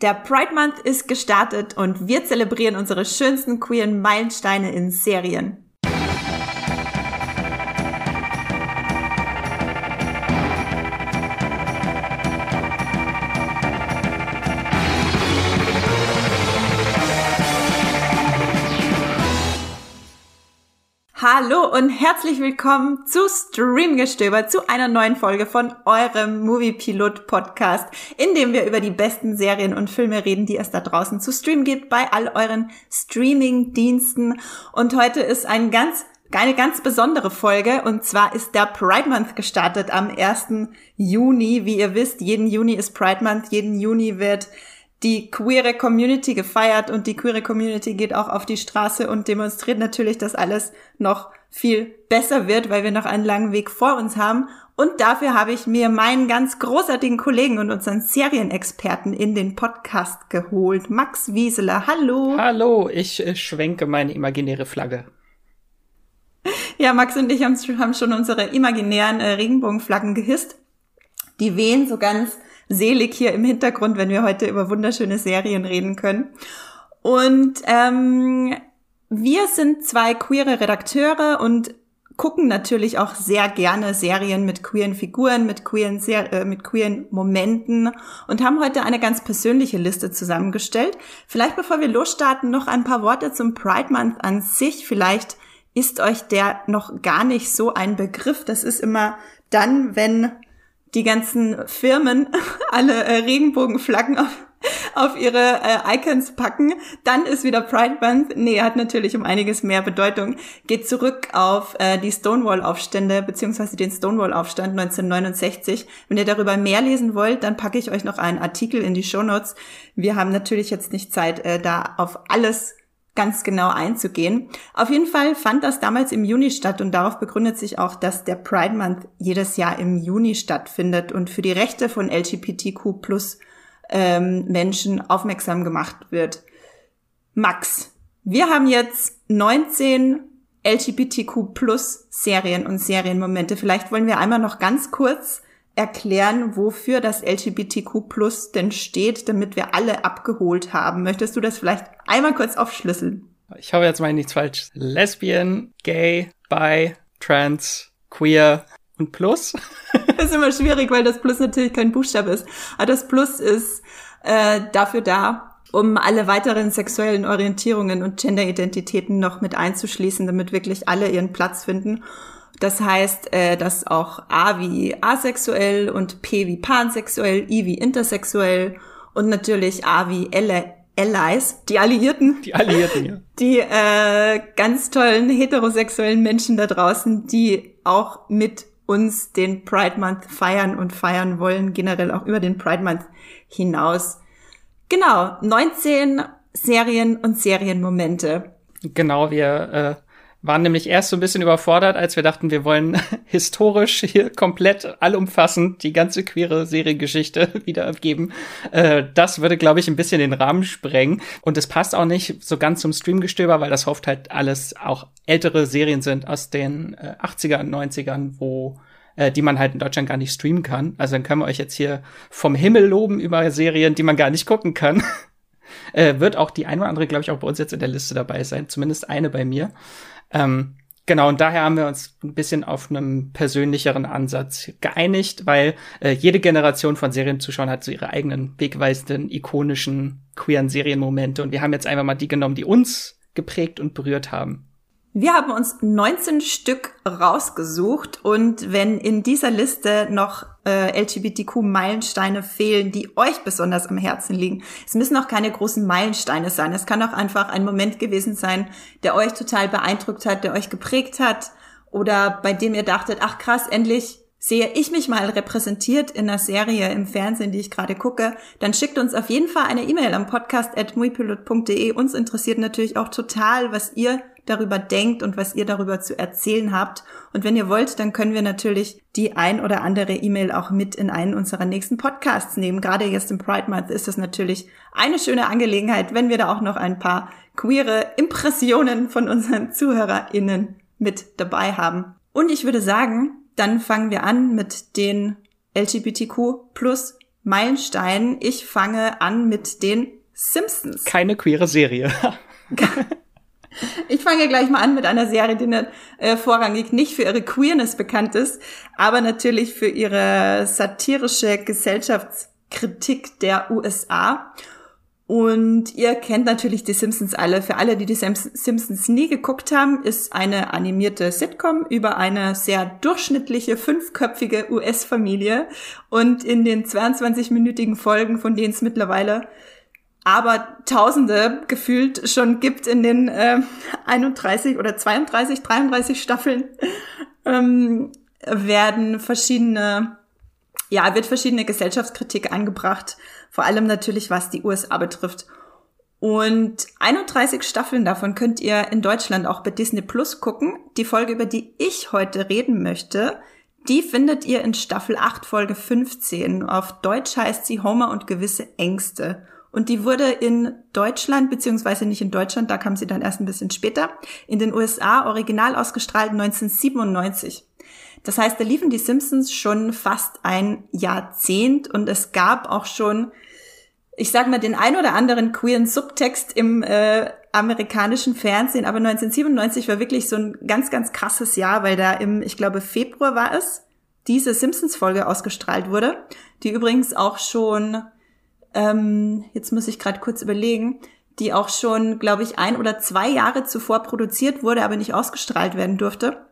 Der Pride Month ist gestartet und wir zelebrieren unsere schönsten queeren Meilensteine in Serien. Hallo und herzlich willkommen zu Streamgestöber, zu einer neuen Folge von eurem Movie Pilot Podcast, in dem wir über die besten Serien und Filme reden, die es da draußen zu streamen gibt bei all euren Streaming-Diensten. Und heute ist ein ganz eine ganz besondere Folge und zwar ist der Pride Month gestartet am 1. Juni. Wie ihr wisst, jeden Juni ist Pride Month, jeden Juni wird die queere Community gefeiert und die queere Community geht auch auf die Straße und demonstriert natürlich, dass alles noch viel besser wird, weil wir noch einen langen Weg vor uns haben. Und dafür habe ich mir meinen ganz großartigen Kollegen und unseren Serienexperten in den Podcast geholt. Max Wieseler, hallo. Hallo, ich äh, schwenke meine imaginäre Flagge. Ja, Max und ich haben, haben schon unsere imaginären äh, Regenbogenflaggen gehisst. Die wehen so ganz selig hier im Hintergrund, wenn wir heute über wunderschöne Serien reden können. Und ähm, wir sind zwei queere Redakteure und gucken natürlich auch sehr gerne Serien mit queeren Figuren, mit queeren, Ser äh, mit queeren Momenten und haben heute eine ganz persönliche Liste zusammengestellt. Vielleicht bevor wir losstarten, noch ein paar Worte zum Pride Month an sich. Vielleicht ist euch der noch gar nicht so ein Begriff. Das ist immer dann, wenn die ganzen Firmen alle äh, Regenbogenflaggen auf, auf ihre äh, Icons packen, dann ist wieder Pride Month. Nee, hat natürlich um einiges mehr Bedeutung. Geht zurück auf äh, die Stonewall-Aufstände beziehungsweise den Stonewall-Aufstand 1969. Wenn ihr darüber mehr lesen wollt, dann packe ich euch noch einen Artikel in die Show Notes. Wir haben natürlich jetzt nicht Zeit, äh, da auf alles ganz genau einzugehen. Auf jeden Fall fand das damals im Juni statt und darauf begründet sich auch, dass der Pride Month jedes Jahr im Juni stattfindet und für die Rechte von LGBTQ plus ähm, Menschen aufmerksam gemacht wird. Max, wir haben jetzt 19 LGBTQ plus Serien und Serienmomente. Vielleicht wollen wir einmal noch ganz kurz erklären, wofür das LGBTQ Plus denn steht, damit wir alle abgeholt haben. Möchtest du das vielleicht einmal kurz aufschlüsseln? Ich hoffe, jetzt ich nichts falsch. Lesbian, Gay, Bi, Trans, Queer und Plus. das ist immer schwierig, weil das Plus natürlich kein Buchstabe ist. Aber das Plus ist äh, dafür da, um alle weiteren sexuellen Orientierungen und Genderidentitäten noch mit einzuschließen, damit wirklich alle ihren Platz finden. Das heißt, äh, dass auch A wie asexuell und P wie pansexuell, I wie intersexuell und natürlich A wie Elle Allies, die Alliierten. Die Alliierten, ja. Die äh, ganz tollen heterosexuellen Menschen da draußen, die auch mit uns den Pride Month feiern und feiern wollen, generell auch über den Pride Month hinaus. Genau, 19 Serien und Serienmomente. Genau, wir äh, waren nämlich erst so ein bisschen überfordert, als wir dachten, wir wollen historisch hier komplett allumfassend die ganze queere Seriengeschichte wiedergeben. Äh, das würde, glaube ich, ein bisschen den Rahmen sprengen. Und es passt auch nicht so ganz zum Streamgestöber, weil das oft halt alles auch ältere Serien sind aus den äh, 80er und 90ern, wo äh, die man halt in Deutschland gar nicht streamen kann. Also dann können wir euch jetzt hier vom Himmel loben über Serien, die man gar nicht gucken kann. äh, wird auch die ein oder andere, glaube ich, auch bei uns jetzt in der Liste dabei sein. Zumindest eine bei mir. Ähm, genau, und daher haben wir uns ein bisschen auf einem persönlicheren Ansatz geeinigt, weil äh, jede Generation von Serienzuschauern hat so ihre eigenen wegweisenden, ikonischen, queeren Serienmomente. Und wir haben jetzt einfach mal die genommen, die uns geprägt und berührt haben. Wir haben uns 19 Stück rausgesucht und wenn in dieser Liste noch äh, LGBTQ-Meilensteine fehlen, die euch besonders am Herzen liegen, es müssen auch keine großen Meilensteine sein. Es kann auch einfach ein Moment gewesen sein, der euch total beeindruckt hat, der euch geprägt hat oder bei dem ihr dachtet, ach krass, endlich sehe ich mich mal repräsentiert in einer Serie im Fernsehen, die ich gerade gucke, dann schickt uns auf jeden Fall eine E-Mail am podcast.muipilot.de. Uns interessiert natürlich auch total, was ihr darüber denkt und was ihr darüber zu erzählen habt. Und wenn ihr wollt, dann können wir natürlich die ein oder andere E-Mail auch mit in einen unserer nächsten Podcasts nehmen. Gerade jetzt im Pride Month ist es natürlich eine schöne Angelegenheit, wenn wir da auch noch ein paar queere Impressionen von unseren ZuhörerInnen mit dabei haben. Und ich würde sagen, dann fangen wir an mit den LGBTQ plus Meilenstein. Ich fange an mit den Simpsons. Keine queere Serie. Ich fange gleich mal an mit einer Serie, die äh, vorrangig nicht für ihre Queerness bekannt ist, aber natürlich für ihre satirische Gesellschaftskritik der USA. Und ihr kennt natürlich die Simpsons alle. Für alle, die die Simpsons nie geguckt haben, ist eine animierte Sitcom über eine sehr durchschnittliche fünfköpfige US-Familie. Und in den 22-minütigen Folgen, von denen es mittlerweile aber Tausende gefühlt schon gibt in den äh, 31 oder 32, 33 Staffeln, ähm, werden verschiedene, ja, wird verschiedene Gesellschaftskritik angebracht, vor allem natürlich was die USA betrifft. Und 31 Staffeln davon könnt ihr in Deutschland auch bei Disney Plus gucken. Die Folge, über die ich heute reden möchte, die findet ihr in Staffel 8, Folge 15. Auf Deutsch heißt sie Homer und gewisse Ängste. Und die wurde in Deutschland, beziehungsweise nicht in Deutschland, da kam sie dann erst ein bisschen später, in den USA original ausgestrahlt 1997. Das heißt, da liefen die Simpsons schon fast ein Jahrzehnt und es gab auch schon, ich sag mal, den ein oder anderen queeren Subtext im äh, amerikanischen Fernsehen, aber 1997 war wirklich so ein ganz, ganz krasses Jahr, weil da im, ich glaube, Februar war es, diese Simpsons-Folge ausgestrahlt wurde, die übrigens auch schon ähm, jetzt muss ich gerade kurz überlegen, die auch schon, glaube ich, ein oder zwei Jahre zuvor produziert wurde, aber nicht ausgestrahlt werden durfte.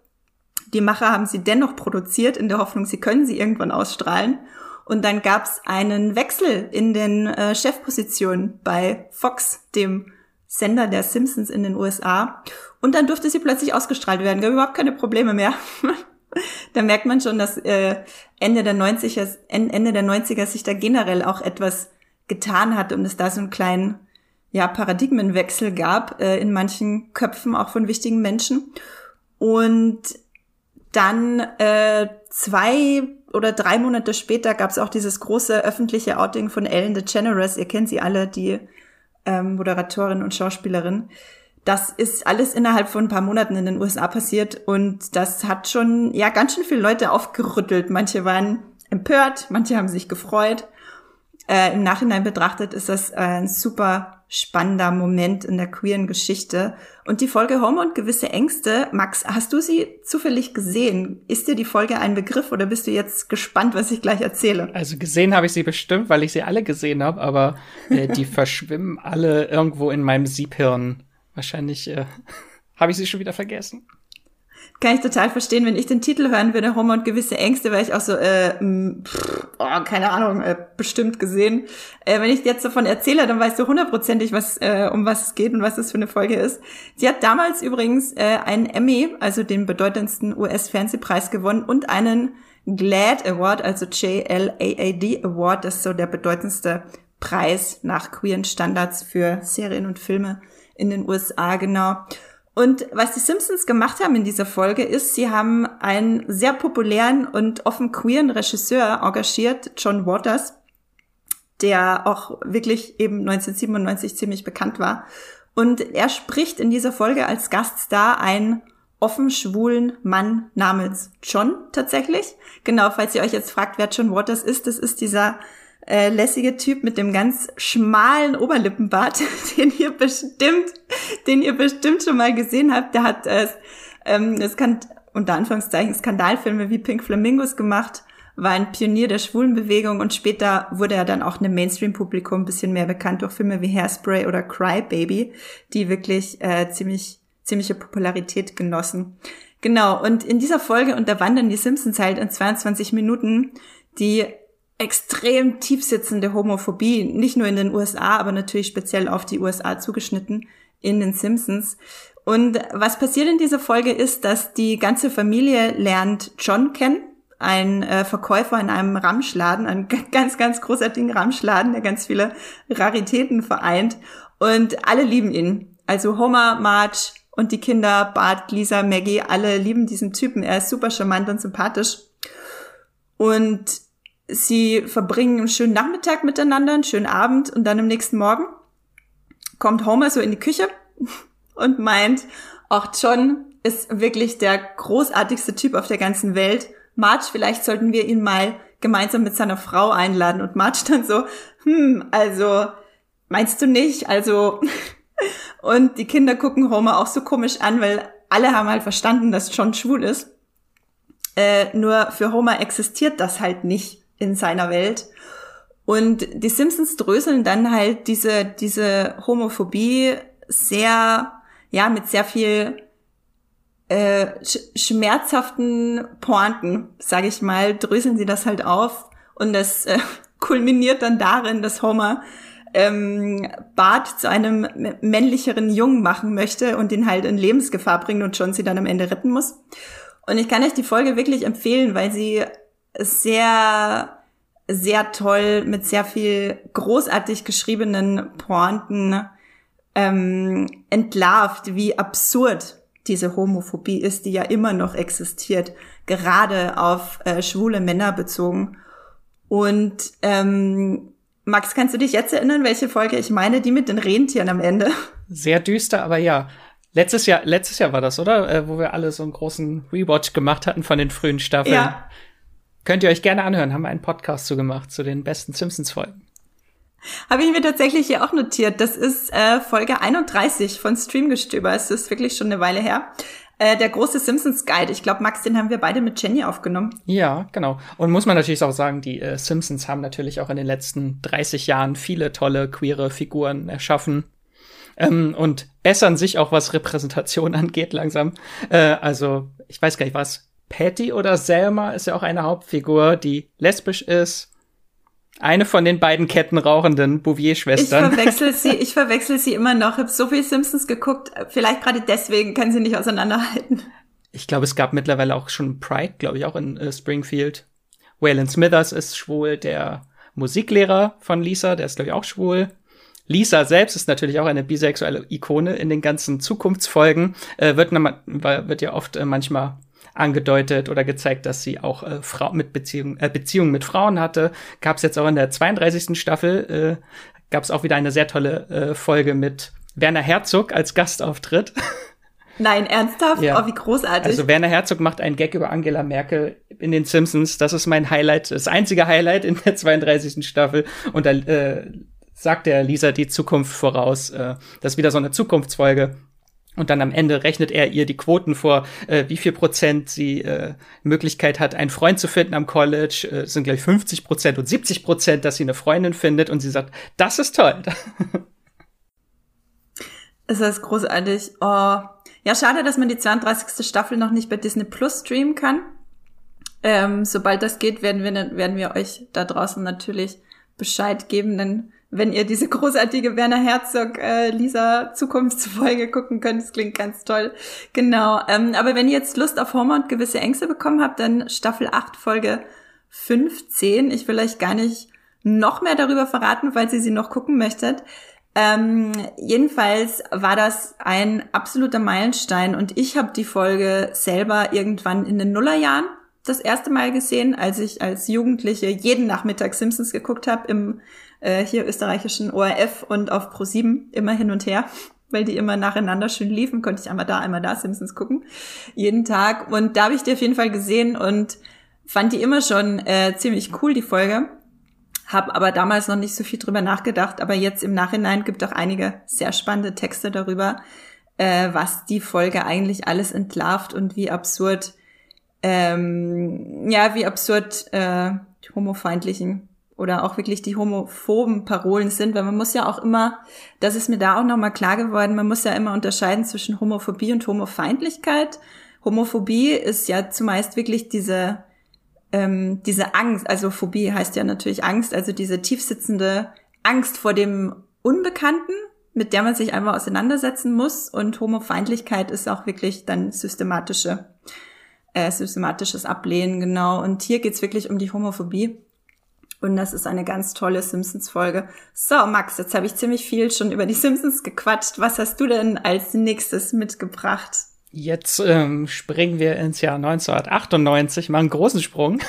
Die Macher haben sie dennoch produziert, in der Hoffnung, sie können sie irgendwann ausstrahlen. Und dann gab es einen Wechsel in den äh, Chefpositionen bei Fox, dem Sender der Simpsons in den USA. Und dann durfte sie plötzlich ausgestrahlt werden. Gab überhaupt keine Probleme mehr. da merkt man schon, dass äh, Ende der 90er, Ende der 90er sich da generell auch etwas getan hat und es da so einen kleinen ja, Paradigmenwechsel gab äh, in manchen Köpfen auch von wichtigen Menschen. Und dann äh, zwei oder drei Monate später gab es auch dieses große öffentliche Outing von Ellen DeGeneres. Ihr kennt sie alle, die ähm, Moderatorin und Schauspielerin. Das ist alles innerhalb von ein paar Monaten in den USA passiert und das hat schon ja ganz schön viele Leute aufgerüttelt. Manche waren empört, manche haben sich gefreut äh, im Nachhinein betrachtet ist das äh, ein super spannender Moment in der queeren Geschichte. Und die Folge Home und gewisse Ängste, Max, hast du sie zufällig gesehen? Ist dir die Folge ein Begriff oder bist du jetzt gespannt, was ich gleich erzähle? Also gesehen habe ich sie bestimmt, weil ich sie alle gesehen habe, aber äh, die verschwimmen alle irgendwo in meinem Siebhirn. Wahrscheinlich äh, habe ich sie schon wieder vergessen kann ich total verstehen, wenn ich den Titel hören würde, Homer und gewisse Ängste, wäre ich auch so, äh, pff, oh, keine Ahnung, äh, bestimmt gesehen. Äh, wenn ich jetzt davon erzähle, dann weißt du hundertprozentig, was, äh, um was es geht und was das für eine Folge ist. Sie hat damals übrigens äh, einen Emmy, also den bedeutendsten US-Fernsehpreis gewonnen und einen GLAD Award, also J-L-A-A-D Award, das ist so der bedeutendste Preis nach queeren Standards für Serien und Filme in den USA, genau. Und was die Simpsons gemacht haben in dieser Folge ist, sie haben einen sehr populären und offen queeren Regisseur engagiert, John Waters, der auch wirklich eben 1997 ziemlich bekannt war. Und er spricht in dieser Folge als Gaststar einen offen schwulen Mann namens John tatsächlich. Genau, falls ihr euch jetzt fragt, wer John Waters ist, das ist dieser äh, lässige Typ mit dem ganz schmalen Oberlippenbart, den ihr bestimmt, den ihr bestimmt schon mal gesehen habt. Der hat äh, ähm, es kann unter Anführungszeichen Skandalfilme wie Pink Flamingos gemacht, war ein Pionier der Schwulenbewegung und später wurde er dann auch einem Mainstream-Publikum ein bisschen mehr bekannt durch Filme wie Hairspray oder Cry Baby, die wirklich äh, ziemlich ziemliche Popularität genossen. Genau, und in dieser Folge unterwandern die Simpsons halt in 22 Minuten die extrem tiefsitzende Homophobie, nicht nur in den USA, aber natürlich speziell auf die USA zugeschnitten in den Simpsons. Und was passiert in dieser Folge ist, dass die ganze Familie lernt John kennen, ein äh, Verkäufer in einem Ramschladen, ein ganz, ganz großartigen Ramschladen, der ganz viele Raritäten vereint. Und alle lieben ihn. Also Homer, Marge und die Kinder, Bart, Lisa, Maggie, alle lieben diesen Typen. Er ist super charmant und sympathisch. Und Sie verbringen einen schönen Nachmittag miteinander, einen schönen Abend und dann am nächsten Morgen kommt Homer so in die Küche und meint, auch John ist wirklich der großartigste Typ auf der ganzen Welt. Marge, vielleicht sollten wir ihn mal gemeinsam mit seiner Frau einladen und Marge dann so, hm, also meinst du nicht? Also und die Kinder gucken Homer auch so komisch an, weil alle haben halt verstanden, dass John schwul ist. Äh, nur für Homer existiert das halt nicht in seiner Welt. Und die Simpsons dröseln dann halt diese, diese Homophobie sehr, ja, mit sehr viel äh, sch schmerzhaften Pointen, sage ich mal, dröseln sie das halt auf. Und das äh, kulminiert dann darin, dass Homer ähm, Bart zu einem männlicheren Jungen machen möchte und ihn halt in Lebensgefahr bringt und John sie dann am Ende retten muss. Und ich kann euch die Folge wirklich empfehlen, weil sie sehr sehr toll mit sehr viel großartig geschriebenen Pointen ähm, entlarvt, wie absurd diese Homophobie ist, die ja immer noch existiert, gerade auf äh, schwule Männer bezogen. Und ähm, Max, kannst du dich jetzt erinnern, welche Folge ich meine? Die mit den Rentieren am Ende. Sehr düster, aber ja. Letztes Jahr, letztes Jahr war das, oder? Äh, wo wir alle so einen großen Rewatch gemacht hatten von den frühen Staffeln. Ja. Könnt ihr euch gerne anhören, haben wir einen Podcast zu gemacht, zu den besten Simpsons-Folgen. Habe ich mir tatsächlich hier auch notiert. Das ist äh, Folge 31 von Streamgestöber. Es ist wirklich schon eine Weile her. Äh, der große Simpsons Guide. Ich glaube, Max, den haben wir beide mit Jenny aufgenommen. Ja, genau. Und muss man natürlich auch sagen, die äh, Simpsons haben natürlich auch in den letzten 30 Jahren viele tolle queere Figuren erschaffen. Ähm, und bessern sich auch, was Repräsentation angeht, langsam. Äh, also, ich weiß gar nicht, was Patty oder Selma ist ja auch eine Hauptfigur, die lesbisch ist. Eine von den beiden kettenrauchenden Bouvier-Schwestern. Ich verwechsel sie, ich verwechsel sie immer noch. Ich habe so viel Simpsons geguckt. Vielleicht gerade deswegen kann sie nicht auseinanderhalten. Ich glaube, es gab mittlerweile auch schon Pride, glaube ich, auch in äh, Springfield. Waylon Smithers ist schwul, der Musiklehrer von Lisa, der ist, glaube ich, auch schwul. Lisa selbst ist natürlich auch eine bisexuelle Ikone in den ganzen Zukunftsfolgen. Äh, wird, wird ja oft äh, manchmal angedeutet oder gezeigt, dass sie auch äh, Frau mit Beziehung, äh, Beziehungen mit Frauen hatte. Gab es jetzt auch in der 32. Staffel, äh, gab es auch wieder eine sehr tolle äh, Folge mit Werner Herzog als Gastauftritt. Nein, ernsthaft? Ja. Oh, wie großartig. Also Werner Herzog macht einen Gag über Angela Merkel in den Simpsons. Das ist mein Highlight, das einzige Highlight in der 32. Staffel. Und da äh, sagt der Lisa die Zukunft voraus. Äh, das ist wieder so eine Zukunftsfolge. Und dann am Ende rechnet er ihr die Quoten vor, äh, wie viel Prozent sie äh, Möglichkeit hat, einen Freund zu finden am College. Äh, sind gleich 50 Prozent und 70 Prozent, dass sie eine Freundin findet. Und sie sagt, das ist toll. Es ist großartig. Oh. Ja, schade, dass man die 32. Staffel noch nicht bei Disney Plus streamen kann. Ähm, sobald das geht, werden wir, werden wir euch da draußen natürlich Bescheid geben, denn wenn ihr diese großartige Werner Herzog äh, Lisa Zukunftsfolge gucken könnt. Das klingt ganz toll. Genau. Ähm, aber wenn ihr jetzt Lust auf Homer und gewisse Ängste bekommen habt, dann Staffel 8, Folge 15. Ich will euch gar nicht noch mehr darüber verraten, falls ihr sie noch gucken möchtet. Ähm, jedenfalls war das ein absoluter Meilenstein und ich habe die Folge selber irgendwann in den Nullerjahren das erste Mal gesehen, als ich als Jugendliche jeden Nachmittag Simpsons geguckt habe im äh, hier österreichischen ORF und auf Pro7 immer hin und her, weil die immer nacheinander schön liefen, konnte ich einmal da, einmal da Simpsons gucken, jeden Tag. Und da habe ich die auf jeden Fall gesehen und fand die immer schon äh, ziemlich cool, die Folge. Hab aber damals noch nicht so viel drüber nachgedacht, aber jetzt im Nachhinein gibt auch einige sehr spannende Texte darüber, äh, was die Folge eigentlich alles entlarvt und wie absurd, ähm, ja, wie absurd äh, homofeindlichen oder auch wirklich die homophoben Parolen sind, weil man muss ja auch immer, das ist mir da auch nochmal klar geworden, man muss ja immer unterscheiden zwischen Homophobie und Homofeindlichkeit. Homophobie ist ja zumeist wirklich diese, ähm, diese Angst, also Phobie heißt ja natürlich Angst, also diese tiefsitzende Angst vor dem Unbekannten, mit der man sich einfach auseinandersetzen muss. Und Homofeindlichkeit ist auch wirklich dann systematische, äh, systematisches Ablehnen, genau. Und hier geht's wirklich um die Homophobie. Und das ist eine ganz tolle Simpsons-Folge. So, Max, jetzt habe ich ziemlich viel schon über die Simpsons gequatscht. Was hast du denn als nächstes mitgebracht? Jetzt ähm, springen wir ins Jahr 1998, mal einen großen Sprung.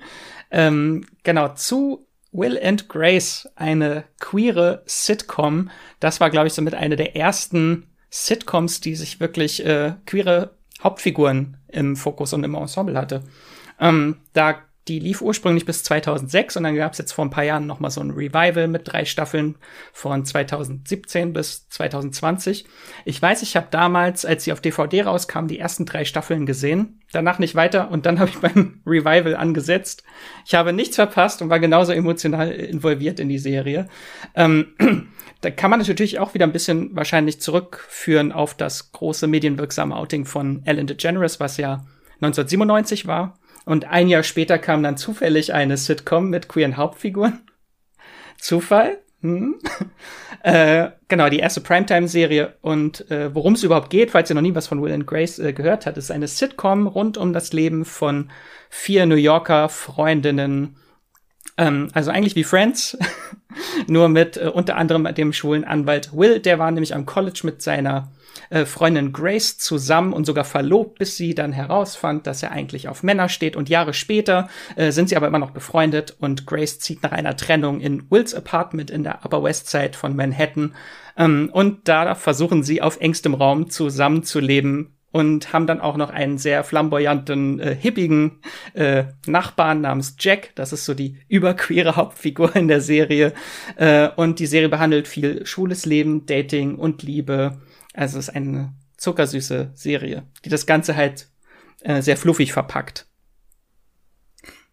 ähm, genau, zu Will and Grace, eine queere Sitcom. Das war, glaube ich, somit eine der ersten Sitcoms, die sich wirklich äh, queere Hauptfiguren im Fokus und im Ensemble hatte. Ähm, da die lief ursprünglich bis 2006 und dann gab es jetzt vor ein paar Jahren noch mal so ein Revival mit drei Staffeln von 2017 bis 2020. Ich weiß, ich habe damals, als sie auf DVD rauskam, die ersten drei Staffeln gesehen, danach nicht weiter und dann habe ich beim Revival angesetzt. Ich habe nichts verpasst und war genauso emotional involviert in die Serie. Ähm, da kann man natürlich auch wieder ein bisschen wahrscheinlich zurückführen auf das große medienwirksame Outing von Ellen DeGeneres, was ja 1997 war und ein Jahr später kam dann zufällig eine Sitcom mit queeren Hauptfiguren. Zufall? Hm. äh, genau, die erste Primetime-Serie. Und äh, worum es überhaupt geht, falls ihr noch nie was von Will and Grace äh, gehört habt, ist eine Sitcom rund um das Leben von vier New Yorker Freundinnen. Ähm, also eigentlich wie Friends, nur mit äh, unter anderem dem schwulen Anwalt Will. Der war nämlich am College mit seiner äh, Freundin Grace zusammen und sogar verlobt, bis sie dann herausfand, dass er eigentlich auf Männer steht. Und Jahre später äh, sind sie aber immer noch befreundet und Grace zieht nach einer Trennung in Wills Apartment in der Upper West Side von Manhattan. Ähm, und da versuchen sie auf engstem Raum zusammenzuleben und haben dann auch noch einen sehr flamboyanten, äh, hippigen äh, Nachbarn namens Jack. Das ist so die überqueere Hauptfigur in der Serie. Äh, und die Serie behandelt viel schwules Leben, Dating und Liebe. Also es ist eine zuckersüße Serie, die das Ganze halt äh, sehr fluffig verpackt.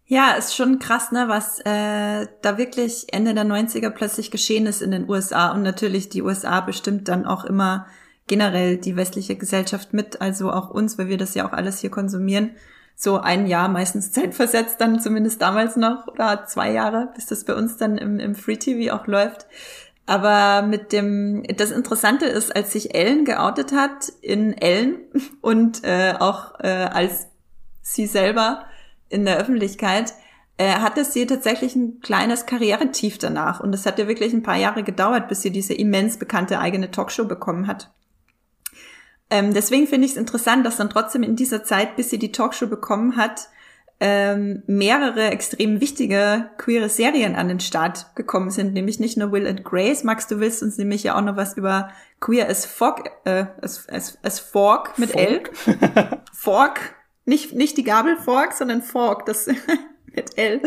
Ja, ist schon krass, ne, was äh, da wirklich Ende der 90er plötzlich geschehen ist in den USA. Und natürlich die USA bestimmt dann auch immer generell die westliche Gesellschaft mit, also auch uns, weil wir das ja auch alles hier konsumieren. So ein Jahr meistens zeitversetzt, dann zumindest damals noch, oder zwei Jahre, bis das bei uns dann im, im Free TV auch läuft. Aber mit dem, das Interessante ist, als sich Ellen geoutet hat in Ellen und äh, auch äh, als sie selber in der Öffentlichkeit, äh, hatte sie tatsächlich ein kleines Karrieretief danach. Und es hat ja wirklich ein paar Jahre gedauert, bis sie diese immens bekannte eigene Talkshow bekommen hat. Ähm, deswegen finde ich es interessant, dass dann trotzdem in dieser Zeit, bis sie die Talkshow bekommen hat, ähm, mehrere extrem wichtige queere Serien an den Start gekommen sind, nämlich nicht nur Will and Grace. Max, du willst uns nämlich ja auch noch was über Queer as Fork, äh, as, as, as Fork mit Fork. L. Fork. Nicht, nicht die Gabel Fork, sondern Fork, das mit L,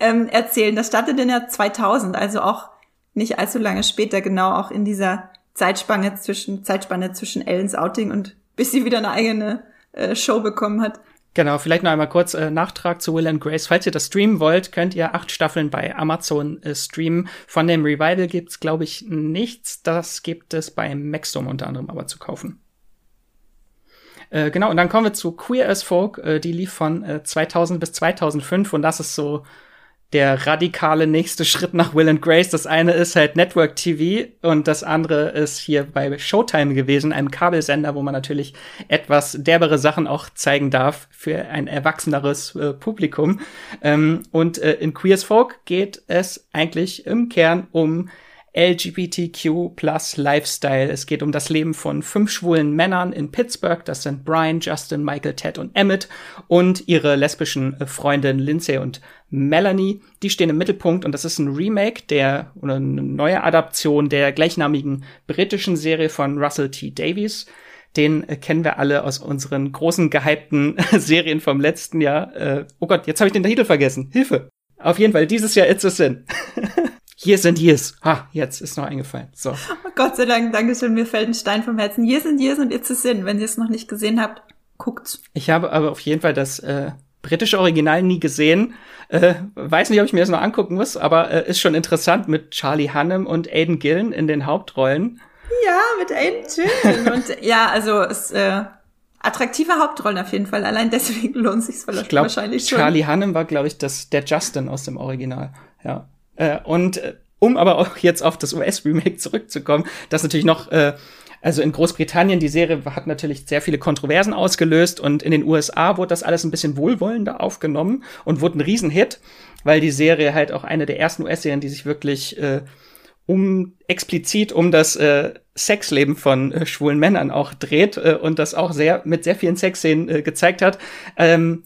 ähm, erzählen. Das startet in der 2000, also auch nicht allzu lange später, genau auch in dieser Zeitspanne zwischen, Zeitspanne zwischen Ellens Outing und bis sie wieder eine eigene äh, Show bekommen hat. Genau, vielleicht noch einmal kurz äh, Nachtrag zu Will and Grace. Falls ihr das streamen wollt, könnt ihr acht Staffeln bei Amazon äh, streamen. Von dem Revival gibt's, glaube ich, nichts. Das gibt es bei Maxdome unter anderem aber zu kaufen. Äh, genau, und dann kommen wir zu Queer as Folk. Äh, die lief von äh, 2000 bis 2005 und das ist so der radikale nächste Schritt nach Will and Grace. Das eine ist halt Network TV und das andere ist hier bei Showtime gewesen, einem Kabelsender, wo man natürlich etwas derbere Sachen auch zeigen darf für ein erwachseneres äh, Publikum. Ähm, und äh, in Queers Folk geht es eigentlich im Kern um LGBTQ plus Lifestyle. Es geht um das Leben von fünf schwulen Männern in Pittsburgh. Das sind Brian, Justin, Michael, Ted und Emmett und ihre lesbischen äh, Freundin Lindsay und Melanie. Die stehen im Mittelpunkt und das ist ein Remake der oder eine neue Adaption der gleichnamigen britischen Serie von Russell T. Davies. Den äh, kennen wir alle aus unseren großen gehypten Serien vom letzten Jahr. Äh, oh Gott, jetzt habe ich den Titel vergessen. Hilfe. Auf jeden Fall dieses Jahr It's a Sin. Years and Years. Ha, jetzt ist noch eingefallen. So. Oh Gott sei Dank, Dankeschön, mir fällt ein Stein vom Herzen. Years and Years und It's a Sin. Wenn ihr es noch nicht gesehen habt, guckt's. Ich habe aber auf jeden Fall das äh, britische Original nie gesehen. Äh, weiß nicht, ob ich mir das noch angucken muss, aber äh, ist schon interessant mit Charlie Hunnam und Aiden Gillen in den Hauptrollen. Ja, mit Aiden Gillen. und ja, also es äh, attraktive Hauptrollen auf jeden Fall. Allein deswegen lohnt sich wahrscheinlich schon. Charlie Hunnam war, glaube ich, das, der Justin aus dem Original. Ja. Äh, und äh, um aber auch jetzt auf das US-Remake zurückzukommen, das natürlich noch, äh, also in Großbritannien, die Serie hat natürlich sehr viele Kontroversen ausgelöst und in den USA wurde das alles ein bisschen wohlwollender aufgenommen und wurde ein Riesenhit, weil die Serie halt auch eine der ersten US-Serien, die sich wirklich äh, um explizit um das äh, Sexleben von äh, schwulen Männern auch dreht äh, und das auch sehr mit sehr vielen Sexszenen äh, gezeigt hat. Ähm,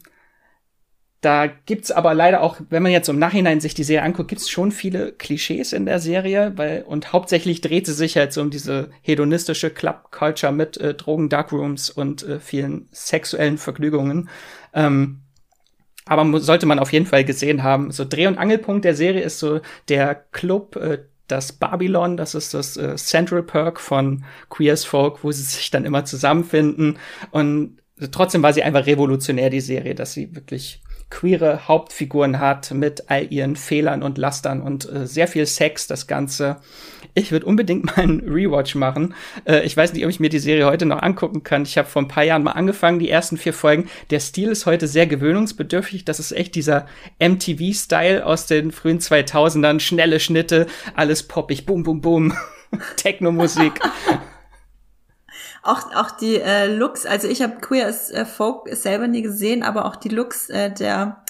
da gibt's aber leider auch, wenn man jetzt im Nachhinein sich die Serie anguckt, gibt's schon viele Klischees in der Serie, weil und hauptsächlich dreht sie sich halt so um diese hedonistische Club Culture mit äh, Drogen, Darkrooms und äh, vielen sexuellen Vergnügungen. Ähm, aber sollte man auf jeden Fall gesehen haben. So Dreh- und Angelpunkt der Serie ist so der Club, äh, das Babylon, das ist das äh, Central Perk von Queers Folk, wo sie sich dann immer zusammenfinden. Und trotzdem war sie einfach revolutionär, die Serie, dass sie wirklich queere Hauptfiguren hat mit all ihren Fehlern und Lastern und äh, sehr viel Sex, das Ganze. Ich würde unbedingt mal einen Rewatch machen. Äh, ich weiß nicht, ob ich mir die Serie heute noch angucken kann. Ich habe vor ein paar Jahren mal angefangen, die ersten vier Folgen. Der Stil ist heute sehr gewöhnungsbedürftig. Das ist echt dieser MTV-Style aus den frühen 2000ern. Schnelle Schnitte, alles poppig, boom, boom, boom. Techno-Musik. auch, auch die äh, Looks, also ich habe Queer as äh, Folk selber nie gesehen, aber auch die Looks äh, der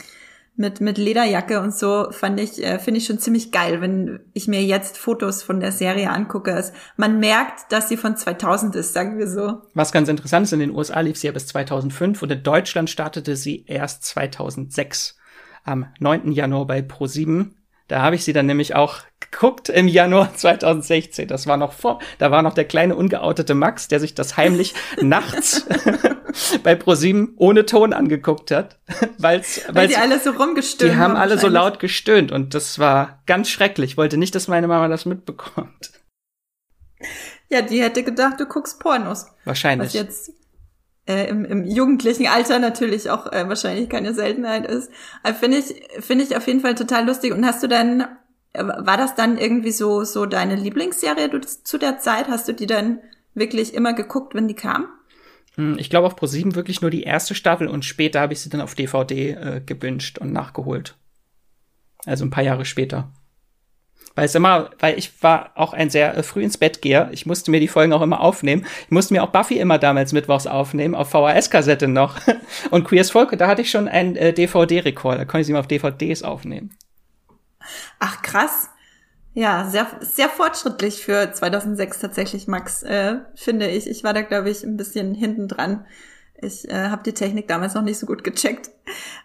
mit, mit Lederjacke und so fand ich, äh, finde ich schon ziemlich geil, wenn ich mir jetzt Fotos von der Serie angucke. Es, man merkt, dass sie von 2000 ist, sagen wir so. Was ganz interessant ist, in den USA lief sie ja bis 2005 und in Deutschland startete sie erst 2006 am 9. Januar bei Pro7. Da habe ich sie dann nämlich auch geguckt im Januar 2016. Das war noch vor, da war noch der kleine ungeoutete Max, der sich das heimlich nachts bei ProSieben ohne Ton angeguckt hat, weil's, weil die alle so rumgestöhnt haben. Die haben alle so laut gestöhnt und das war ganz schrecklich. Ich wollte nicht, dass meine Mama das mitbekommt. Ja, die hätte gedacht, du guckst Pornos. Wahrscheinlich. Was jetzt äh, im, im jugendlichen Alter natürlich auch äh, wahrscheinlich keine Seltenheit ist. Aber finde ich, finde ich auf jeden Fall total lustig. Und hast du dann, war das dann irgendwie so, so deine Lieblingsserie du, zu der Zeit? Hast du die dann wirklich immer geguckt, wenn die kam? Hm, ich glaube auf ProSieben wirklich nur die erste Staffel und später habe ich sie dann auf DVD äh, gebinged und nachgeholt. Also ein paar Jahre später. Weil es immer, weil ich war auch ein sehr äh, früh ins Bett geher. Ich musste mir die Folgen auch immer aufnehmen. Ich musste mir auch Buffy immer damals mittwochs aufnehmen, auf VHS-Kassette noch. Und Queers Folk, da hatte ich schon einen äh, DVD-Rekorder, konnte ich sie mal auf DVDs aufnehmen. Ach krass. Ja, sehr, sehr fortschrittlich für 2006 tatsächlich, Max, äh, finde ich. Ich war da, glaube ich, ein bisschen hinten dran. Ich äh, habe die Technik damals noch nicht so gut gecheckt.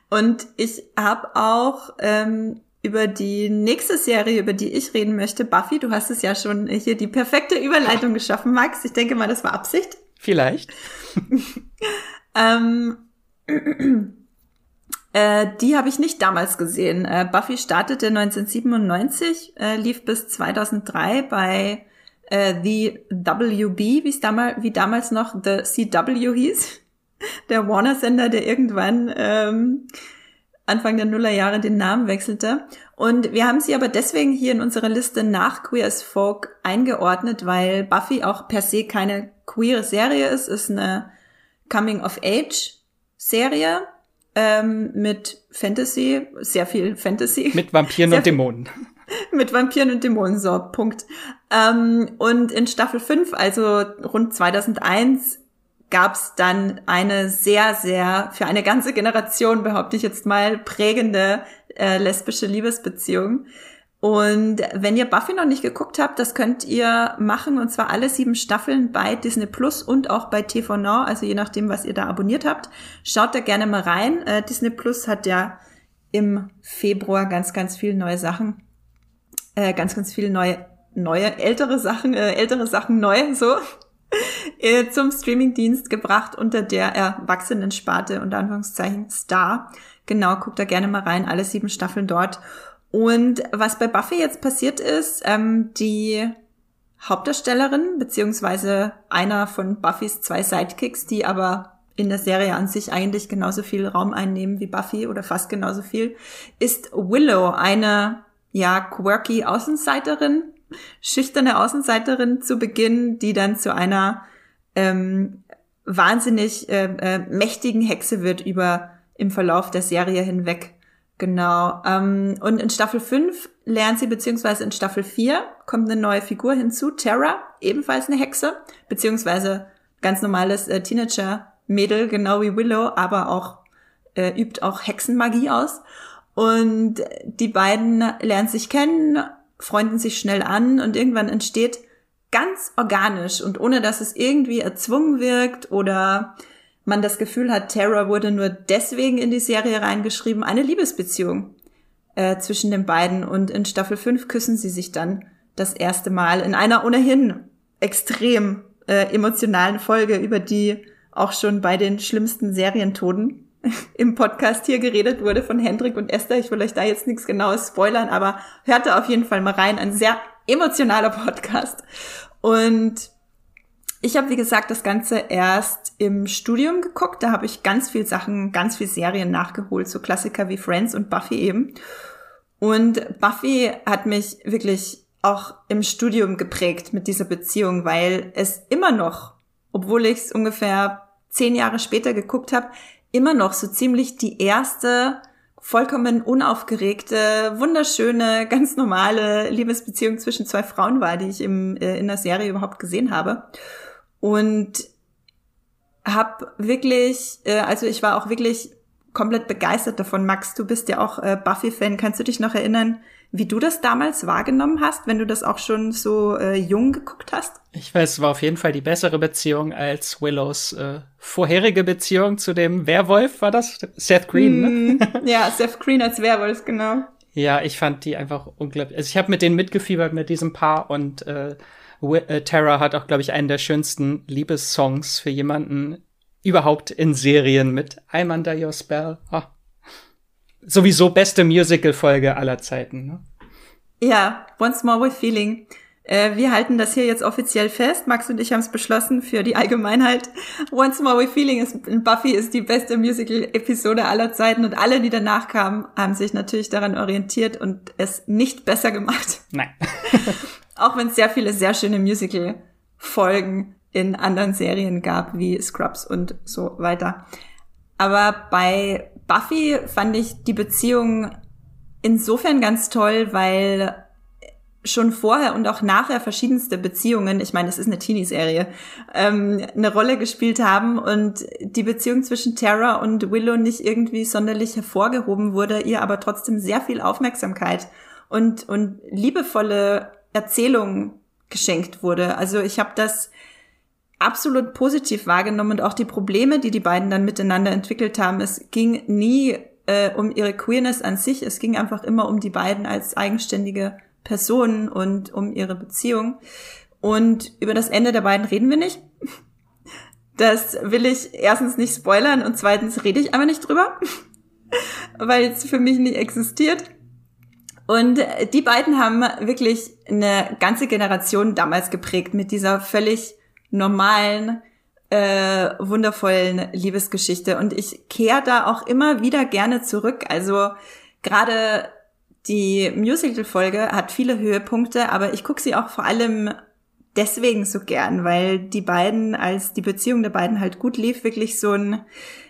Und ich habe auch ähm, über die nächste Serie, über die ich reden möchte, Buffy. Du hast es ja schon hier die perfekte Überleitung geschaffen, Max. Ich denke mal, das war Absicht. Vielleicht. ähm, äh, die habe ich nicht damals gesehen. Äh, Buffy startete 1997, äh, lief bis 2003 bei äh, The WB, damals, wie damals noch The CW hieß. Der Warner-Sender, der irgendwann ähm, Anfang der Nullerjahre den Namen wechselte. Und wir haben sie aber deswegen hier in unserer Liste nach Queer as Folk eingeordnet, weil Buffy auch per se keine queere Serie ist, ist eine Coming-of-Age-Serie ähm, mit Fantasy, sehr viel Fantasy. Mit Vampiren und Dämonen. mit Vampiren und Dämonen, so, Punkt. Ähm, und in Staffel 5, also rund 2001, gab es dann eine sehr, sehr, für eine ganze Generation, behaupte ich jetzt mal, prägende äh, lesbische Liebesbeziehung. Und wenn ihr Buffy noch nicht geguckt habt, das könnt ihr machen, und zwar alle sieben Staffeln bei Disney Plus und auch bei TV Now, also je nachdem, was ihr da abonniert habt. Schaut da gerne mal rein. Äh, Disney Plus hat ja im Februar ganz, ganz viele neue Sachen, äh, ganz, ganz viele neue, neue, ältere Sachen, äh, ältere Sachen neu, so. Äh, zum Streamingdienst gebracht unter der erwachsenen Sparte unter Anführungszeichen Star. Genau, guckt da gerne mal rein, alle sieben Staffeln dort. Und was bei Buffy jetzt passiert ist, ähm, die Hauptdarstellerin, beziehungsweise einer von Buffys zwei Sidekicks, die aber in der Serie an sich eigentlich genauso viel Raum einnehmen wie Buffy oder fast genauso viel, ist Willow, eine ja quirky Außenseiterin, schüchterne Außenseiterin zu Beginn, die dann zu einer ähm, wahnsinnig äh, äh, mächtigen Hexe wird über im Verlauf der Serie hinweg. Genau. Ähm, und in Staffel 5 lernt sie, beziehungsweise in Staffel 4 kommt eine neue Figur hinzu, Terra, ebenfalls eine Hexe, beziehungsweise ganz normales äh, Teenager-Mädel, genau wie Willow, aber auch äh, übt auch Hexenmagie aus. Und die beiden lernen sich kennen, freunden sich schnell an und irgendwann entsteht ganz organisch und ohne dass es irgendwie erzwungen wirkt oder man das Gefühl hat, Terror wurde nur deswegen in die Serie reingeschrieben, eine Liebesbeziehung äh, zwischen den beiden. Und in Staffel 5 küssen sie sich dann das erste Mal in einer ohnehin extrem äh, emotionalen Folge, über die auch schon bei den schlimmsten Serientoden im Podcast hier geredet wurde von Hendrik und Esther. Ich will euch da jetzt nichts genaues spoilern, aber hört da auf jeden Fall mal rein. Ein sehr emotionaler Podcast. Und ich habe, wie gesagt, das Ganze erst im Studium geguckt. Da habe ich ganz viel Sachen, ganz viel Serien nachgeholt, so Klassiker wie Friends und Buffy eben. Und Buffy hat mich wirklich auch im Studium geprägt mit dieser Beziehung, weil es immer noch, obwohl ich es ungefähr zehn Jahre später geguckt habe, immer noch so ziemlich die erste vollkommen unaufgeregte, wunderschöne, ganz normale Liebesbeziehung zwischen zwei Frauen war, die ich im, äh, in der Serie überhaupt gesehen habe. Und habe wirklich, äh, also ich war auch wirklich komplett begeistert davon. Max, du bist ja auch äh, Buffy-Fan. Kannst du dich noch erinnern, wie du das damals wahrgenommen hast, wenn du das auch schon so äh, jung geguckt hast? Ich weiß, es war auf jeden Fall die bessere Beziehung als Willows äh, vorherige Beziehung zu dem Werwolf, war das? Seth Green, ne? mm, ne? Ja, Seth Green als Werwolf, genau. Ja, ich fand die einfach unglaublich. Also ich habe mit denen mitgefiebert mit diesem Paar und äh, äh, Tara hat auch, glaube ich, einen der schönsten Liebessongs für jemanden überhaupt in Serien mit I'm Under Your Spell. Oh. Sowieso beste Musical-Folge aller Zeiten. Ne? Ja, Once More with Feeling. Äh, wir halten das hier jetzt offiziell fest. Max und ich haben es beschlossen für die Allgemeinheit. Once More with Feeling ist, Buffy ist die beste Musical-Episode aller Zeiten und alle, die danach kamen, haben sich natürlich daran orientiert und es nicht besser gemacht. Nein. Auch wenn es sehr viele sehr schöne Musical-Folgen in anderen Serien gab, wie Scrubs und so weiter. Aber bei Buffy fand ich die Beziehung insofern ganz toll, weil schon vorher und auch nachher verschiedenste Beziehungen, ich meine, es ist eine Teenie-Serie, ähm, eine Rolle gespielt haben und die Beziehung zwischen Tara und Willow nicht irgendwie sonderlich hervorgehoben wurde, ihr aber trotzdem sehr viel Aufmerksamkeit und, und liebevolle Erzählung geschenkt wurde. Also ich habe das absolut positiv wahrgenommen und auch die Probleme, die die beiden dann miteinander entwickelt haben. Es ging nie äh, um ihre Queerness an sich, es ging einfach immer um die beiden als eigenständige Personen und um ihre Beziehung. Und über das Ende der beiden reden wir nicht. Das will ich erstens nicht spoilern und zweitens rede ich aber nicht drüber, weil es für mich nicht existiert. Und die beiden haben wirklich eine ganze Generation damals geprägt mit dieser völlig normalen, äh, wundervollen Liebesgeschichte. Und ich kehre da auch immer wieder gerne zurück. Also gerade die Musical-Folge hat viele Höhepunkte, aber ich gucke sie auch vor allem deswegen so gern, weil die beiden, als die Beziehung der beiden halt gut lief, wirklich so ein,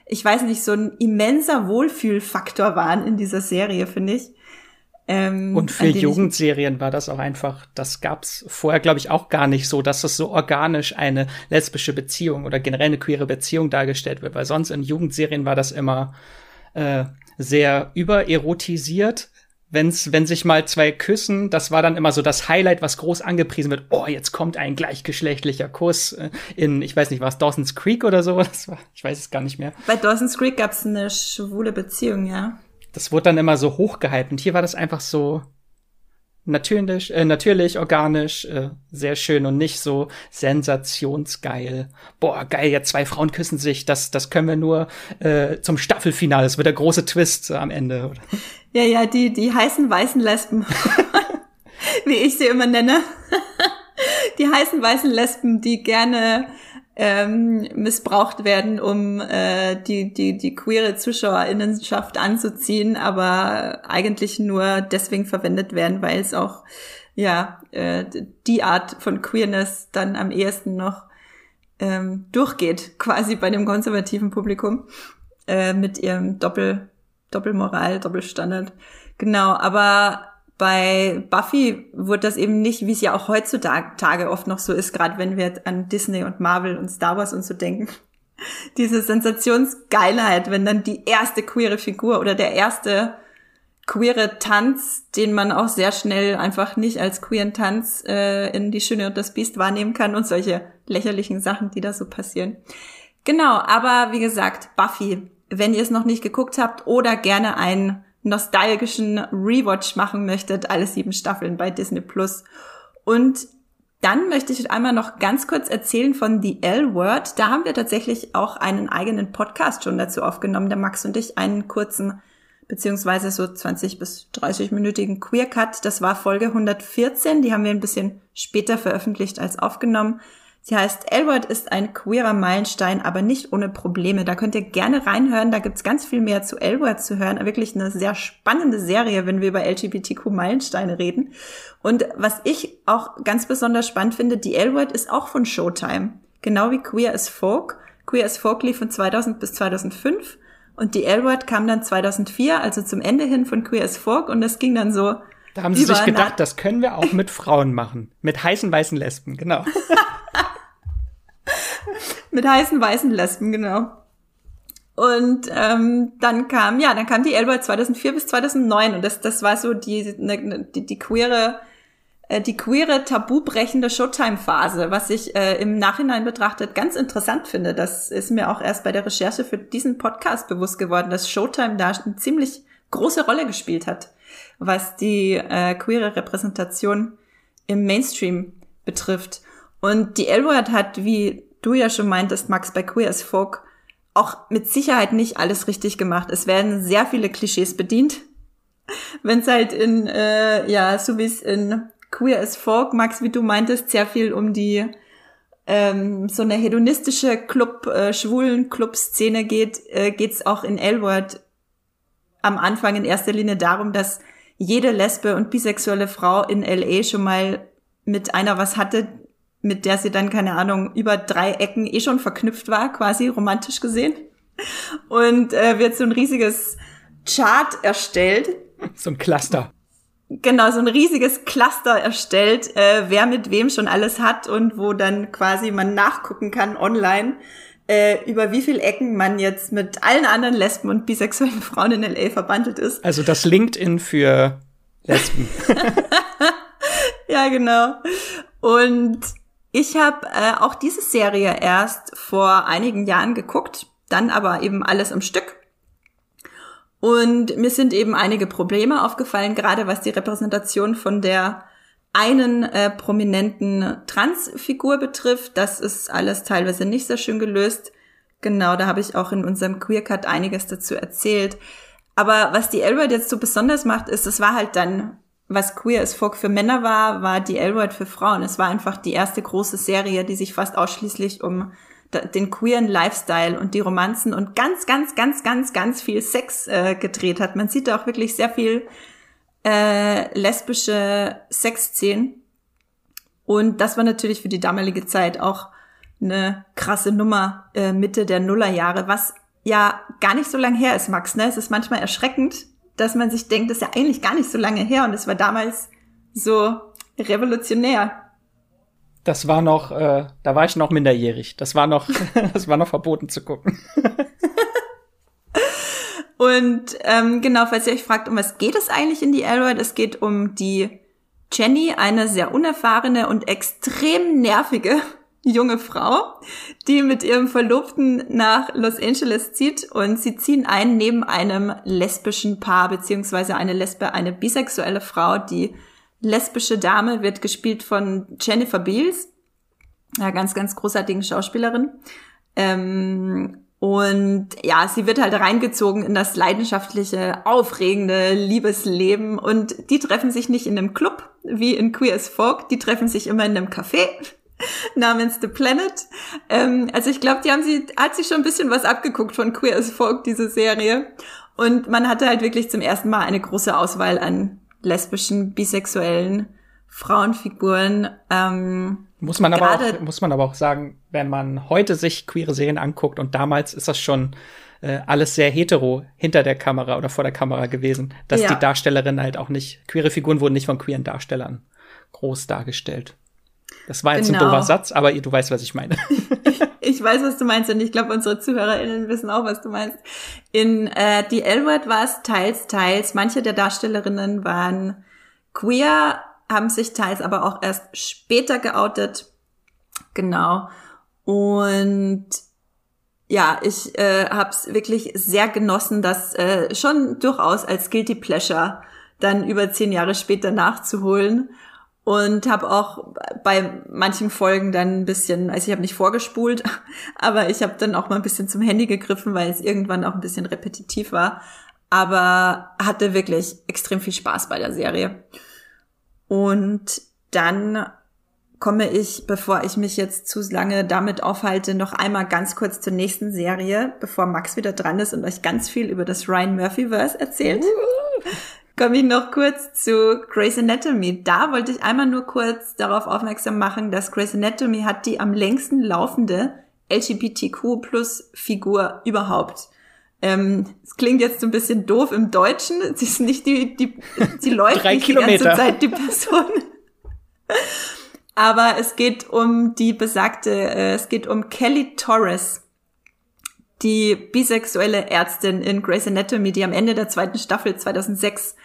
ich weiß nicht, so ein immenser Wohlfühlfaktor waren in dieser Serie, finde ich. Ähm, und für Jugendserien war das auch einfach, das gab's vorher, glaube ich, auch gar nicht so, dass das so organisch eine lesbische Beziehung oder generell eine queere Beziehung dargestellt wird, weil sonst in Jugendserien war das immer äh, sehr übererotisiert. Wenn's, wenn sich mal zwei küssen, das war dann immer so das Highlight, was groß angepriesen wird. Oh, jetzt kommt ein gleichgeschlechtlicher Kuss äh, in, ich weiß nicht, was Dawson's Creek oder so. Das war, ich weiß es gar nicht mehr. Bei Dawson's Creek gab's eine schwule Beziehung, ja das wurde dann immer so hochgehypt. Und hier war das einfach so natürlich, äh, natürlich, organisch, äh, sehr schön und nicht so sensationsgeil. Boah, geil, jetzt zwei Frauen küssen sich, das, das können wir nur äh, zum Staffelfinale. Das wird der große Twist äh, am Ende. Oder? Ja, ja, die, die heißen weißen Lesben. Wie ich sie immer nenne. die heißen weißen Lesben, die gerne ähm, missbraucht werden, um äh, die, die, die queere Zuschauerinnenschaft anzuziehen, aber eigentlich nur deswegen verwendet werden, weil es auch ja äh, die Art von Queerness dann am ehesten noch ähm, durchgeht, quasi bei dem konservativen Publikum äh, mit ihrem Doppel, Doppelmoral, Doppelstandard. Genau, aber bei Buffy wurde das eben nicht, wie es ja auch heutzutage oft noch so ist, gerade wenn wir an Disney und Marvel und Star Wars und so denken. Diese Sensationsgeilheit, wenn dann die erste queere Figur oder der erste queere Tanz, den man auch sehr schnell einfach nicht als queeren Tanz äh, in Die Schöne und das Biest wahrnehmen kann und solche lächerlichen Sachen, die da so passieren. Genau, aber wie gesagt, Buffy, wenn ihr es noch nicht geguckt habt oder gerne ein nostalgischen Rewatch machen möchtet, alle sieben Staffeln bei Disney Plus. Und Dann möchte ich einmal noch ganz kurz erzählen von The L-Word. Da haben wir tatsächlich auch einen eigenen Podcast schon dazu aufgenommen, der Max und ich einen kurzen beziehungsweise so 20 bis 30-minütigen Queer Cut. Das war Folge 114, die haben wir ein bisschen später veröffentlicht als aufgenommen. Sie heißt Elwood ist ein queerer Meilenstein, aber nicht ohne Probleme. Da könnt ihr gerne reinhören. Da gibt's ganz viel mehr zu Elwood zu hören. Wirklich eine sehr spannende Serie, wenn wir über LGBTQ-Meilensteine reden. Und was ich auch ganz besonders spannend finde, die Elwood ist auch von Showtime. Genau wie Queer as Folk. Queer as Folk lief von 2000 bis 2005 und die L-Word kam dann 2004, also zum Ende hin von Queer as Folk und das ging dann so. Da haben sie sich gedacht, das können wir auch mit Frauen machen. Mit heißen weißen Lesben, genau. mit heißen weißen Lesben, genau. Und ähm, dann kam, ja, dann kam die L-Word 2004 bis 2009 und das, das war so die, ne, die, die queere äh, die queere, tabubrechende Showtime-Phase, was ich äh, im Nachhinein betrachtet ganz interessant finde. Das ist mir auch erst bei der Recherche für diesen Podcast bewusst geworden, dass Showtime da eine ziemlich große Rolle gespielt hat, was die äh, queere Repräsentation im Mainstream betrifft. Und die L-Word hat, wie du ja schon meintest, Max, bei Queer as Folk auch mit Sicherheit nicht alles richtig gemacht. Es werden sehr viele Klischees bedient. Wenn es halt in, äh, ja, so wie es in Queer as Folk, Max, wie du meintest, sehr viel um die ähm, so eine hedonistische Club, äh, schwulen Club-Szene geht, äh, geht's auch in Elwood am Anfang in erster Linie darum, dass jede lesbe und bisexuelle Frau in LA schon mal mit einer was hatte, mit der sie dann, keine Ahnung, über drei Ecken eh schon verknüpft war, quasi romantisch gesehen. Und äh, wird so ein riesiges Chart erstellt. So ein Cluster genau so ein riesiges Cluster erstellt, äh, wer mit wem schon alles hat und wo dann quasi man nachgucken kann online, äh, über wie viel Ecken man jetzt mit allen anderen Lesben und bisexuellen Frauen in LA verbandelt ist. Also das LinkedIn für Lesben. ja, genau. Und ich habe äh, auch diese Serie erst vor einigen Jahren geguckt, dann aber eben alles im Stück und mir sind eben einige Probleme aufgefallen, gerade was die Repräsentation von der einen äh, prominenten Transfigur betrifft. Das ist alles teilweise nicht sehr schön gelöst. Genau, da habe ich auch in unserem Queer Cut einiges dazu erzählt. Aber was die Elwood jetzt so besonders macht, ist, es war halt dann, was Queer as Folk für Männer war, war die Elwood für Frauen. Es war einfach die erste große Serie, die sich fast ausschließlich um den queeren Lifestyle und die Romanzen und ganz, ganz, ganz, ganz, ganz viel Sex äh, gedreht hat. Man sieht da auch wirklich sehr viel äh, lesbische Sexszenen. Und das war natürlich für die damalige Zeit auch eine krasse Nummer äh, Mitte der Nullerjahre, was ja gar nicht so lange her ist, Max. Ne? Es ist manchmal erschreckend, dass man sich denkt, das ist ja eigentlich gar nicht so lange her und es war damals so revolutionär das war noch, äh, da war ich noch minderjährig. Das war noch, das war noch verboten zu gucken. Und ähm, genau, falls ihr euch fragt, um was geht es eigentlich in die Airride? Es geht um die Jenny, eine sehr unerfahrene und extrem nervige junge Frau, die mit ihrem Verlobten nach Los Angeles zieht und sie ziehen ein neben einem lesbischen Paar, beziehungsweise eine Lesbe, eine bisexuelle Frau, die lesbische Dame wird gespielt von Jennifer Beals, ja, ganz, ganz großartigen Schauspielerin. Ähm, und ja, sie wird halt reingezogen in das leidenschaftliche, aufregende Liebesleben. Und die treffen sich nicht in einem Club wie in Queer as Folk, die treffen sich immer in einem Café namens The Planet. Ähm, also ich glaube, die haben sie, hat sich schon ein bisschen was abgeguckt von Queer as Folk, diese Serie. Und man hatte halt wirklich zum ersten Mal eine große Auswahl an lesbischen, bisexuellen Frauenfiguren. Ähm, muss man aber auch, muss man aber auch sagen, wenn man heute sich queere Serien anguckt und damals ist das schon äh, alles sehr hetero hinter der Kamera oder vor der Kamera gewesen, dass ja. die Darstellerinnen halt auch nicht, queere Figuren wurden nicht von queeren Darstellern groß dargestellt. Das war jetzt genau. ein doofer Satz, aber du weißt, was ich meine. ich weiß, was du meinst und ich glaube, unsere ZuhörerInnen wissen auch, was du meinst. In äh, die L-Word war es teils, teils. Manche der Darstellerinnen waren queer, haben sich teils aber auch erst später geoutet. Genau. Und ja, ich äh, habe es wirklich sehr genossen, das äh, schon durchaus als Guilty Pleasure dann über zehn Jahre später nachzuholen und habe auch bei manchen Folgen dann ein bisschen, also ich habe nicht vorgespult, aber ich habe dann auch mal ein bisschen zum Handy gegriffen, weil es irgendwann auch ein bisschen repetitiv war, aber hatte wirklich extrem viel Spaß bei der Serie. Und dann komme ich, bevor ich mich jetzt zu lange damit aufhalte, noch einmal ganz kurz zur nächsten Serie, bevor Max wieder dran ist und euch ganz viel über das Ryan Murphy-Verse erzählt komme ich noch kurz zu Grey's Anatomy. Da wollte ich einmal nur kurz darauf aufmerksam machen, dass Grey's Anatomy hat die am längsten laufende LGBTQ plus Figur überhaupt. Ähm, es klingt jetzt so ein bisschen doof im Deutschen. Sie ist nicht die, die, sie läuft nicht Kilometer. die ganze Zeit die Person. Aber es geht um die besagte, äh, es geht um Kelly Torres die bisexuelle Ärztin in Grey's Anatomy, die am Ende der zweiten Staffel 2006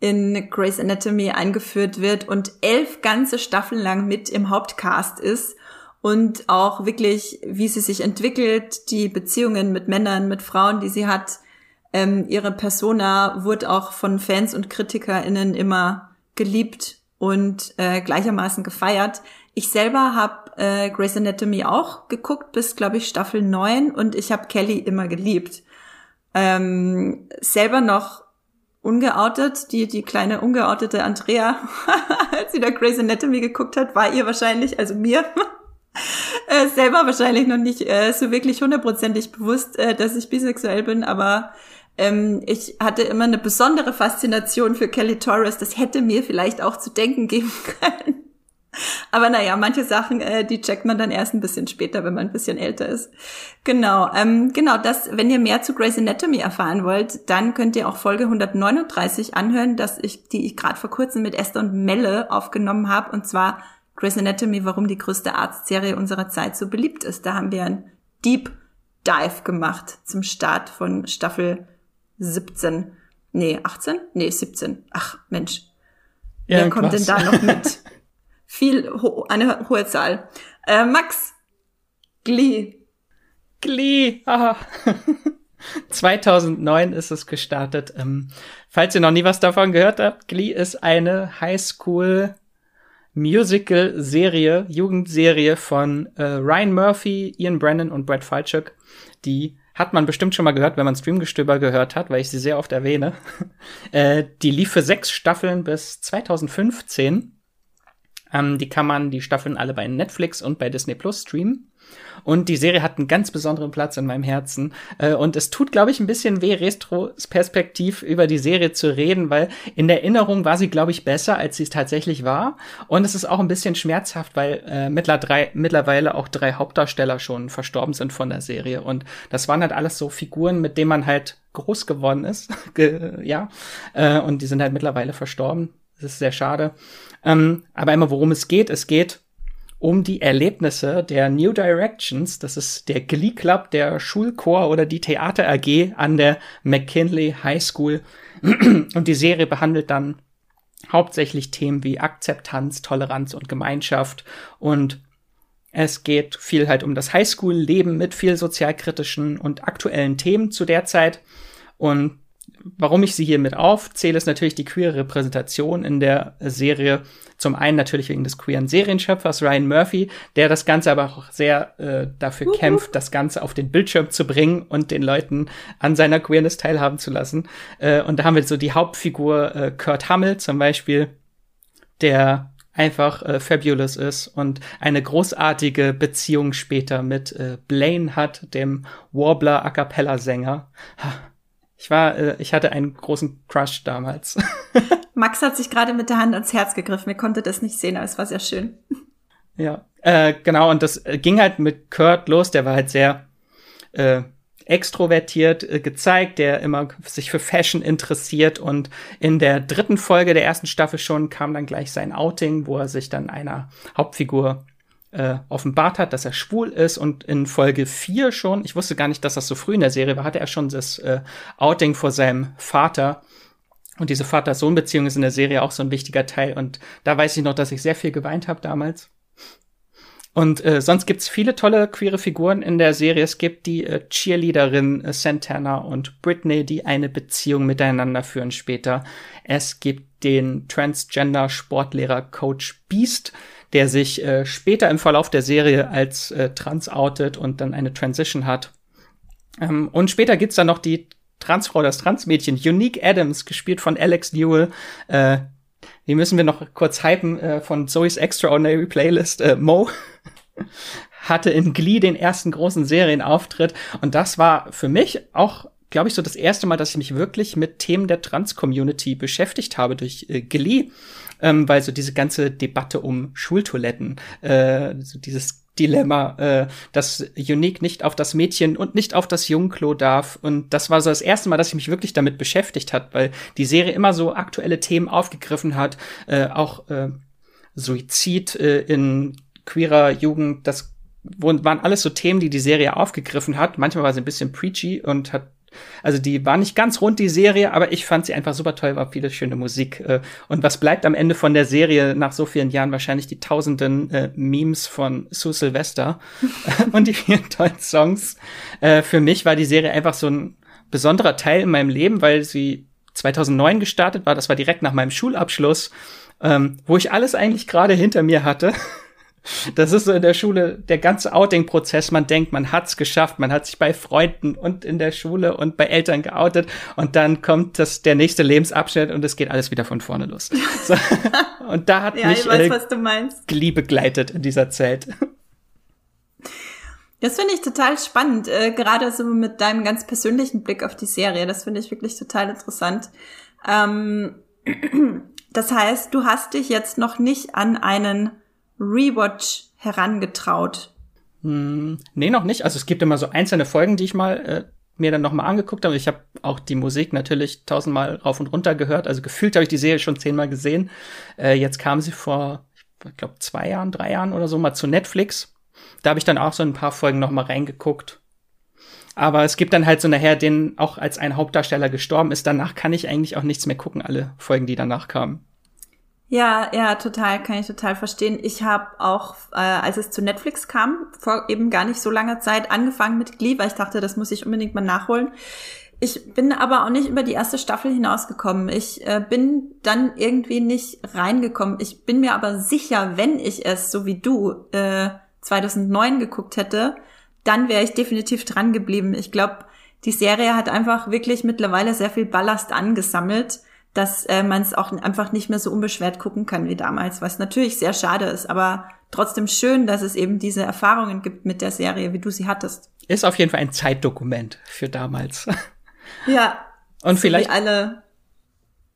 in Grey's Anatomy eingeführt wird und elf ganze Staffeln lang mit im Hauptcast ist und auch wirklich, wie sie sich entwickelt, die Beziehungen mit Männern, mit Frauen, die sie hat, ähm, ihre Persona wurde auch von Fans und KritikerInnen immer geliebt und äh, gleichermaßen gefeiert. Ich selber habe äh, Grey's Anatomy auch geguckt bis, glaube ich, Staffel 9 und ich habe Kelly immer geliebt. Ähm, selber noch ungeoutet, die, die kleine ungeoutete Andrea, als sie da Grey's Anatomy geguckt hat, war ihr wahrscheinlich, also mir, äh, selber wahrscheinlich noch nicht äh, so wirklich hundertprozentig bewusst, äh, dass ich bisexuell bin, aber ähm, ich hatte immer eine besondere Faszination für Kelly Torres. Das hätte mir vielleicht auch zu denken geben können. Aber naja, manche Sachen, äh, die checkt man dann erst ein bisschen später, wenn man ein bisschen älter ist. Genau, ähm, genau, das, wenn ihr mehr zu Grey's Anatomy erfahren wollt, dann könnt ihr auch Folge 139 anhören, dass ich, die ich gerade vor kurzem mit Esther und Melle aufgenommen habe, und zwar Grey's Anatomy, warum die größte Arztserie unserer Zeit so beliebt ist. Da haben wir ein Deep Dive gemacht zum Start von Staffel 17. Nee, 18? Nee, 17. Ach, Mensch. Ja, Wer kommt denn da noch mit? viel, eine hohe Zahl. Äh, Max, Glee. Glee, aha. 2009 ist es gestartet. Ähm, falls ihr noch nie was davon gehört habt, Glee ist eine Highschool Musical-Serie, Jugendserie von äh, Ryan Murphy, Ian Brennan und Brad Falchuk. Die hat man bestimmt schon mal gehört, wenn man Streamgestöber gehört hat, weil ich sie sehr oft erwähne. äh, die lief für sechs Staffeln bis 2015 ähm, die kann man, die Staffeln alle bei Netflix und bei Disney Plus streamen. Und die Serie hat einen ganz besonderen Platz in meinem Herzen. Äh, und es tut, glaube ich, ein bisschen weh, retrospektiv über die Serie zu reden, weil in der Erinnerung war sie, glaube ich, besser, als sie es tatsächlich war. Und es ist auch ein bisschen schmerzhaft, weil äh, mittlerweile auch drei Hauptdarsteller schon verstorben sind von der Serie. Und das waren halt alles so Figuren, mit denen man halt groß geworden ist. ja. Äh, und die sind halt mittlerweile verstorben. Das ist sehr schade. Ähm, aber immer worum es geht, es geht um die Erlebnisse der New Directions, das ist der Glee Club, der Schulchor oder die Theater AG an der McKinley High School. Und die Serie behandelt dann hauptsächlich Themen wie Akzeptanz, Toleranz und Gemeinschaft. Und es geht viel halt um das Highschool-Leben mit viel sozialkritischen und aktuellen Themen zu der Zeit. Und warum ich sie hier mit aufzähle, ist natürlich die queere Repräsentation in der Serie. Zum einen natürlich wegen des queeren Serienschöpfers Ryan Murphy, der das Ganze aber auch sehr äh, dafür uh kämpft, das Ganze auf den Bildschirm zu bringen und den Leuten an seiner Queerness teilhaben zu lassen. Äh, und da haben wir so die Hauptfigur äh, Kurt Hummel zum Beispiel, der einfach äh, fabulous ist und eine großartige Beziehung später mit äh, Blaine hat, dem Warbler A cappella Sänger. Ich war, äh, ich hatte einen großen Crush damals. Max hat sich gerade mit der Hand ans Herz gegriffen. Ihr konntet das nicht sehen, aber es war sehr schön. Ja, äh, genau. Und das äh, ging halt mit Kurt los. Der war halt sehr äh, extrovertiert äh, gezeigt, der immer sich für Fashion interessiert. Und in der dritten Folge der ersten Staffel schon kam dann gleich sein Outing, wo er sich dann einer Hauptfigur äh, offenbart hat, dass er schwul ist und in Folge 4 schon, ich wusste gar nicht, dass das so früh in der Serie war, hatte er schon das äh, Outing vor seinem Vater. Und diese Vater-Sohn-Beziehung ist in der Serie auch so ein wichtiger Teil. Und da weiß ich noch, dass ich sehr viel geweint habe damals. Und äh, sonst gibt's viele tolle queere Figuren in der Serie. Es gibt die äh, Cheerleaderin äh, Santana und Britney, die eine Beziehung miteinander führen später. Es gibt den Transgender-Sportlehrer Coach Beast, der sich äh, später im Verlauf der Serie als äh, trans outet und dann eine Transition hat. Ähm, und später gibt's dann noch die Transfrau, das Transmädchen, Unique Adams, gespielt von Alex Newell. Äh, die müssen wir noch kurz hypen äh, von Zoe's Extraordinary Playlist. Äh, Mo hatte in Glee den ersten großen Serienauftritt und das war für mich auch glaube ich, so das erste Mal, dass ich mich wirklich mit Themen der Trans-Community beschäftigt habe durch äh, Glee, ähm, weil so diese ganze Debatte um Schultoiletten, äh, so dieses Dilemma, äh, dass Unique nicht auf das Mädchen und nicht auf das Jungklo darf. Und das war so das erste Mal, dass ich mich wirklich damit beschäftigt hat, weil die Serie immer so aktuelle Themen aufgegriffen hat, äh, auch äh, Suizid äh, in queerer Jugend, das waren alles so Themen, die die Serie aufgegriffen hat. Manchmal war sie ein bisschen preachy und hat also die war nicht ganz rund, die Serie, aber ich fand sie einfach super toll, war viele schöne Musik. Äh, und was bleibt am Ende von der Serie nach so vielen Jahren? Wahrscheinlich die tausenden äh, Memes von Sue Sylvester und die vielen tollen Songs. Äh, für mich war die Serie einfach so ein besonderer Teil in meinem Leben, weil sie 2009 gestartet war. Das war direkt nach meinem Schulabschluss, ähm, wo ich alles eigentlich gerade hinter mir hatte. Das ist so in der Schule der ganze Outing-Prozess. Man denkt, man hat's geschafft, man hat sich bei Freunden und in der Schule und bei Eltern geoutet und dann kommt das der nächste Lebensabschnitt und es geht alles wieder von vorne los. So. Und da hat ja, mich weiß, äh, Glee begleitet in dieser Zeit. Das finde ich total spannend, äh, gerade so mit deinem ganz persönlichen Blick auf die Serie. Das finde ich wirklich total interessant. Ähm, das heißt, du hast dich jetzt noch nicht an einen Rewatch herangetraut? Hm, nee, noch nicht. Also es gibt immer so einzelne Folgen, die ich mal äh, mir dann nochmal angeguckt habe. Ich habe auch die Musik natürlich tausendmal rauf und runter gehört. Also gefühlt habe ich die Serie schon zehnmal gesehen. Äh, jetzt kam sie vor, ich glaube, zwei Jahren, drei Jahren oder so mal zu Netflix. Da habe ich dann auch so ein paar Folgen nochmal reingeguckt. Aber es gibt dann halt so nachher, den auch als ein Hauptdarsteller gestorben ist. Danach kann ich eigentlich auch nichts mehr gucken, alle Folgen, die danach kamen. Ja, ja, total, kann ich total verstehen. Ich habe auch, äh, als es zu Netflix kam, vor eben gar nicht so langer Zeit angefangen mit Glee, weil ich dachte, das muss ich unbedingt mal nachholen. Ich bin aber auch nicht über die erste Staffel hinausgekommen. Ich äh, bin dann irgendwie nicht reingekommen. Ich bin mir aber sicher, wenn ich es, so wie du, äh, 2009 geguckt hätte, dann wäre ich definitiv dran geblieben. Ich glaube, die Serie hat einfach wirklich mittlerweile sehr viel Ballast angesammelt dass äh, man es auch einfach nicht mehr so unbeschwert gucken kann wie damals, was natürlich sehr schade ist, aber trotzdem schön, dass es eben diese Erfahrungen gibt mit der Serie, wie du sie hattest. Ist auf jeden Fall ein Zeitdokument für damals. Ja. Und vielleicht so wie alle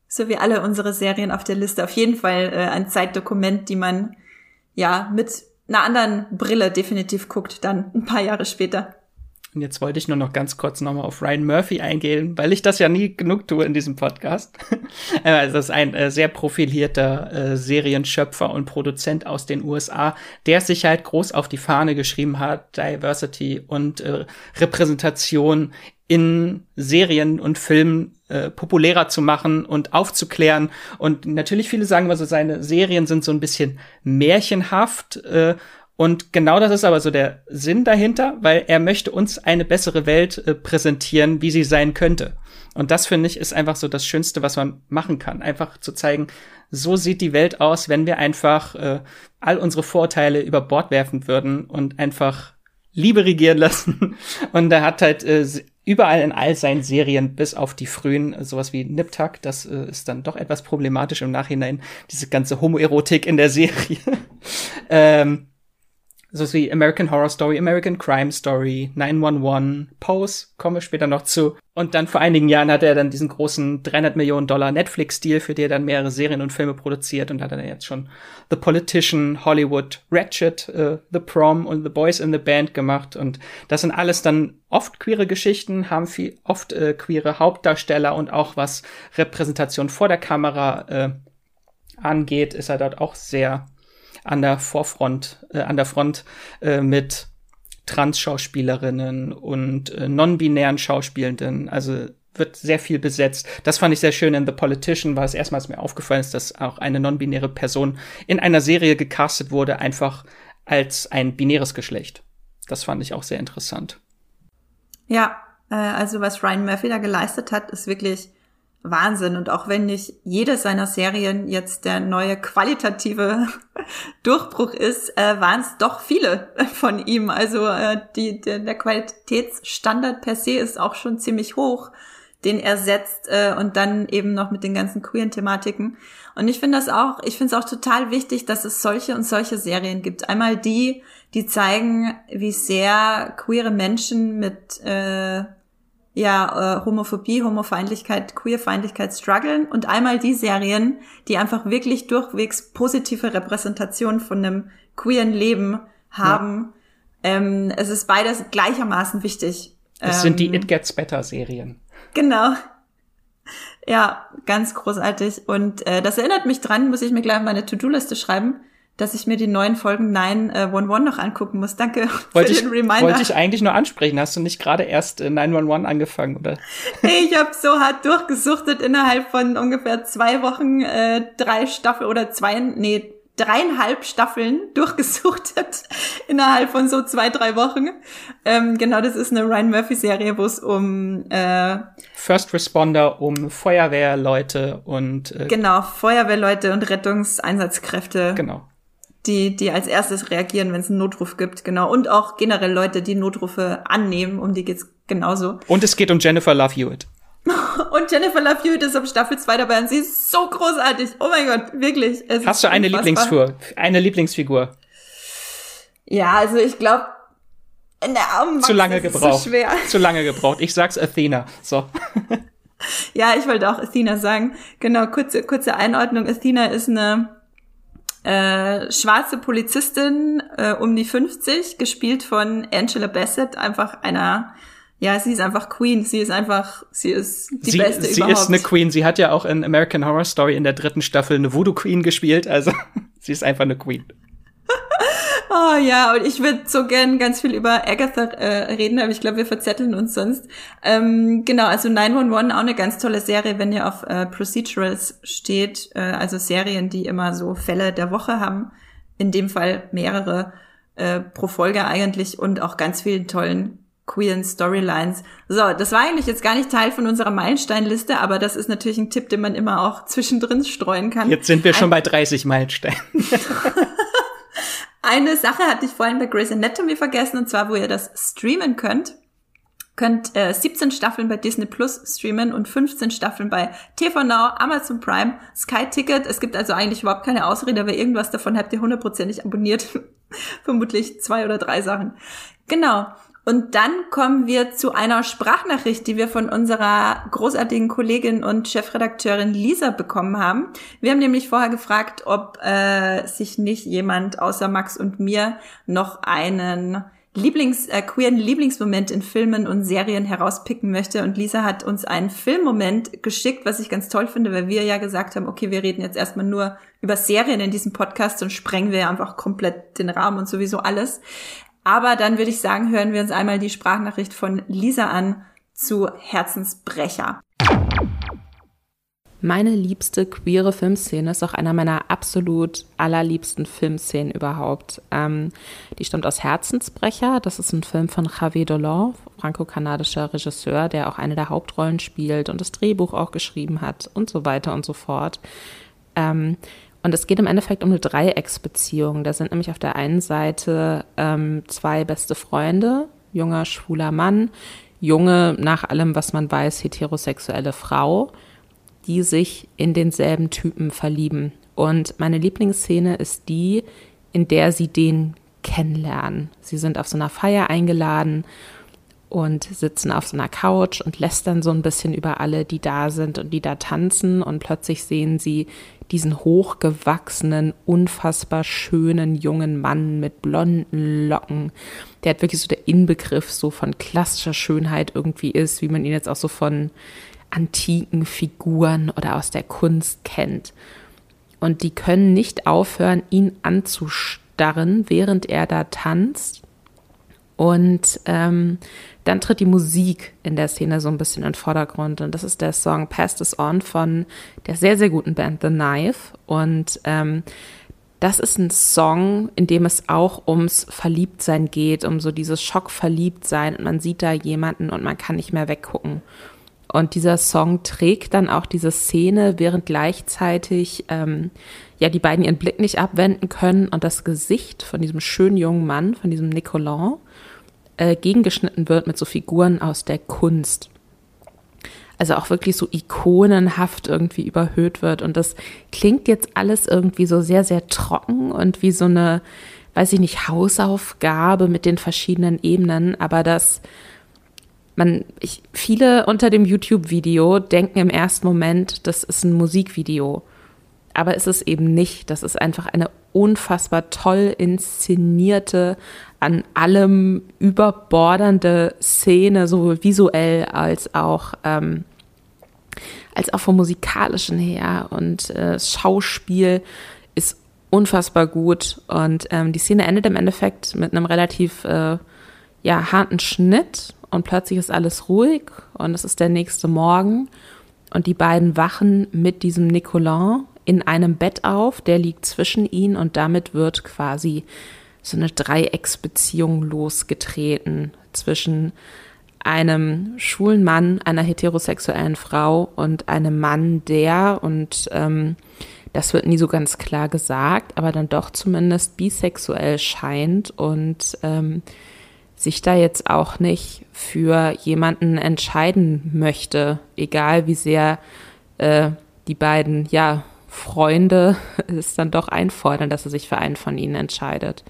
so wie alle unsere Serien auf der Liste auf jeden Fall äh, ein Zeitdokument, die man ja mit einer anderen Brille definitiv guckt, dann ein paar Jahre später. Und jetzt wollte ich nur noch ganz kurz nochmal auf Ryan Murphy eingehen, weil ich das ja nie genug tue in diesem Podcast. also das ist ein äh, sehr profilierter äh, Serienschöpfer und Produzent aus den USA, der sich halt groß auf die Fahne geschrieben hat, Diversity und äh, Repräsentation in Serien und Filmen äh, populärer zu machen und aufzuklären. Und natürlich viele sagen immer so, seine Serien sind so ein bisschen märchenhaft äh, und genau das ist aber so der Sinn dahinter, weil er möchte uns eine bessere Welt äh, präsentieren, wie sie sein könnte. Und das finde ich ist einfach so das Schönste, was man machen kann. Einfach zu zeigen, so sieht die Welt aus, wenn wir einfach äh, all unsere Vorteile über Bord werfen würden und einfach Liebe regieren lassen. Und er hat halt äh, überall in all seinen Serien, bis auf die frühen, sowas wie Nip Tuck, das äh, ist dann doch etwas problematisch im Nachhinein, diese ganze Homoerotik in der Serie. ähm, so wie American Horror Story, American Crime Story, 911, Pose, komme später noch zu. Und dann vor einigen Jahren hat er dann diesen großen 300 Millionen Dollar Netflix-Deal, für den er dann mehrere Serien und Filme produziert und hat dann jetzt schon The Politician, Hollywood, Ratchet, uh, The Prom und The Boys in the Band gemacht. Und das sind alles dann oft queere Geschichten, haben viel, oft äh, queere Hauptdarsteller und auch was Repräsentation vor der Kamera äh, angeht, ist er dort auch sehr an der Vorfront, äh, an der Front äh, mit Trans-Schauspielerinnen und äh, non-binären Schauspielenden. Also wird sehr viel besetzt. Das fand ich sehr schön in The Politician, weil es erstmals mir aufgefallen ist, dass auch eine non-binäre Person in einer Serie gecastet wurde, einfach als ein binäres Geschlecht. Das fand ich auch sehr interessant. Ja, äh, also was Ryan Murphy da geleistet hat, ist wirklich Wahnsinn. Und auch wenn nicht jede seiner Serien jetzt der neue qualitative Durchbruch ist, äh, waren es doch viele von ihm. Also äh, die, der, der Qualitätsstandard per se ist auch schon ziemlich hoch, den er setzt äh, und dann eben noch mit den ganzen queeren Thematiken. Und ich finde das auch, ich finde es auch total wichtig, dass es solche und solche Serien gibt. Einmal die, die zeigen, wie sehr queere Menschen mit äh, ja, äh, Homophobie, Homofeindlichkeit, Queerfeindlichkeit strugglen und einmal die Serien, die einfach wirklich durchwegs positive Repräsentation von einem queeren Leben haben. Ja. Ähm, es ist beides gleichermaßen wichtig. Es ähm, sind die ähm, It Gets Better Serien. Genau. Ja, ganz großartig. Und äh, das erinnert mich dran, muss ich mir gleich meine To-Do-Liste schreiben dass ich mir die neuen Folgen 911 äh, noch angucken muss. Danke wollte für den ich, Reminder. Wollte ich eigentlich nur ansprechen. Hast du nicht gerade erst 911 äh, angefangen, oder? Hey, ich habe so hart durchgesuchtet innerhalb von ungefähr zwei Wochen äh, drei Staffeln oder zwei, nee, dreieinhalb Staffeln durchgesuchtet innerhalb von so zwei, drei Wochen. Ähm, genau, das ist eine Ryan Murphy-Serie, wo es um äh, First Responder, um Feuerwehrleute und äh, Genau, Feuerwehrleute und Rettungseinsatzkräfte. Genau die, die als erstes reagieren, wenn es einen Notruf gibt, genau. Und auch generell Leute, die Notrufe annehmen, um die geht's genauso. Und es geht um Jennifer Love Hewitt. und Jennifer Love Hewitt ist ab Staffel 2 dabei und sie ist so großartig. Oh mein Gott, wirklich. Hast du eine Lieblingsfigur? Eine Lieblingsfigur? Ja, also ich glaube, in der Zu lange gebraucht. So schwer. Zu lange gebraucht. Ich sag's Athena. So. ja, ich wollte auch Athena sagen. Genau, kurze, kurze Einordnung. Athena ist eine äh, schwarze Polizistin äh, um die 50, gespielt von Angela Bassett, einfach einer ja, sie ist einfach Queen. Sie ist einfach, sie ist die sie, beste sie überhaupt. Sie ist eine Queen. Sie hat ja auch in American Horror Story in der dritten Staffel eine Voodoo Queen gespielt. Also sie ist einfach eine Queen. Oh ja, und ich würde so gern ganz viel über Agatha äh, reden, aber ich glaube, wir verzetteln uns sonst. Ähm, genau, also 911 auch eine ganz tolle Serie, wenn ihr auf äh, Procedurals steht, äh, also Serien, die immer so Fälle der Woche haben. In dem Fall mehrere äh, pro Folge eigentlich und auch ganz vielen tollen queeren Storylines. So, das war eigentlich jetzt gar nicht Teil von unserer Meilensteinliste, aber das ist natürlich ein Tipp, den man immer auch zwischendrin streuen kann. Jetzt sind wir schon ein bei 30 Meilensteinen. Eine Sache hatte ich vorhin bei Grey's Anatomy vergessen, und zwar, wo ihr das streamen könnt. Könnt äh, 17 Staffeln bei Disney Plus streamen und 15 Staffeln bei TV Now, Amazon Prime, Sky Ticket. Es gibt also eigentlich überhaupt keine Ausrede, aber irgendwas davon habt ihr hundertprozentig abonniert. Vermutlich zwei oder drei Sachen. Genau. Und dann kommen wir zu einer Sprachnachricht, die wir von unserer großartigen Kollegin und Chefredakteurin Lisa bekommen haben. Wir haben nämlich vorher gefragt, ob äh, sich nicht jemand außer Max und mir noch einen Lieblings, äh, queeren Lieblingsmoment in Filmen und Serien herauspicken möchte. Und Lisa hat uns einen Filmmoment geschickt, was ich ganz toll finde, weil wir ja gesagt haben, okay, wir reden jetzt erstmal nur über Serien in diesem Podcast und sprengen wir einfach komplett den Rahmen und sowieso alles. Aber dann würde ich sagen, hören wir uns einmal die Sprachnachricht von Lisa an zu Herzensbrecher. Meine liebste queere Filmszene ist auch einer meiner absolut allerliebsten Filmszenen überhaupt. Ähm, die stammt aus Herzensbrecher. Das ist ein Film von Javier Dolan, franco-kanadischer Regisseur, der auch eine der Hauptrollen spielt und das Drehbuch auch geschrieben hat und so weiter und so fort. Ähm, und es geht im Endeffekt um eine Dreiecksbeziehung. Da sind nämlich auf der einen Seite ähm, zwei beste Freunde, junger, schwuler Mann, junge, nach allem, was man weiß, heterosexuelle Frau, die sich in denselben Typen verlieben. Und meine Lieblingsszene ist die, in der sie den kennenlernen. Sie sind auf so einer Feier eingeladen und sitzen auf so einer Couch und lästern so ein bisschen über alle, die da sind und die da tanzen. Und plötzlich sehen sie diesen hochgewachsenen, unfassbar schönen jungen Mann mit blonden Locken, der hat wirklich so der Inbegriff so von klassischer Schönheit irgendwie ist, wie man ihn jetzt auch so von antiken Figuren oder aus der Kunst kennt. Und die können nicht aufhören, ihn anzustarren, während er da tanzt. Und ähm, dann tritt die Musik in der Szene so ein bisschen in den Vordergrund. Und das ist der Song Past is On von der sehr, sehr guten Band The Knife. Und ähm, das ist ein Song, in dem es auch ums Verliebtsein geht, um so dieses Schockverliebtsein. Und man sieht da jemanden und man kann nicht mehr weggucken. Und dieser Song trägt dann auch diese Szene, während gleichzeitig ähm, ja die beiden ihren Blick nicht abwenden können und das Gesicht von diesem schönen jungen Mann, von diesem Nicolas, äh, gegengeschnitten wird mit so Figuren aus der Kunst. Also auch wirklich so ikonenhaft irgendwie überhöht wird. Und das klingt jetzt alles irgendwie so sehr, sehr trocken und wie so eine, weiß ich nicht, Hausaufgabe mit den verschiedenen Ebenen. Aber das, man, ich, viele unter dem YouTube-Video denken im ersten Moment, das ist ein Musikvideo. Aber ist es eben nicht. Das ist einfach eine unfassbar toll inszenierte, an allem überbordernde Szene, sowohl visuell als auch, ähm, als auch vom musikalischen her. Und äh, Schauspiel ist unfassbar gut. Und ähm, die Szene endet im Endeffekt mit einem relativ äh, ja, harten Schnitt und plötzlich ist alles ruhig und es ist der nächste Morgen und die beiden wachen mit diesem Nicolas in einem Bett auf, der liegt zwischen ihnen und damit wird quasi so eine Dreiecksbeziehung losgetreten zwischen einem schwulen Mann, einer heterosexuellen Frau und einem Mann, der, und ähm, das wird nie so ganz klar gesagt, aber dann doch zumindest bisexuell scheint und ähm, sich da jetzt auch nicht für jemanden entscheiden möchte, egal wie sehr äh, die beiden, ja, Freunde es dann doch einfordern, dass er sich für einen von ihnen entscheidet.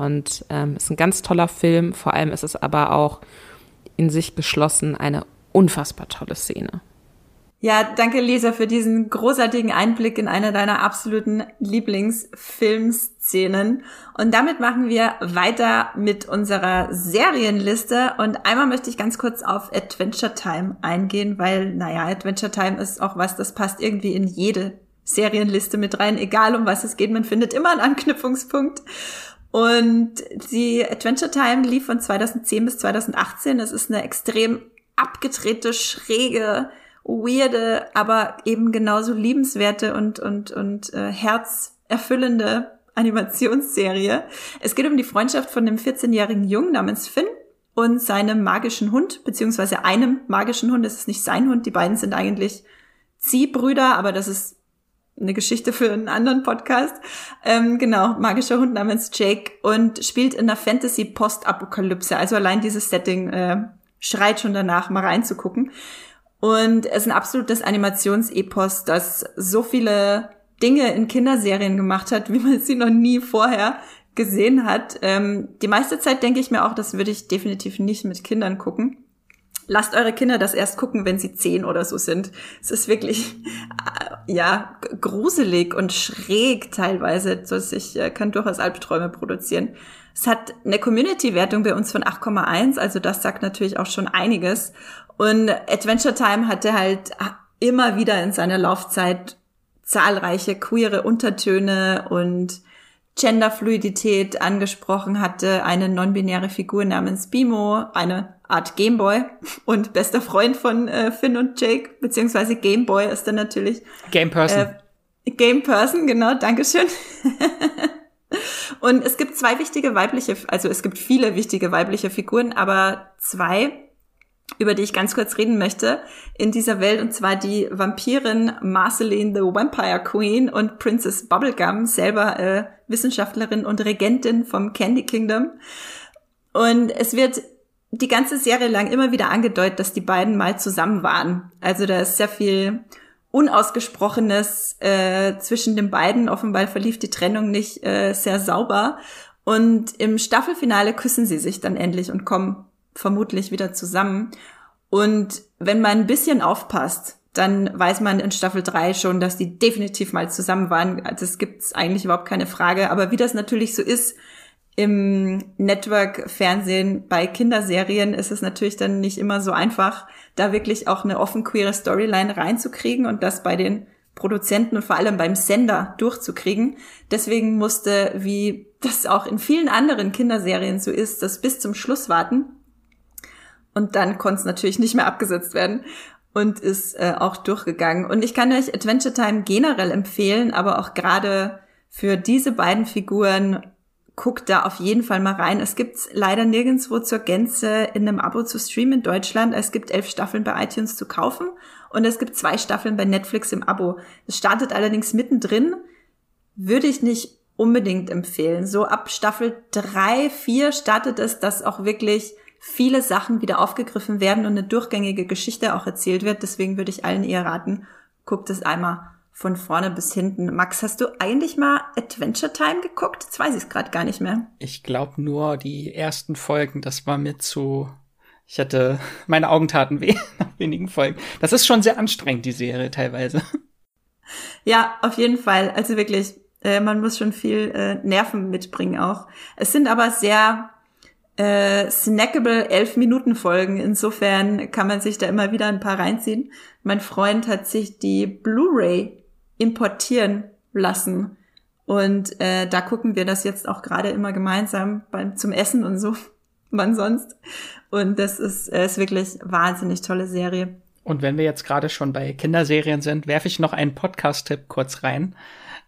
Und ähm, ist ein ganz toller Film, vor allem ist es aber auch in sich geschlossen eine unfassbar tolle Szene. Ja, danke Lisa für diesen großartigen Einblick in eine deiner absoluten Lieblingsfilmszenen. Und damit machen wir weiter mit unserer Serienliste. Und einmal möchte ich ganz kurz auf Adventure Time eingehen, weil, naja, Adventure Time ist auch was, das passt irgendwie in jede Serienliste mit rein, egal um was es geht. Man findet immer einen Anknüpfungspunkt. Und die Adventure Time lief von 2010 bis 2018. Es ist eine extrem abgedrehte, schräge, weirde, aber eben genauso liebenswerte und, und, und äh, herzerfüllende Animationsserie. Es geht um die Freundschaft von einem 14-jährigen Jungen namens Finn und seinem magischen Hund, beziehungsweise einem magischen Hund. Es ist nicht sein Hund. Die beiden sind eigentlich Ziehbrüder, aber das ist eine Geschichte für einen anderen Podcast. Ähm, genau, magischer Hund namens Jake und spielt in einer Fantasy-Postapokalypse. Also allein dieses Setting äh, schreit schon danach, mal reinzugucken. Und es ist ein absolutes Animationsepos, das so viele Dinge in Kinderserien gemacht hat, wie man sie noch nie vorher gesehen hat. Ähm, die meiste Zeit denke ich mir auch, das würde ich definitiv nicht mit Kindern gucken. Lasst eure Kinder das erst gucken, wenn sie zehn oder so sind. Es ist wirklich, äh, ja, gruselig und schräg teilweise. Ich äh, kann durchaus Albträume produzieren. Es hat eine Community-Wertung bei uns von 8,1, also das sagt natürlich auch schon einiges. Und Adventure Time hatte halt immer wieder in seiner Laufzeit zahlreiche queere Untertöne und Genderfluidität angesprochen hatte, eine non-binäre Figur namens Bimo, eine Art Gameboy und bester Freund von äh, Finn und Jake, beziehungsweise Gameboy ist dann natürlich Game Person. Äh, Game Person, genau, Dankeschön. und es gibt zwei wichtige weibliche, also es gibt viele wichtige weibliche Figuren, aber zwei über die ich ganz kurz reden möchte in dieser Welt, und zwar die Vampirin Marceline the Vampire Queen und Princess Bubblegum, selber äh, Wissenschaftlerin und Regentin vom Candy Kingdom. Und es wird die ganze Serie lang immer wieder angedeutet, dass die beiden mal zusammen waren. Also da ist sehr viel Unausgesprochenes äh, zwischen den beiden. Offenbar verlief die Trennung nicht äh, sehr sauber. Und im Staffelfinale küssen sie sich dann endlich und kommen vermutlich wieder zusammen. Und wenn man ein bisschen aufpasst, dann weiß man in Staffel 3 schon, dass die definitiv mal zusammen waren. Das gibt's eigentlich überhaupt keine Frage. Aber wie das natürlich so ist im Network-Fernsehen bei Kinderserien, ist es natürlich dann nicht immer so einfach, da wirklich auch eine offen queere Storyline reinzukriegen und das bei den Produzenten und vor allem beim Sender durchzukriegen. Deswegen musste, wie das auch in vielen anderen Kinderserien so ist, das bis zum Schluss warten und dann konnte es natürlich nicht mehr abgesetzt werden und ist äh, auch durchgegangen. Und ich kann euch Adventure Time generell empfehlen, aber auch gerade für diese beiden Figuren guckt da auf jeden Fall mal rein. Es gibt's leider nirgendwo zur Gänze in einem Abo zu streamen in Deutschland. Es gibt elf Staffeln bei iTunes zu kaufen und es gibt zwei Staffeln bei Netflix im Abo. Es startet allerdings mittendrin. Würde ich nicht unbedingt empfehlen. So ab Staffel drei, vier startet es, dass auch wirklich viele Sachen wieder aufgegriffen werden und eine durchgängige Geschichte auch erzählt wird. Deswegen würde ich allen eher raten, guckt es einmal von vorne bis hinten. Max, hast du eigentlich mal Adventure Time geguckt? Jetzt weiß ich es gerade gar nicht mehr. Ich glaube nur die ersten Folgen, das war mir zu. Ich hatte, meine Augen taten weh nach wenigen Folgen. Das ist schon sehr anstrengend, die Serie teilweise. Ja, auf jeden Fall. Also wirklich, äh, man muss schon viel äh, Nerven mitbringen auch. Es sind aber sehr äh, snackable elf Minuten Folgen. Insofern kann man sich da immer wieder ein paar reinziehen. Mein Freund hat sich die Blu-ray importieren lassen. Und äh, da gucken wir das jetzt auch gerade immer gemeinsam beim, zum Essen und so. Wann sonst? Und das ist, äh, ist wirklich wahnsinnig tolle Serie. Und wenn wir jetzt gerade schon bei Kinderserien sind, werfe ich noch einen Podcast-Tipp kurz rein.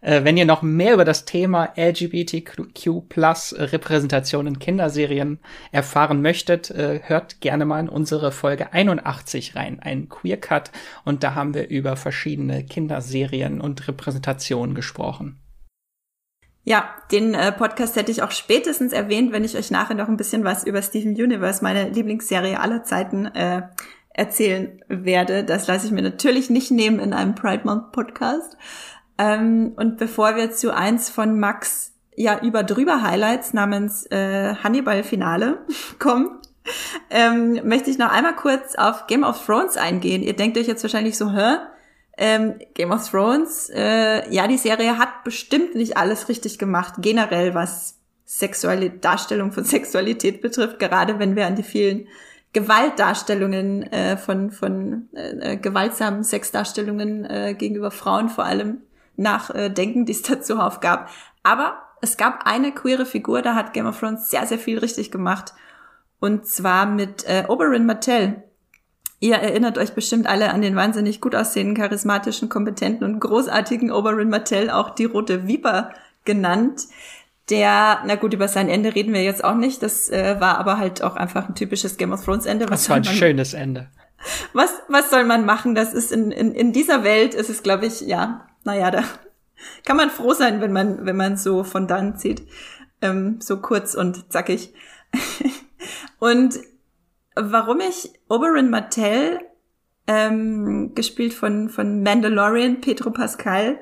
Äh, wenn ihr noch mehr über das Thema LGBTQ plus Repräsentation in Kinderserien erfahren möchtet, äh, hört gerne mal in unsere Folge 81 rein, ein Queer Cut. Und da haben wir über verschiedene Kinderserien und Repräsentationen gesprochen. Ja, den äh, Podcast hätte ich auch spätestens erwähnt, wenn ich euch nachher noch ein bisschen was über Steven Universe, meine Lieblingsserie aller Zeiten, äh, erzählen werde. Das lasse ich mir natürlich nicht nehmen in einem Pride Month Podcast. Ähm, und bevor wir zu eins von Max ja über drüber Highlights namens äh, Hannibal Finale kommen, ähm, möchte ich noch einmal kurz auf Game of Thrones eingehen. Ihr denkt euch jetzt wahrscheinlich so, hä? Ähm, Game of Thrones, äh, ja, die Serie hat bestimmt nicht alles richtig gemacht, generell was sexuelle Darstellung von Sexualität betrifft, gerade wenn wir an die vielen Gewaltdarstellungen äh, von, von äh, gewaltsamen Sexdarstellungen äh, gegenüber Frauen vor allem nachdenken, die es dazu gab. Aber es gab eine queere Figur, da hat Game of Thrones sehr, sehr viel richtig gemacht. Und zwar mit äh, Oberyn Martell. Ihr erinnert euch bestimmt alle an den wahnsinnig gut aussehenden, charismatischen, kompetenten und großartigen Oberyn Martell, auch die Rote Viper genannt. Der, na gut, über sein Ende reden wir jetzt auch nicht. Das äh, war aber halt auch einfach ein typisches Game of Thrones Ende. Was das war ein schönes Ende. Was, was soll man machen? Das ist in, in, in dieser Welt ist es, glaube ich, ja, naja, da kann man froh sein, wenn man, wenn man so von dann zieht. Ähm, so kurz und zackig. und warum ich Oberyn Martell, ähm, gespielt von, von Mandalorian, Pedro Pascal,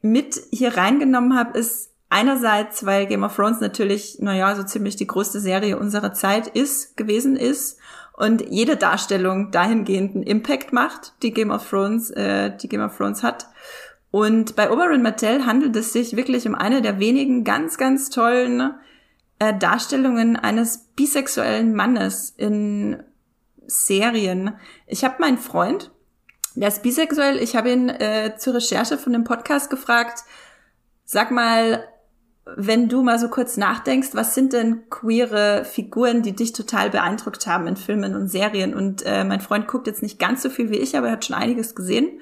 mit hier reingenommen habe, ist einerseits, weil Game of Thrones natürlich, naja, so ziemlich die größte Serie unserer Zeit ist, gewesen ist und jede Darstellung dahingehenden Impact macht, die Game of Thrones, äh, die Game of Thrones hat. Und bei Oberyn Martell handelt es sich wirklich um eine der wenigen ganz, ganz tollen äh, Darstellungen eines bisexuellen Mannes in Serien. Ich habe meinen Freund, der ist bisexuell, ich habe ihn äh, zur Recherche von dem Podcast gefragt, sag mal, wenn du mal so kurz nachdenkst, was sind denn queere Figuren, die dich total beeindruckt haben in Filmen und Serien? Und äh, mein Freund guckt jetzt nicht ganz so viel wie ich, aber er hat schon einiges gesehen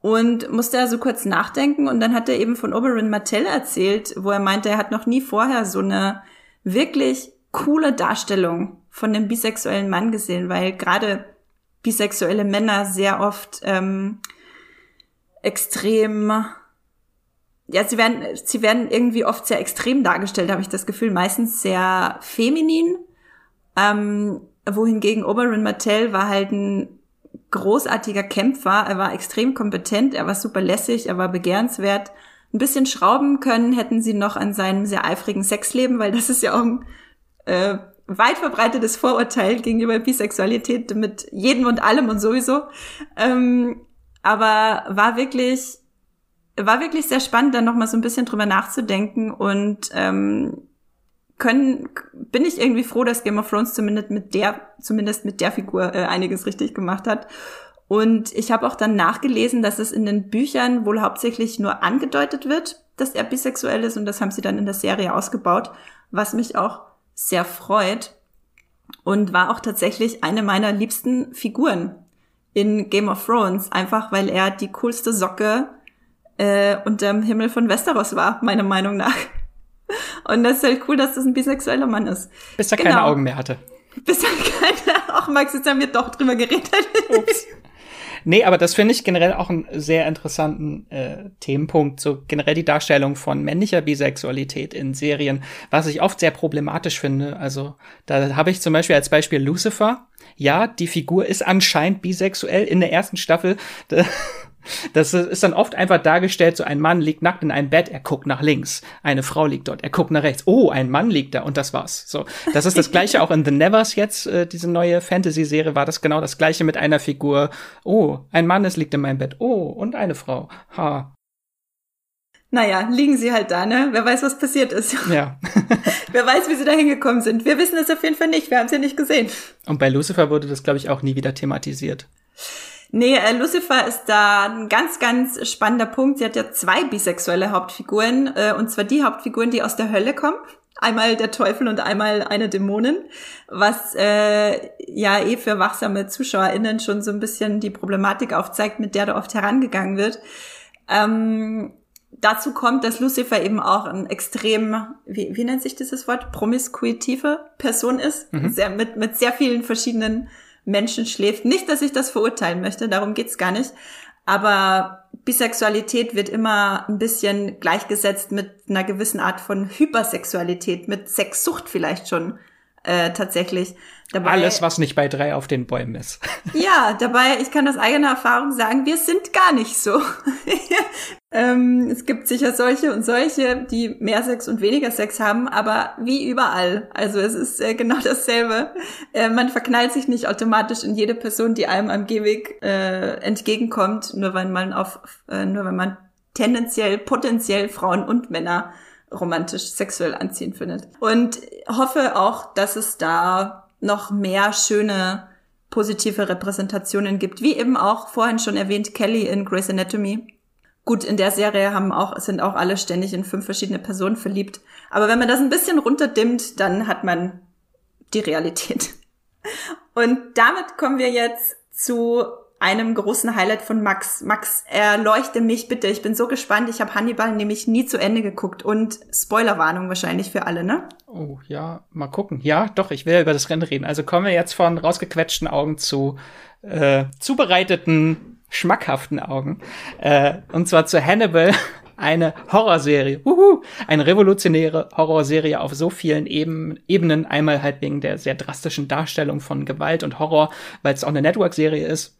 und musste da so kurz nachdenken und dann hat er eben von Oberyn Martell erzählt, wo er meinte, er hat noch nie vorher so eine wirklich coole Darstellung von einem bisexuellen Mann gesehen, weil gerade bisexuelle Männer sehr oft ähm, extrem ja, sie werden, sie werden irgendwie oft sehr extrem dargestellt, habe ich das Gefühl, meistens sehr feminin. Ähm, wohingegen Oberyn Martell war halt ein großartiger Kämpfer. Er war extrem kompetent, er war super lässig, er war begehrenswert. Ein bisschen schrauben können hätten sie noch an seinem sehr eifrigen Sexleben, weil das ist ja auch ein äh, weit verbreitetes Vorurteil gegenüber Bisexualität mit jedem und allem und sowieso. Ähm, aber war wirklich war wirklich sehr spannend, dann noch mal so ein bisschen drüber nachzudenken und ähm, können, bin ich irgendwie froh, dass Game of Thrones zumindest mit der, zumindest mit der Figur äh, einiges richtig gemacht hat. Und ich habe auch dann nachgelesen, dass es in den Büchern wohl hauptsächlich nur angedeutet wird, dass er bisexuell ist und das haben sie dann in der Serie ausgebaut, was mich auch sehr freut und war auch tatsächlich eine meiner liebsten Figuren in Game of Thrones, einfach weil er die coolste Socke äh, unterm Himmel von Westeros war, meiner Meinung nach. Und das ist halt cool, dass das ein bisexueller Mann ist. Bis er genau. keine Augen mehr hatte. Bis er keine, ach Max, jetzt haben wir doch drüber geredet. Ups. Nee, aber das finde ich generell auch einen sehr interessanten äh, Themenpunkt, so generell die Darstellung von männlicher Bisexualität in Serien, was ich oft sehr problematisch finde. Also da habe ich zum Beispiel als Beispiel Lucifer. Ja, die Figur ist anscheinend bisexuell in der ersten Staffel. Das ist dann oft einfach dargestellt, so ein Mann liegt nackt in einem Bett, er guckt nach links. Eine Frau liegt dort, er guckt nach rechts. Oh, ein Mann liegt da und das war's. So, das ist das gleiche auch in The Nevers jetzt, äh, diese neue Fantasy-Serie war das genau das gleiche mit einer Figur. Oh, ein Mann ist liegt in meinem Bett. Oh, und eine Frau. Ha. Naja, liegen sie halt da, ne? Wer weiß, was passiert ist. Ja. Wer weiß, wie sie da hingekommen sind. Wir wissen es auf jeden Fall nicht. Wir haben sie ja nicht gesehen. Und bei Lucifer wurde das, glaube ich, auch nie wieder thematisiert. Nee, äh, Lucifer ist da ein ganz, ganz spannender Punkt. Sie hat ja zwei bisexuelle Hauptfiguren, äh, und zwar die Hauptfiguren, die aus der Hölle kommen. Einmal der Teufel und einmal eine Dämonin, was äh, ja eh für wachsame ZuschauerInnen schon so ein bisschen die Problematik aufzeigt, mit der da oft herangegangen wird. Ähm, dazu kommt, dass Lucifer eben auch ein extrem, wie, wie nennt sich dieses Wort, promiskuitive Person ist, mhm. sehr, mit, mit sehr vielen verschiedenen Menschen schläft. Nicht, dass ich das verurteilen möchte, darum geht's gar nicht. Aber Bisexualität wird immer ein bisschen gleichgesetzt mit einer gewissen Art von Hypersexualität, mit Sexsucht vielleicht schon äh, tatsächlich. Dabei, Alles, was nicht bei drei auf den Bäumen ist. Ja, dabei, ich kann aus eigener Erfahrung sagen, wir sind gar nicht so. ähm, es gibt sicher solche und solche, die mehr Sex und weniger Sex haben, aber wie überall. Also es ist äh, genau dasselbe. Äh, man verknallt sich nicht automatisch in jede Person, die einem am Gehweg äh, entgegenkommt, nur weil man auf, äh, nur wenn man tendenziell, potenziell Frauen und Männer romantisch sexuell anziehen findet. Und hoffe auch, dass es da noch mehr schöne positive Repräsentationen gibt, wie eben auch vorhin schon erwähnt Kelly in Grey's Anatomy. Gut, in der Serie haben auch, sind auch alle ständig in fünf verschiedene Personen verliebt. Aber wenn man das ein bisschen runterdimmt, dann hat man die Realität. Und damit kommen wir jetzt zu einem großen Highlight von Max. Max, erleuchte mich bitte. Ich bin so gespannt. Ich habe Hannibal nämlich nie zu Ende geguckt. Und Spoilerwarnung wahrscheinlich für alle, ne? Oh ja, mal gucken. Ja, doch, ich will ja über das Rennen reden. Also kommen wir jetzt von rausgequetschten Augen zu äh, zubereiteten, schmackhaften Augen. Äh, und zwar zu Hannibal, eine Horrorserie. Uhu, eine revolutionäre Horrorserie auf so vielen Eben Ebenen. Einmal halt wegen der sehr drastischen Darstellung von Gewalt und Horror, weil es auch eine Network-Serie ist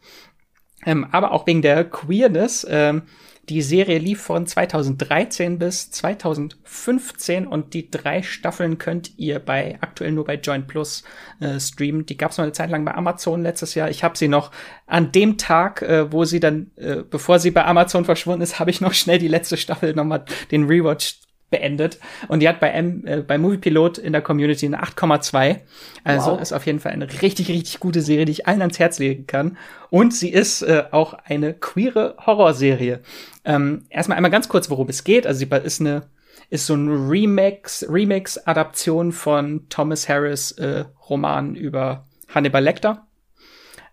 ähm, aber auch wegen der Queerness. Ähm, die Serie lief von 2013 bis 2015 und die drei Staffeln könnt ihr bei aktuell nur bei Joint Plus äh, streamen. Die gab es noch eine Zeit lang bei Amazon letztes Jahr. Ich habe sie noch an dem Tag, äh, wo sie dann, äh, bevor sie bei Amazon verschwunden ist, habe ich noch schnell die letzte Staffel nochmal den Rewatch beendet. Und die hat bei, M, äh, bei Movie Pilot in der Community eine 8,2. Also wow. ist auf jeden Fall eine richtig, richtig gute Serie, die ich allen ans Herz legen kann. Und sie ist äh, auch eine queere Horrorserie. Ähm, erstmal einmal ganz kurz, worum es geht. Also sie ist eine ist so ein Remix, Remix-Adaption von Thomas Harris äh, Roman über Hannibal Lecter.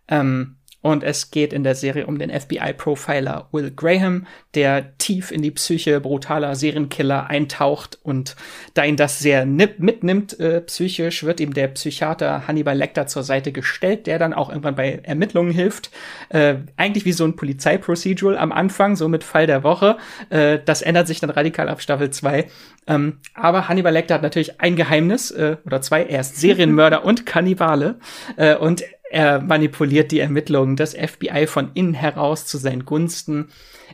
Ähm, und es geht in der Serie um den FBI-Profiler Will Graham, der tief in die Psyche brutaler Serienkiller eintaucht und da ihn das sehr mitnimmt äh, psychisch, wird ihm der Psychiater Hannibal Lecter zur Seite gestellt, der dann auch irgendwann bei Ermittlungen hilft. Äh, eigentlich wie so ein Polizeiprocedural am Anfang, so mit Fall der Woche. Äh, das ändert sich dann radikal ab Staffel 2. Ähm, aber Hannibal Lecter hat natürlich ein Geheimnis, äh, oder zwei, er ist Serienmörder und Kannibale. Äh, und er manipuliert die Ermittlungen des FBI von innen heraus zu seinen Gunsten.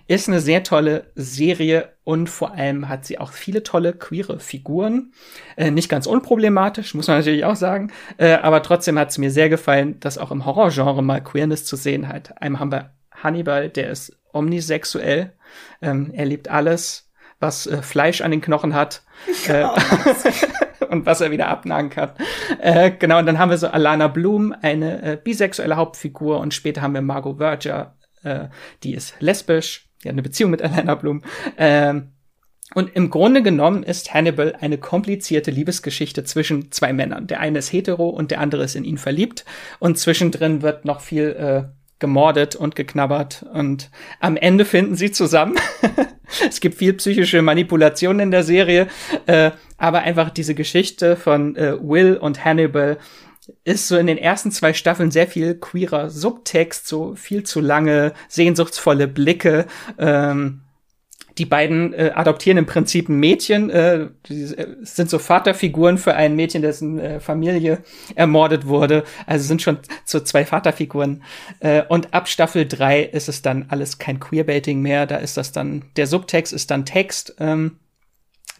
Ist eine sehr tolle Serie und vor allem hat sie auch viele tolle queere Figuren. Äh, nicht ganz unproblematisch, muss man natürlich auch sagen. Äh, aber trotzdem hat es mir sehr gefallen, dass auch im Horrorgenre mal Queerness zu sehen hat. Einmal haben wir Hannibal, der ist omnisexuell. Ähm, er liebt alles, was äh, Fleisch an den Knochen hat. Und was er wieder abnagen kann. Äh, genau, und dann haben wir so Alana Bloom, eine äh, bisexuelle Hauptfigur, und später haben wir Margot Verger, äh, die ist lesbisch, die hat eine Beziehung mit Alana Bloom. Ähm, und im Grunde genommen ist Hannibal eine komplizierte Liebesgeschichte zwischen zwei Männern. Der eine ist hetero und der andere ist in ihn verliebt. Und zwischendrin wird noch viel äh, gemordet und geknabbert und am Ende finden sie zusammen. es gibt viel psychische Manipulation in der Serie, äh, aber einfach diese Geschichte von äh, Will und Hannibal ist so in den ersten zwei Staffeln sehr viel queerer Subtext, so viel zu lange, sehnsuchtsvolle Blicke. Ähm, die beiden äh, adoptieren im Prinzip ein Mädchen, äh, äh, sind so Vaterfiguren für ein Mädchen, dessen äh, Familie ermordet wurde. Also sind schon so zwei Vaterfiguren. Äh, und ab Staffel drei ist es dann alles kein Queerbaiting mehr. Da ist das dann, der Subtext ist dann Text. Ähm,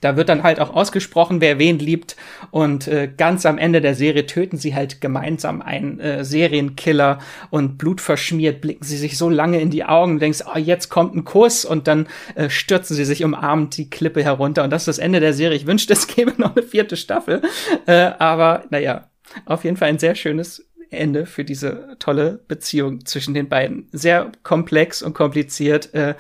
da wird dann halt auch ausgesprochen, wer wen liebt. Und äh, ganz am Ende der Serie töten sie halt gemeinsam einen äh, Serienkiller und blutverschmiert blicken sie sich so lange in die Augen und denkst, oh, jetzt kommt ein Kuss und dann äh, stürzen sie sich umarmend die Klippe herunter. Und das ist das Ende der Serie. Ich wünschte, es gäbe noch eine vierte Staffel. Äh, aber naja, auf jeden Fall ein sehr schönes Ende für diese tolle Beziehung zwischen den beiden. Sehr komplex und kompliziert. Äh,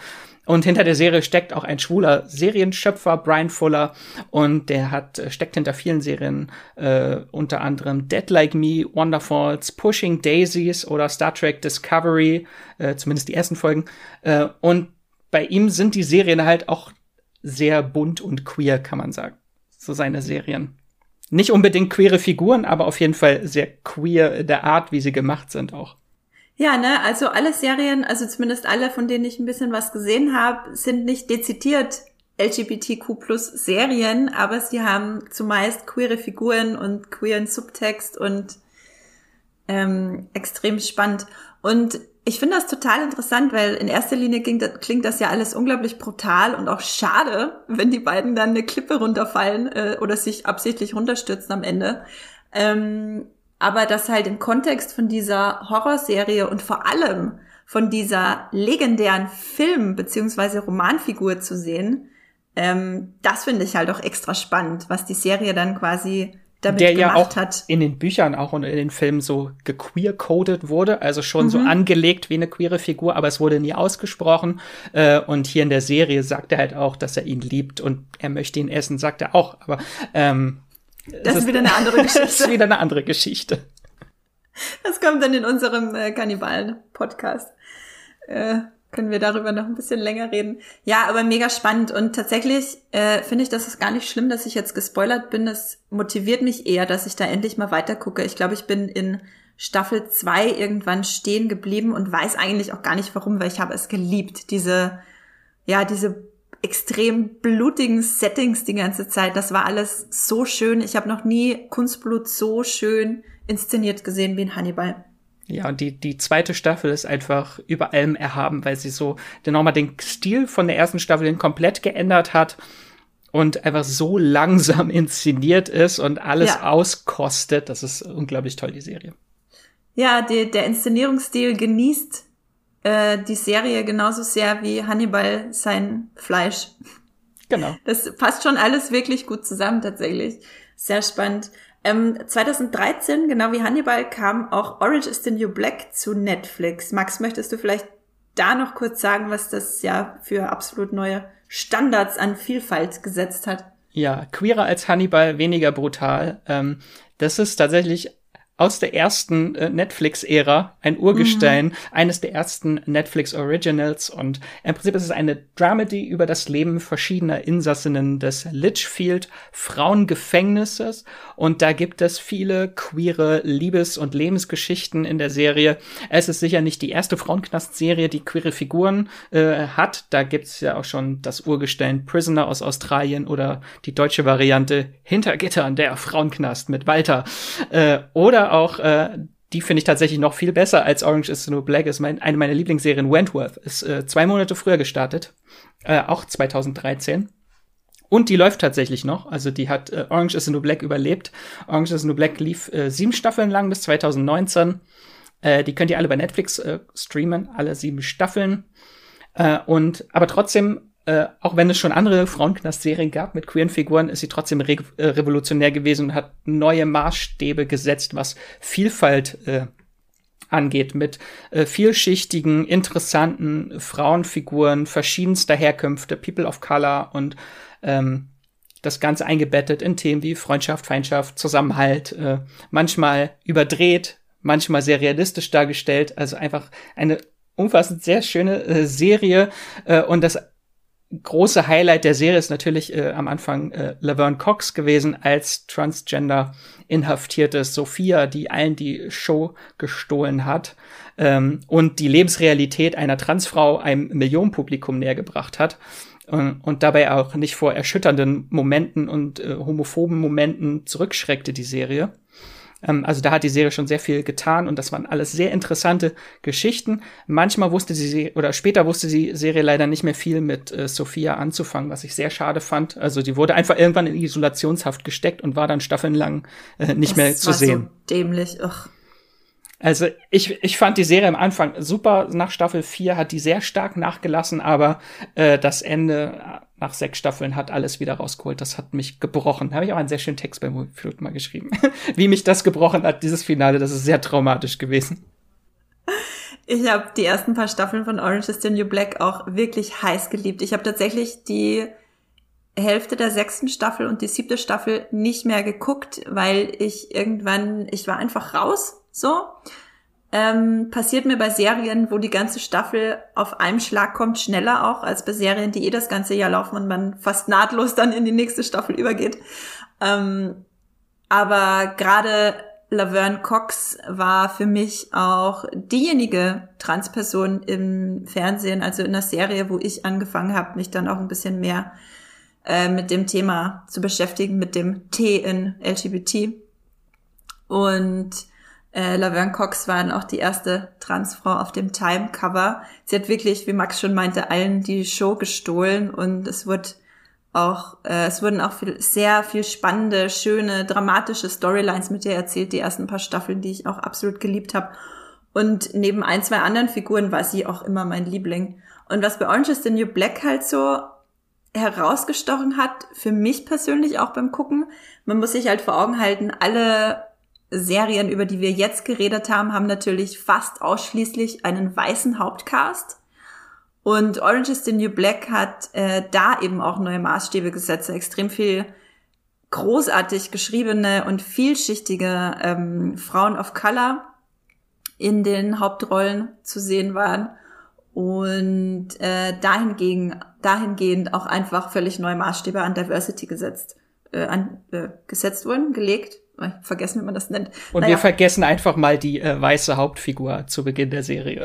und hinter der Serie steckt auch ein schwuler Serienschöpfer, Brian Fuller, und der hat äh, steckt hinter vielen Serien, äh, unter anderem Dead Like Me, Wonderfalls, Pushing Daisies oder Star Trek Discovery, äh, zumindest die ersten Folgen. Äh, und bei ihm sind die Serien halt auch sehr bunt und queer, kann man sagen. So seine Serien. Nicht unbedingt queere Figuren, aber auf jeden Fall sehr queer der Art, wie sie gemacht sind auch. Ja, ne, also alle Serien, also zumindest alle, von denen ich ein bisschen was gesehen habe, sind nicht dezidiert LGBTQ plus Serien, aber sie haben zumeist queere Figuren und queeren Subtext und ähm, extrem spannend. Und ich finde das total interessant, weil in erster Linie klingt das, klingt das ja alles unglaublich brutal und auch schade, wenn die beiden dann eine Klippe runterfallen äh, oder sich absichtlich runterstürzen am Ende. Ähm, aber das halt im Kontext von dieser Horrorserie und vor allem von dieser legendären Film- beziehungsweise Romanfigur zu sehen, ähm, das finde ich halt auch extra spannend, was die Serie dann quasi damit der gemacht ja auch hat. in den Büchern auch und in den Filmen so gequeer-coded wurde, also schon Mhm. so angelegt wie eine queere Figur, aber es wurde nie ausgesprochen. Äh, und hier in der Serie sagt er halt auch, dass er ihn liebt und er möchte ihn essen, sagt er auch. Aber ähm, Das ist wieder eine andere das ist Geschichte. wieder eine andere Geschichte. Das kommt dann in unserem äh, Kannibalen-Podcast. Äh, können wir darüber noch ein bisschen länger reden. Ja, aber mega spannend. Und tatsächlich äh, finde ich, das ist gar nicht schlimm, dass ich jetzt gespoilert bin. Das motiviert mich eher, dass ich da endlich mal weitergucke. Ich glaube, ich bin in Staffel zwei irgendwann stehen geblieben und weiß eigentlich auch gar nicht warum, weil ich habe es geliebt. Diese, ja, diese extrem blutigen Settings die ganze Zeit. Das war alles so schön. Ich habe noch nie Kunstblut so schön inszeniert gesehen wie in Hannibal. Ja, und die, die zweite Staffel ist einfach über allem erhaben, weil sie so den nochmal den Stil von der ersten Staffel hin komplett geändert hat und einfach so langsam inszeniert ist und alles Ja. auskostet. Das ist unglaublich toll, die Serie. Ja, die, der Inszenierungsstil genießt äh, die Serie genauso sehr wie Hannibal sein Fleisch. Genau. Das passt schon alles wirklich gut zusammen tatsächlich. Sehr spannend. Ähm, 2013, genau wie Hannibal, kam auch Orange is the New Black zu Netflix. Max, möchtest du vielleicht da noch kurz sagen, was das ja für absolut neue Standards an Vielfalt gesetzt hat? Ja, queerer als Hannibal, weniger brutal. Ähm, das ist tatsächlich aus der ersten äh, Netflix-Ära ein Urgestein, eines der ersten Netflix-Originals. Und im Prinzip ist es eine Dramedy über das Leben verschiedener Insassinnen des Litchfield Frauengefängnisses. Und da gibt es viele queere Liebes- und Lebensgeschichten in der Serie. Es ist sicher nicht die erste Frauenknast-Serie, die queere Figuren äh, hat. Da gibt's ja auch schon das Urgestein Prisoner aus Australien oder die deutsche Variante Hintergittern, der Frauenknast mit Walter. Äh, oder auch äh, die finde ich tatsächlich noch viel besser als Orange is the New Black. Ist mein, eine meiner Lieblingsserien. Wentworth ist äh, zwei Monate früher gestartet, äh, auch 2013. Und die läuft tatsächlich noch. Also die hat äh, Orange is the New Black überlebt. Orange is the New Black lief äh, sieben Staffeln lang bis 2019. Äh, die könnt ihr alle bei Netflix äh, streamen, alle sieben Staffeln. Äh, und aber trotzdem, äh, auch wenn es schon andere Frauenknast-Serien gab mit queeren Figuren, ist sie trotzdem re äh, revolutionär gewesen und hat neue Maßstäbe gesetzt, was Vielfalt äh, angeht, mit äh, vielschichtigen, interessanten Frauenfiguren verschiedenster Herkünfte, People of Color und ähm, das Ganze eingebettet in Themen wie Freundschaft, Feindschaft, Zusammenhalt, äh, manchmal überdreht, manchmal sehr realistisch dargestellt. Also einfach eine umfassend sehr schöne äh, Serie. Äh, und das große Highlight der Serie ist natürlich äh, am Anfang äh, Laverne Cox gewesen als Transgender inhaftierte Sophia, die allen die Show gestohlen hat ähm, und die Lebensrealität einer Transfrau einem Millionenpublikum nähergebracht hat äh, und dabei auch nicht vor erschütternden Momenten und äh, homophoben Momenten zurückschreckte die Serie. Ähm, also da hat die Serie schon sehr viel getan und das waren alles sehr interessante Geschichten. Manchmal wusste sie oder später wusste die Serie leider nicht mehr viel mit äh, Sophia anzufangen, was ich sehr schade fand. Also die wurde einfach irgendwann in Isolationshaft gesteckt und war dann staffelnlang äh, nicht das mehr zu sehen. So dämlich. Ugh. Also ich, ich fand die Serie am Anfang super. Nach Staffel 4 hat die sehr stark nachgelassen, aber äh, das Ende nach sechs Staffeln hat alles wieder rausgeholt. Das hat mich gebrochen. Da habe ich auch einen sehr schönen Text bei Movieflut mal geschrieben. Wie mich das gebrochen hat, dieses Finale, das ist sehr traumatisch gewesen. Ich habe die ersten paar Staffeln von Orange is the New Black auch wirklich heiß geliebt. Ich habe tatsächlich die Hälfte der sechsten Staffel und die siebte Staffel nicht mehr geguckt, weil ich irgendwann, ich war einfach raus so. Ähm, passiert mir bei Serien, wo die ganze Staffel auf einem Schlag kommt, schneller auch als bei Serien, die eh das ganze Jahr laufen und man fast nahtlos dann in die nächste Staffel übergeht. Ähm, aber gerade Laverne Cox war für mich auch diejenige Transperson im Fernsehen, also in der Serie, wo ich angefangen habe, mich dann auch ein bisschen mehr äh, mit dem Thema zu beschäftigen, mit dem T in LGBT. Und äh, Laverne Cox war dann auch die erste Transfrau auf dem Time-Cover. Sie hat wirklich, wie Max schon meinte, allen die Show gestohlen und es wird auch, äh, es wurden auch viel, sehr viel spannende, schöne, dramatische Storylines mit ihr erzählt, die ersten paar Staffeln, die ich auch absolut geliebt habe. Und neben ein, zwei anderen Figuren war sie auch immer mein Liebling. Und was bei Orange is the New Black halt so herausgestochen hat, für mich persönlich auch beim Gucken, man muss sich halt vor Augen halten, alle Serien, über die wir jetzt geredet haben, haben natürlich fast ausschließlich einen weißen Hauptcast. Und Orange is the New Black hat äh, da eben auch neue Maßstäbe gesetzt, extrem viel großartig geschriebene und vielschichtige ähm, Frauen of Color in den Hauptrollen zu sehen waren und äh, dahingegen, dahingehend auch einfach völlig neue Maßstäbe an Diversity gesetzt, äh, an, äh, gesetzt wurden, gelegt vergessen, wie man das nennt. Und naja. wir vergessen einfach mal die äh, weiße Hauptfigur zu Beginn der Serie.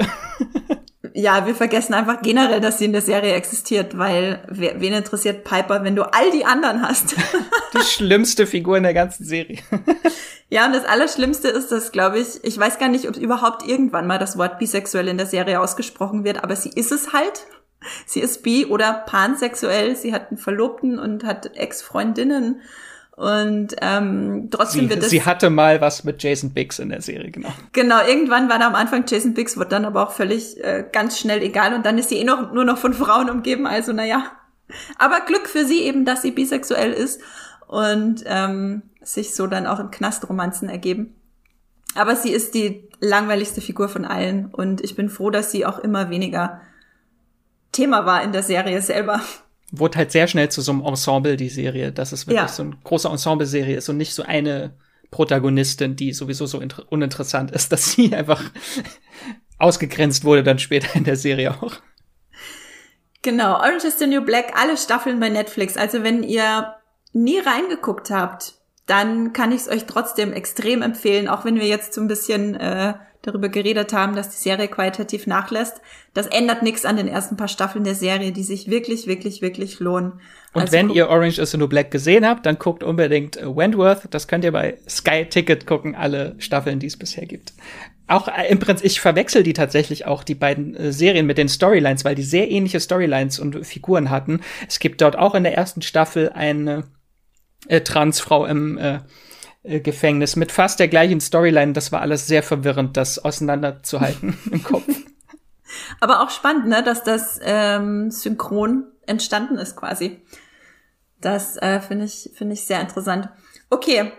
ja, wir vergessen einfach generell, dass sie in der Serie existiert, weil wer, wen interessiert Piper, wenn du all die anderen hast? die schlimmste Figur in der ganzen Serie. ja, und das Allerschlimmste ist, dass, glaube ich, ich weiß gar nicht, ob überhaupt irgendwann mal das Wort bisexuell in der Serie ausgesprochen wird, aber sie ist es halt. Sie ist bi oder pansexuell. Sie hat einen Verlobten und hat Ex-Freundinnen und ähm, trotzdem sie, wird es. Sie hatte mal was mit Jason Biggs in der Serie, genau. Genau, irgendwann war da am Anfang Jason Biggs, wird dann aber auch völlig äh, ganz schnell egal und dann ist sie eh noch nur noch von Frauen umgeben, also naja. Aber Glück für sie eben, dass sie bisexuell ist und ähm, sich so dann auch in Knastromanzen ergeben. Aber sie ist die langweiligste Figur von allen und ich bin froh, dass sie auch immer weniger Thema war in der Serie selber wurde halt sehr schnell zu so einem Ensemble, die Serie, dass es wirklich ja. so eine große Ensemble-Serie ist und nicht so eine Protagonistin, die sowieso so uninteressant ist, dass sie einfach ausgegrenzt wurde dann später in der Serie auch. Genau, Orange is the New Black, alle Staffeln bei Netflix. Also wenn ihr nie reingeguckt habt, dann kann ich es euch trotzdem extrem empfehlen, auch wenn wir jetzt so ein bisschen äh, darüber geredet haben, dass die Serie qualitativ nachlässt. Das ändert nichts an den ersten paar Staffeln der Serie, die sich wirklich, wirklich, wirklich lohnen. Und also wenn ihr Orange is the New Black gesehen habt, dann guckt unbedingt äh, Wentworth. Das könnt ihr bei Sky Ticket gucken, alle Staffeln, die es bisher gibt. Auch äh, im Prinzip, ich verwechsel die tatsächlich auch, die beiden äh, Serien mit den Storylines, weil die sehr ähnliche Storylines und Figuren hatten. Es gibt dort auch in der ersten Staffel eine äh, Transfrau im äh, äh, Gefängnis mit fast der gleichen Storyline. Das war alles sehr verwirrend, das auseinanderzuhalten im Kopf. Aber auch spannend, ne, dass das ähm, synchron entstanden ist quasi. Das äh, finde ich finde ich sehr interessant. Okay,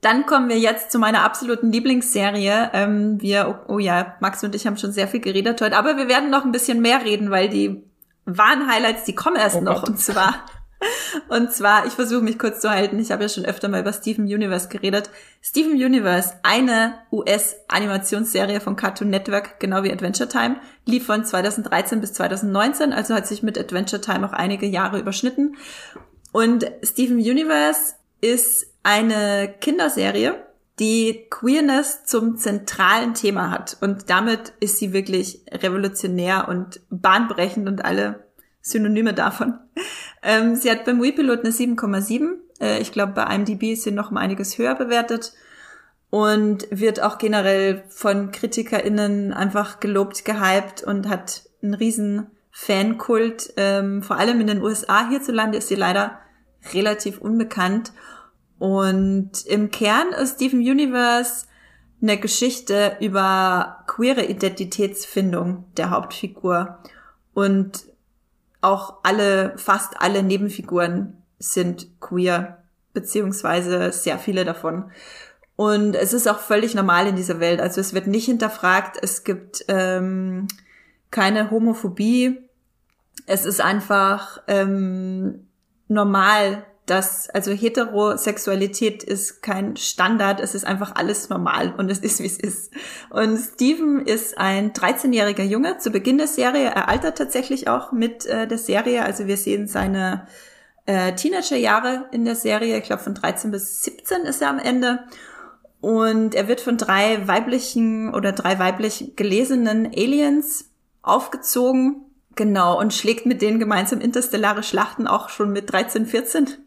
dann kommen wir jetzt zu meiner absoluten Lieblingsserie. Ähm, wir, oh, oh ja, Max und ich haben schon sehr viel geredet heute, aber wir werden noch ein bisschen mehr reden, weil die wahren Highlights, die kommen erst oh noch. Gott. Und zwar Und zwar, ich versuche mich kurz zu halten, ich habe ja schon öfter mal über Steven Universe geredet. Steven Universe, eine US-Animationsserie von Cartoon Network, genau wie Adventure Time, lief von 2013 bis 2019, also hat sich mit Adventure Time auch einige Jahre überschnitten. Und Steven Universe ist eine Kinderserie, die Queerness zum zentralen Thema hat. Und damit ist sie wirklich revolutionär und bahnbrechend und alle Synonyme davon. Ähm, sie hat beim Wii-Pilot eine 7,7. Äh, ich glaube, bei IMDb ist sie noch um einiges höher bewertet und wird auch generell von KritikerInnen einfach gelobt, gehypt und hat einen riesen Fankult. Ähm, vor allem in den USA. Hierzulande ist sie leider relativ unbekannt. Und im Kern ist Steven Universe eine Geschichte über queere Identitätsfindung der Hauptfigur. Und auch alle, fast alle Nebenfiguren sind queer, beziehungsweise sehr viele davon. Und es ist auch völlig normal in dieser Welt. Also es wird nicht hinterfragt, es gibt ähm, keine Homophobie. Es ist einfach ähm, normal, dass, also Heterosexualität ist kein Standard, es ist einfach alles normal und es ist, wie es ist. Und Steven ist ein 13-jähriger Junge zu Beginn der Serie. Er altert tatsächlich auch mit äh, der Serie. Also wir sehen seine äh, Teenagerjahre in der Serie. Ich glaube, von 13 bis 17 ist er am Ende. Und er wird von drei weiblichen oder drei weiblich gelesenen Aliens aufgezogen. Genau, und schlägt mit denen gemeinsam interstellare Schlachten auch schon mit 13, 14.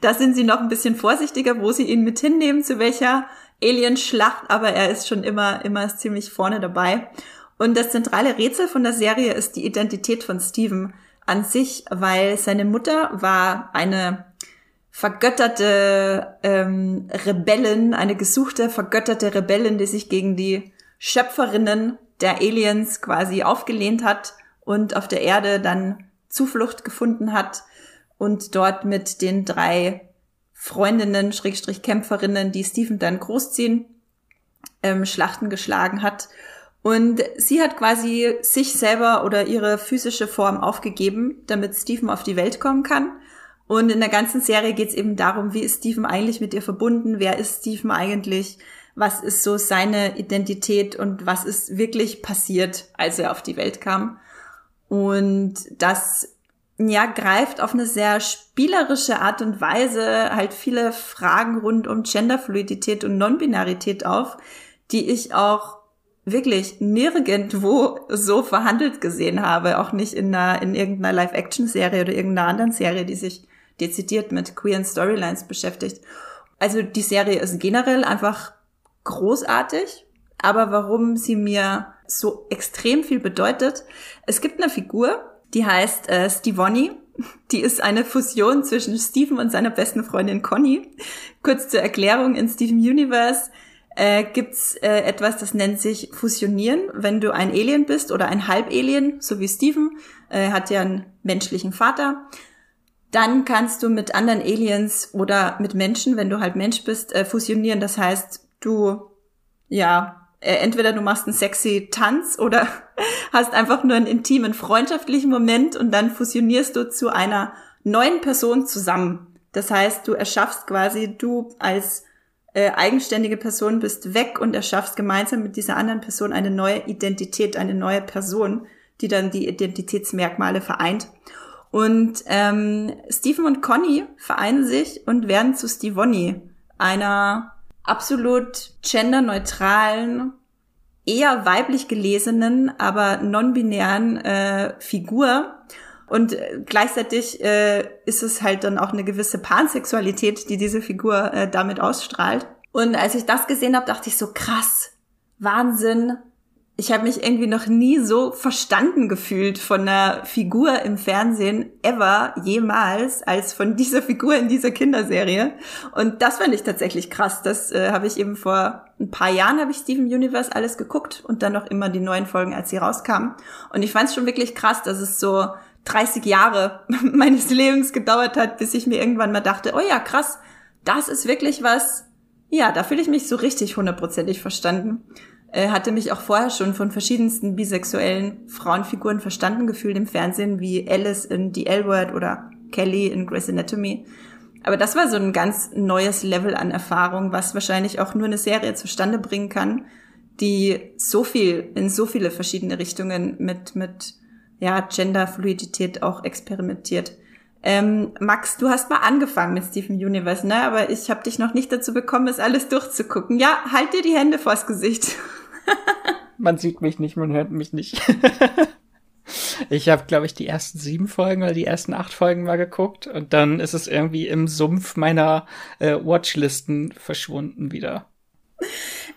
Da sind sie noch ein bisschen vorsichtiger, wo sie ihn mit hinnehmen, zu welcher Alienschlacht, aber er ist schon immer, immer ziemlich vorne dabei. Und das zentrale Rätsel von der Serie ist die Identität von Steven an sich, weil seine Mutter war eine vergötterte ähm, Rebellin, eine gesuchte, vergötterte Rebellin, die sich gegen die Schöpferinnen der Aliens quasi aufgelehnt hat und auf der Erde dann Zuflucht gefunden hat und dort mit den drei Freundinnen, Schrägstrich Kämpferinnen, die Stephen dann großziehen, ähm, Schlachten geschlagen hat. Und sie hat quasi sich selber oder ihre physische Form aufgegeben, damit Stephen auf die Welt kommen kann. Und in der ganzen Serie geht es eben darum, wie ist Stephen eigentlich mit ihr verbunden? Wer ist Stephen eigentlich? Was ist so seine Identität und was ist wirklich passiert, als er auf die Welt kam? Und das ja, greift auf eine sehr spielerische Art und Weise halt viele Fragen rund um Genderfluidität und Nonbinarität auf, die ich auch wirklich nirgendwo so verhandelt gesehen habe, auch nicht in einer, in irgendeiner Live-Action-Serie oder irgendeiner anderen Serie, die sich dezidiert mit queeren Storylines beschäftigt. Also die Serie ist generell einfach großartig, aber warum sie mir so extrem viel bedeutet, es gibt eine Figur, die heißt äh, Stevonnie. Die ist eine Fusion zwischen Steven und seiner besten Freundin Conny. Kurz zur Erklärung, in Steven Universe äh, gibt's äh, etwas, das nennt sich Fusionieren. Wenn du ein Alien bist oder ein Halbalien, so wie Steven, äh, hat ja einen menschlichen Vater, dann kannst du mit anderen Aliens oder mit Menschen, wenn du halt Mensch bist, äh, fusionieren. Das heißt, du, ja, entweder du machst einen sexy Tanz oder hast einfach nur einen intimen, freundschaftlichen Moment und dann fusionierst du zu einer neuen Person zusammen. Das heißt, du erschaffst quasi, du als äh, eigenständige Person bist weg und erschaffst gemeinsam mit dieser anderen Person eine neue Identität, eine neue Person, die dann die Identitätsmerkmale vereint. Und ähm, Stephen und Conny vereinen sich und werden zu Stevonnie, einer absolut genderneutralen, eher weiblich gelesenen, aber non-binären äh, Figur. Und äh, gleichzeitig äh, ist es halt dann auch eine gewisse Pansexualität, die diese Figur äh, damit ausstrahlt. Und als ich das gesehen habe, dachte ich so, krass, Wahnsinn, ich habe mich irgendwie noch nie so verstanden gefühlt von einer Figur im Fernsehen ever jemals als von dieser Figur in dieser Kinderserie. Und das fand ich tatsächlich krass. Das äh, habe ich eben vor ein paar Jahren habe ich Steven Universe alles geguckt und dann noch immer die neuen Folgen als sie rauskamen. Und ich fand es schon wirklich krass dass es so 30 Jahre meines Lebens gedauert hat bis ich mir irgendwann mal dachte oh ja krass das ist wirklich was. Ja da fühle ich mich so richtig hundertprozentig verstanden hatte mich auch vorher schon von verschiedensten bisexuellen Frauenfiguren verstanden gefühlt im Fernsehen, wie Alice in The L-Word oder Kelly in Grey's Anatomy. Aber das war so ein ganz neues Level an Erfahrung, was wahrscheinlich auch nur eine Serie zustande bringen kann, die so viel in so viele verschiedene Richtungen mit mit ja Genderfluidität auch experimentiert. Ähm, Max, du hast mal angefangen mit Steven Universe, ne? Aber ich habe dich noch nicht dazu bekommen, es alles durchzugucken. Ja, halt dir die Hände vors Gesicht. man sieht mich nicht, man hört mich nicht. ich habe, glaube ich, die ersten sieben Folgen oder die ersten acht Folgen mal geguckt und dann ist es irgendwie im Sumpf meiner äh, Watchlisten verschwunden wieder.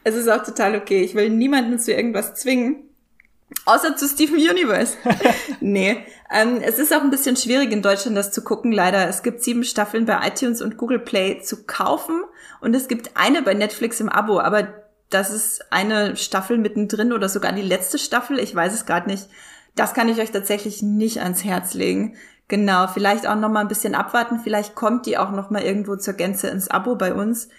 Es ist auch total okay. Ich will niemanden zu irgendwas zwingen. Außer zu Steven Universe. nee. Ähm, es ist auch ein bisschen schwierig in Deutschland das zu gucken, leider. Es gibt sieben Staffeln bei iTunes und Google Play zu kaufen und es gibt eine bei Netflix im Abo, aber das ist eine Staffel mittendrin oder sogar die letzte Staffel. Ich weiß es gerade nicht. Das kann ich euch tatsächlich nicht ans Herz legen. Genau, vielleicht auch noch mal ein bisschen abwarten. Vielleicht kommt die auch noch mal irgendwo zur Gänze ins Abo bei uns.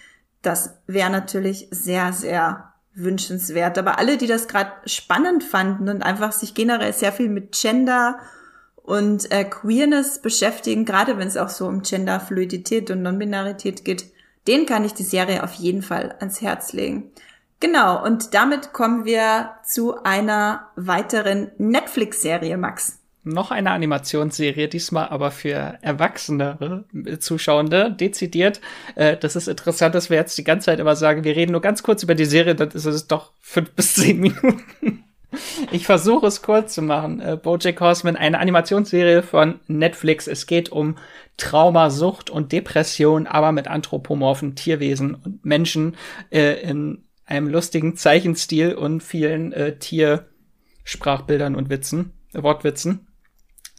Das wäre natürlich sehr, sehr wünschenswert. Aber alle, die das gerade spannend fanden und einfach sich generell sehr viel mit Gender und äh, Queerness beschäftigen, gerade wenn es auch so um Genderfluidität und Nonbinarität geht, den kann ich die Serie auf jeden Fall ans Herz legen. Genau, und damit kommen wir zu einer weiteren Netflix-Serie, Max noch eine Animationsserie, diesmal aber für erwachsenere Zuschauende, dezidiert. Äh, das ist interessant, dass wir jetzt die ganze Zeit immer sagen, wir reden nur ganz kurz über die Serie, dann ist es doch fünf bis zehn Minuten. Ich versuche es kurz zu machen. Äh, Bojack Horseman, eine Animationsserie von Netflix. Es geht um Trauma, Sucht und Depression, aber mit anthropomorphen Tierwesen und Menschen äh, in einem lustigen Zeichenstil und vielen äh, Tiersprachbildern und Witzen, Wortwitzen.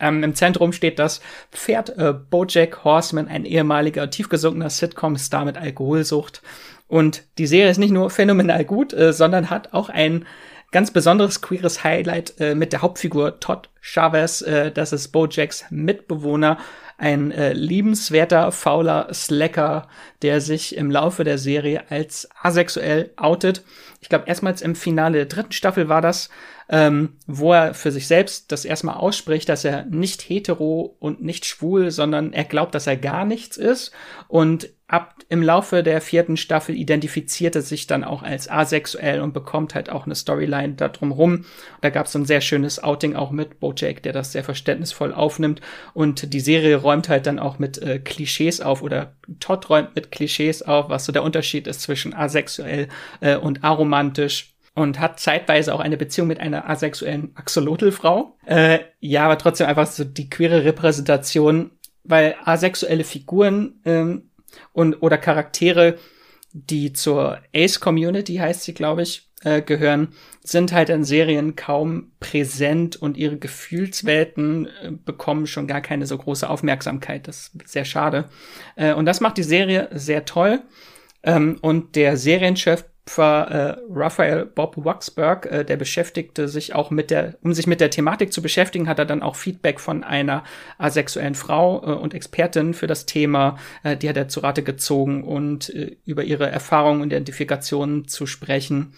Ähm, Im Zentrum steht das Pferd äh, Bojack Horseman, ein ehemaliger tiefgesunkener Sitcom-Star mit Alkoholsucht. Und die Serie ist nicht nur phänomenal gut, äh, sondern hat auch ein ganz besonderes queeres Highlight äh, mit der Hauptfigur Todd Chavez. Äh, das ist Bojacks Mitbewohner, ein äh, liebenswerter, fauler Slacker, der sich im Laufe der Serie als asexuell outet. Ich glaube, erstmals im Finale der dritten Staffel war das ähm, wo er für sich selbst das erstmal ausspricht, dass er nicht hetero und nicht schwul, sondern er glaubt, dass er gar nichts ist. Und ab im Laufe der vierten Staffel identifiziert er sich dann auch als asexuell und bekommt halt auch eine Storyline da drumrum. Da gab es ein sehr schönes Outing auch mit Bojack, der das sehr verständnisvoll aufnimmt. Und die Serie räumt halt dann auch mit äh, Klischees auf oder Todd räumt mit Klischees auf, was so der Unterschied ist zwischen asexuell äh, und aromantisch und hat zeitweise auch eine Beziehung mit einer asexuellen Axolotlfrau. Äh, ja, aber trotzdem einfach so die queere Repräsentation, weil asexuelle Figuren ähm, und oder Charaktere, die zur Ace-Community heißt sie, glaube ich, äh, gehören, sind halt in Serien kaum präsent und ihre Gefühlswelten äh, bekommen schon gar keine so große Aufmerksamkeit. Das ist sehr schade. Äh, und das macht die Serie sehr toll. Ähm, und der Serienchef äh, Raphael Bob Waxberg, äh, der beschäftigte sich auch mit der, um sich mit der Thematik zu beschäftigen, hat er dann auch Feedback von einer asexuellen Frau äh, und Expertin für das Thema, äh, die hat er zu Rate gezogen und äh, über ihre Erfahrungen und Identifikationen zu sprechen.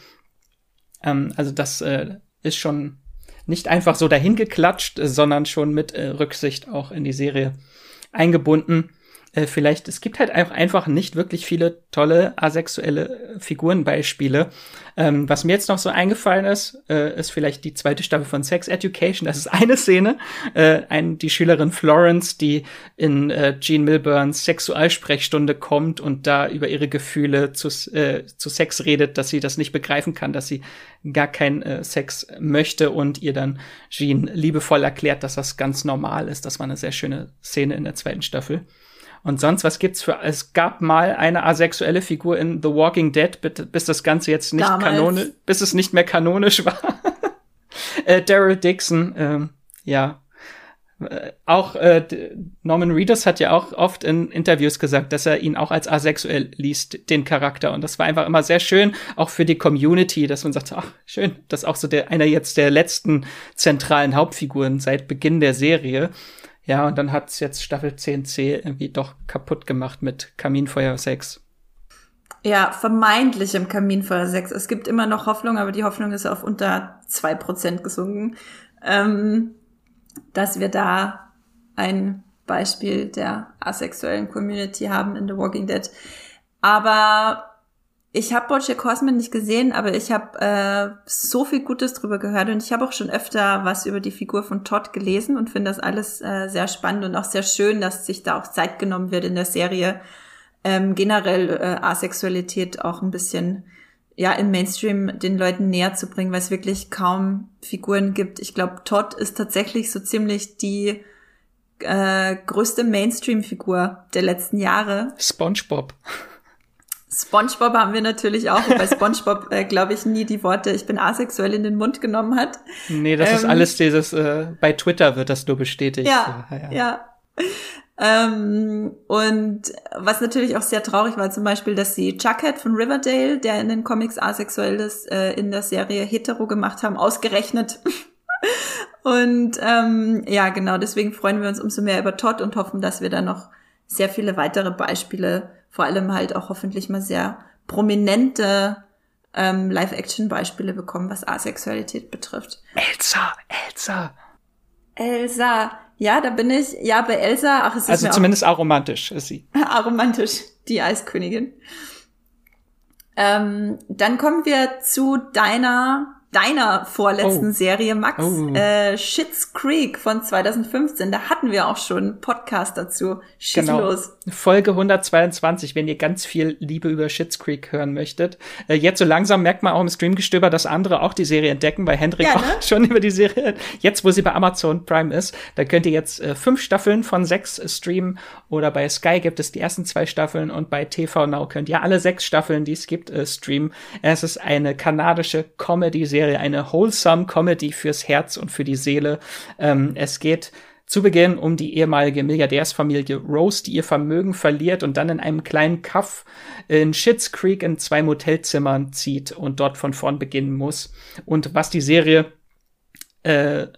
Ähm, also das äh, ist schon nicht einfach so dahingeklatscht, sondern schon mit Rücksicht auch in die Serie eingebunden äh, vielleicht, es gibt halt einfach nicht wirklich viele tolle asexuelle Figurenbeispiele. Ähm, was mir jetzt noch so eingefallen ist, äh, ist vielleicht die zweite Staffel von Sex Education. Das ist eine Szene, äh, ein, die Schülerin Florence, die in äh, Gene Milburns Sexualsprechstunde kommt und da über ihre Gefühle zu, äh, zu Sex redet, dass sie das nicht begreifen kann, dass sie gar keinen äh, Sex möchte und ihr dann Gene liebevoll erklärt, dass das ganz normal ist. Das war eine sehr schöne Szene in der zweiten Staffel. Und sonst, was gibt's für, es gab mal eine asexuelle Figur in The Walking Dead, bis das Ganze jetzt nicht kanonisch, bis es nicht mehr kanonisch war. äh, Daryl Dixon, ähm, ja. Äh, auch äh, Norman Reedus hat ja auch oft in Interviews gesagt, dass er ihn auch als asexuell liest, den Charakter. Und das war einfach immer sehr schön, auch für die Community, dass man sagt, ach, schön, dass auch so der, einer jetzt der letzten zentralen Hauptfiguren seit Beginn der Serie ja, und dann hat's jetzt Staffel 10c irgendwie doch kaputt gemacht mit Kaminfeuer 6. Ja, vermeintlich im Kaminfeuer 6. Es gibt immer noch Hoffnung, aber die Hoffnung ist auf unter zwei Prozent gesunken, ähm, dass wir da ein Beispiel der asexuellen Community haben in The Walking Dead. Aber ich habe Bojack Horseman nicht gesehen, aber ich habe äh, so viel Gutes drüber gehört und ich habe auch schon öfter was über die Figur von Todd gelesen und finde das alles äh, sehr spannend und auch sehr schön, dass sich da auch Zeit genommen wird in der Serie, ähm, generell äh, Asexualität auch ein bisschen ja im Mainstream den Leuten näher zu bringen, weil es wirklich kaum Figuren gibt. Ich glaube, Todd ist tatsächlich so ziemlich die äh, größte Mainstream-Figur der letzten Jahre. SpongeBob. SpongeBob haben wir natürlich auch, bei SpongeBob, äh, glaube ich, nie die Worte, ich bin asexuell in den Mund genommen hat. Nee, das ähm, ist alles dieses, äh, bei Twitter wird das nur bestätigt. Ja, ja. ja. Ähm, und was natürlich auch sehr traurig war, zum Beispiel, dass sie Jughead von Riverdale, der in den Comics asexuell ist, äh, in der Serie hetero gemacht haben, ausgerechnet. und ähm, ja, genau, deswegen freuen wir uns umso mehr über Todd und hoffen, dass wir da noch sehr viele weitere Beispiele vor allem halt auch hoffentlich mal sehr prominente ähm, Live-Action-Beispiele bekommen, was Asexualität betrifft. Elsa, Elsa. Elsa. Ja, da bin ich. Ja, bei Elsa. Ach, es ist also zumindest aromantisch ist sie. aromantisch, die Eiskönigin. Ähm, dann kommen wir zu deiner deiner vorletzten oh. Serie, Max, oh. äh, Shits Creek von 2015. Da hatten wir auch schon einen Podcast dazu. Schieß genau. los. Folge 122, wenn ihr ganz viel Liebe über Shits Creek hören möchtet. Äh, jetzt so langsam merkt man auch im Streamgestöber, dass andere auch die Serie entdecken, weil Hendrik ja, ne? auch schon über die Serie, jetzt wo sie bei Amazon Prime ist, da könnt ihr jetzt äh, fünf Staffeln von sechs streamen oder bei Sky gibt es die ersten zwei Staffeln und bei TV Now könnt ihr alle sechs Staffeln, die es gibt, äh, streamen. Es ist eine kanadische Comedy-Serie Serie eine wholesome Comedy fürs Herz und für die Seele. Ähm, es geht zu Beginn um die ehemalige Milliardärsfamilie Rose, die ihr Vermögen verliert und dann in einem kleinen Kaff in Schitt's Creek in zwei Motelzimmern zieht und dort von vorn beginnen muss. Und was die Serie äh,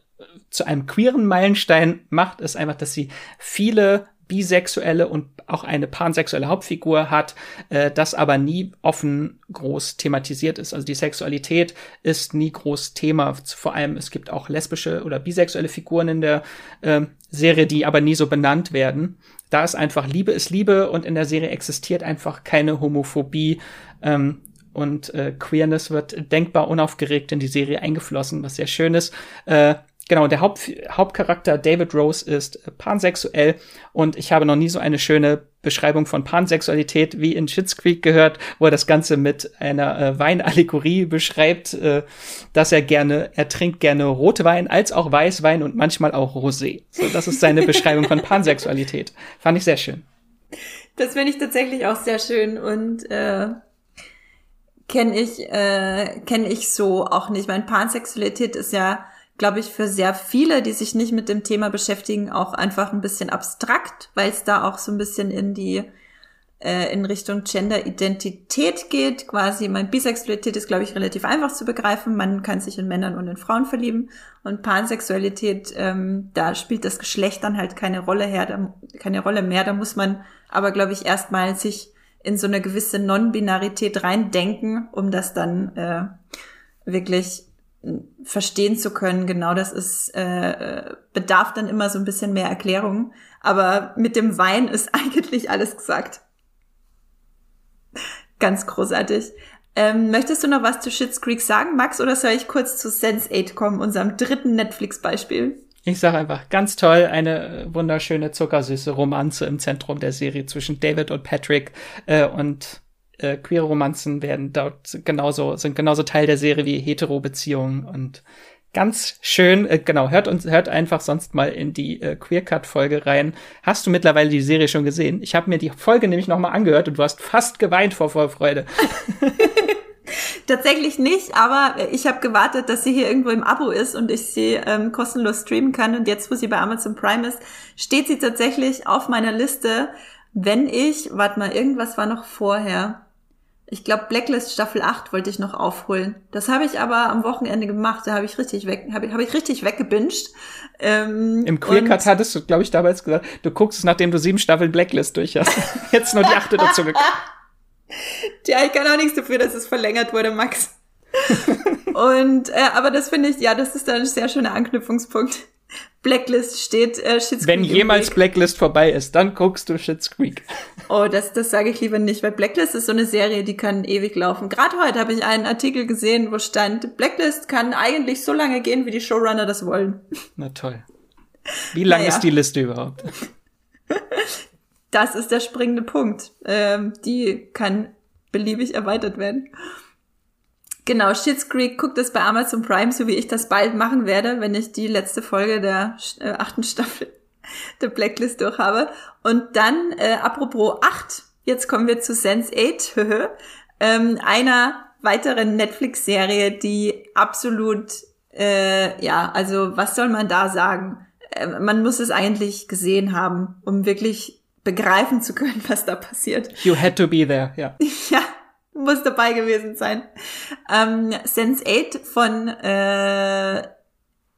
zu einem queeren Meilenstein macht, ist einfach, dass sie viele bisexuelle und auch eine pansexuelle Hauptfigur hat, äh, das aber nie offen groß thematisiert ist. Also die Sexualität ist nie groß Thema. Vor allem es gibt auch lesbische oder bisexuelle Figuren in der äh, Serie, die aber nie so benannt werden. Da ist einfach Liebe ist Liebe und in der Serie existiert einfach keine Homophobie. Ähm, und äh, Queerness wird denkbar unaufgeregt in die Serie eingeflossen, was sehr schön ist. Äh, genau, der Haupt, Hauptcharakter David Rose ist pansexuell und ich habe noch nie so eine schöne Beschreibung von Pansexualität wie in Schitt's Creek gehört, wo er das Ganze mit einer äh, Weinallegorie beschreibt, äh, dass er gerne, er trinkt gerne rote Wein als auch Weißwein und manchmal auch Rosé. So, das ist seine Beschreibung von Pansexualität. Fand ich sehr schön. Das finde ich tatsächlich auch sehr schön und äh, kenne ich äh, kenne ich so auch nicht. Mein Pansexualität ist ja glaube ich, für sehr viele, die sich nicht mit dem Thema beschäftigen, auch einfach ein bisschen abstrakt, weil es da auch so ein bisschen in die äh, in Richtung Gender-Identität geht. Quasi, mein Bisexualität ist, glaube ich, relativ einfach zu begreifen. Man kann sich in Männern und in Frauen verlieben. Und Pansexualität, ähm, da spielt das Geschlecht dann halt keine Rolle her, da, keine Rolle mehr. Da muss man aber, glaube ich, erstmal sich in so eine gewisse Non-Binarität reindenken, um das dann äh, wirklich verstehen zu können. Genau, das ist äh, bedarf dann immer so ein bisschen mehr Erklärung. Aber mit dem Wein ist eigentlich alles gesagt. Ganz großartig. Ähm, möchtest du noch was zu Schitt's Creek sagen, Max, oder soll ich kurz zu Sense8 kommen, unserem dritten Netflix-Beispiel? Ich sage einfach, ganz toll, eine wunderschöne, zuckersüße Romanze im Zentrum der Serie zwischen David und Patrick äh, und äh, queere Romanzen werden dort genauso, sind genauso Teil der Serie wie Hetero-Beziehungen und ganz schön, äh, genau, hört uns, hört einfach sonst mal in die äh, Queer-Cut-Folge rein. Hast du mittlerweile die Serie schon gesehen? Ich habe mir die Folge nämlich nochmal angehört und du hast fast geweint vor Vorfreude. Tatsächlich nicht, aber ich habe gewartet, dass sie hier irgendwo im Abo ist und ich sie ähm, kostenlos streamen kann. Und jetzt, wo sie bei Amazon Prime ist, steht sie tatsächlich auf meiner Liste, wenn ich, warte mal, irgendwas war noch vorher. Ich glaube, Blacklist Staffel 8 wollte ich noch aufholen. Das habe ich aber am Wochenende gemacht. Da habe ich richtig weg, habe ich, hab ich richtig weggebinged. Ähm, Im Queercut hattest du, glaube ich, damals gesagt, du guckst es, nachdem du sieben Staffeln Blacklist durch hast. Jetzt nur die achte dazu gekommen. Tja, ich kann auch nichts dafür, dass es verlängert wurde, Max. und äh, aber das finde ich, ja, das ist dann ein sehr schöner Anknüpfungspunkt. Blacklist steht äh, Schitt's Wenn jemals Blacklist vorbei ist, dann guckst du Schitt's Creek. Oh, das, das sage ich lieber nicht, weil Blacklist ist so eine Serie, die kann ewig laufen. Gerade heute habe ich einen Artikel gesehen, wo stand, Blacklist kann eigentlich so lange gehen, wie die Showrunner das wollen. Na toll. Wie lang naja. ist die Liste überhaupt? Das ist der springende Punkt. Ähm, die kann beliebig erweitert werden. Genau, Schitt's Creek guckt es bei Amazon Prime, so wie ich das bald machen werde, wenn ich die letzte Folge der äh, achten Staffel der Blacklist durch habe. Und dann, äh, apropos acht, jetzt kommen wir zu Sense8, ähm, einer weiteren Netflix-Serie, die absolut, äh, ja, also was soll man da sagen? Äh, man muss es eigentlich gesehen haben, um wirklich begreifen zu können, was da passiert. You had to be there, ja. ja, muss dabei gewesen sein. Ähm, Sense8 von, äh,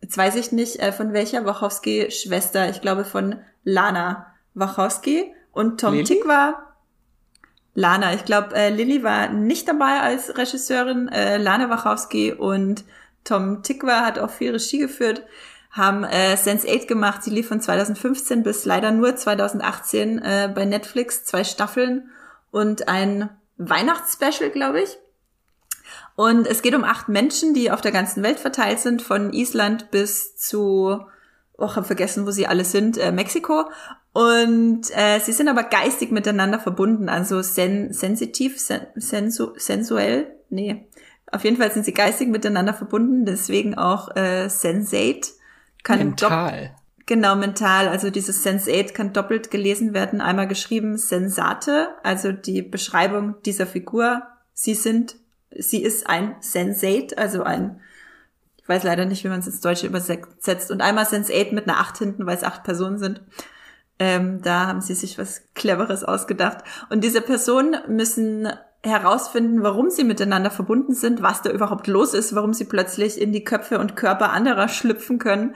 jetzt weiß ich nicht, äh, von welcher Wachowski-Schwester, ich glaube von Lana Wachowski und Tom Lily? Tick war Lana. Ich glaube, äh, Lilly war nicht dabei als Regisseurin, äh, Lana Wachowski und Tom Tikwa hat auch viel Regie geführt, haben äh, Sense8 gemacht. Sie lief von 2015 bis leider nur 2018 äh, bei Netflix, zwei Staffeln und ein Weihnachtsspecial, glaube ich. Und es geht um acht Menschen, die auf der ganzen Welt verteilt sind, von Island bis zu, oh, hab vergessen, wo sie alle sind, äh, Mexiko. Und äh, sie sind aber geistig miteinander verbunden, also sen sensitiv, sen sensu sensuell, nee. Auf jeden Fall sind sie geistig miteinander verbunden, deswegen auch äh, Sensate. Kann Mental. Genau, mental. Also dieses Sense8 kann doppelt gelesen werden. Einmal geschrieben Sensate, also die Beschreibung dieser Figur. Sie sind, sie ist ein Sensate, also ein, ich weiß leider nicht, wie man es ins Deutsche übersetzt. Und einmal Sense8 mit einer 8 hinten, weil es acht Personen sind. Ähm, da haben sie sich was Cleveres ausgedacht. Und diese Personen müssen herausfinden, warum sie miteinander verbunden sind, was da überhaupt los ist, warum sie plötzlich in die Köpfe und Körper anderer schlüpfen können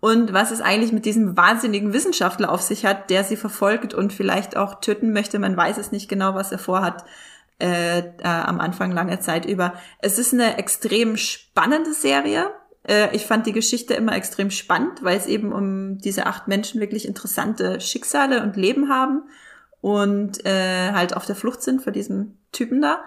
und was es eigentlich mit diesem wahnsinnigen Wissenschaftler auf sich hat, der sie verfolgt und vielleicht auch töten möchte. Man weiß es nicht genau, was er vorhat. Äh, äh, am Anfang lange Zeit über. Es ist eine extrem spannende Serie. Äh, ich fand die Geschichte immer extrem spannend, weil es eben um diese acht Menschen wirklich interessante Schicksale und Leben haben und äh, halt auf der Flucht sind vor diesem Typen da.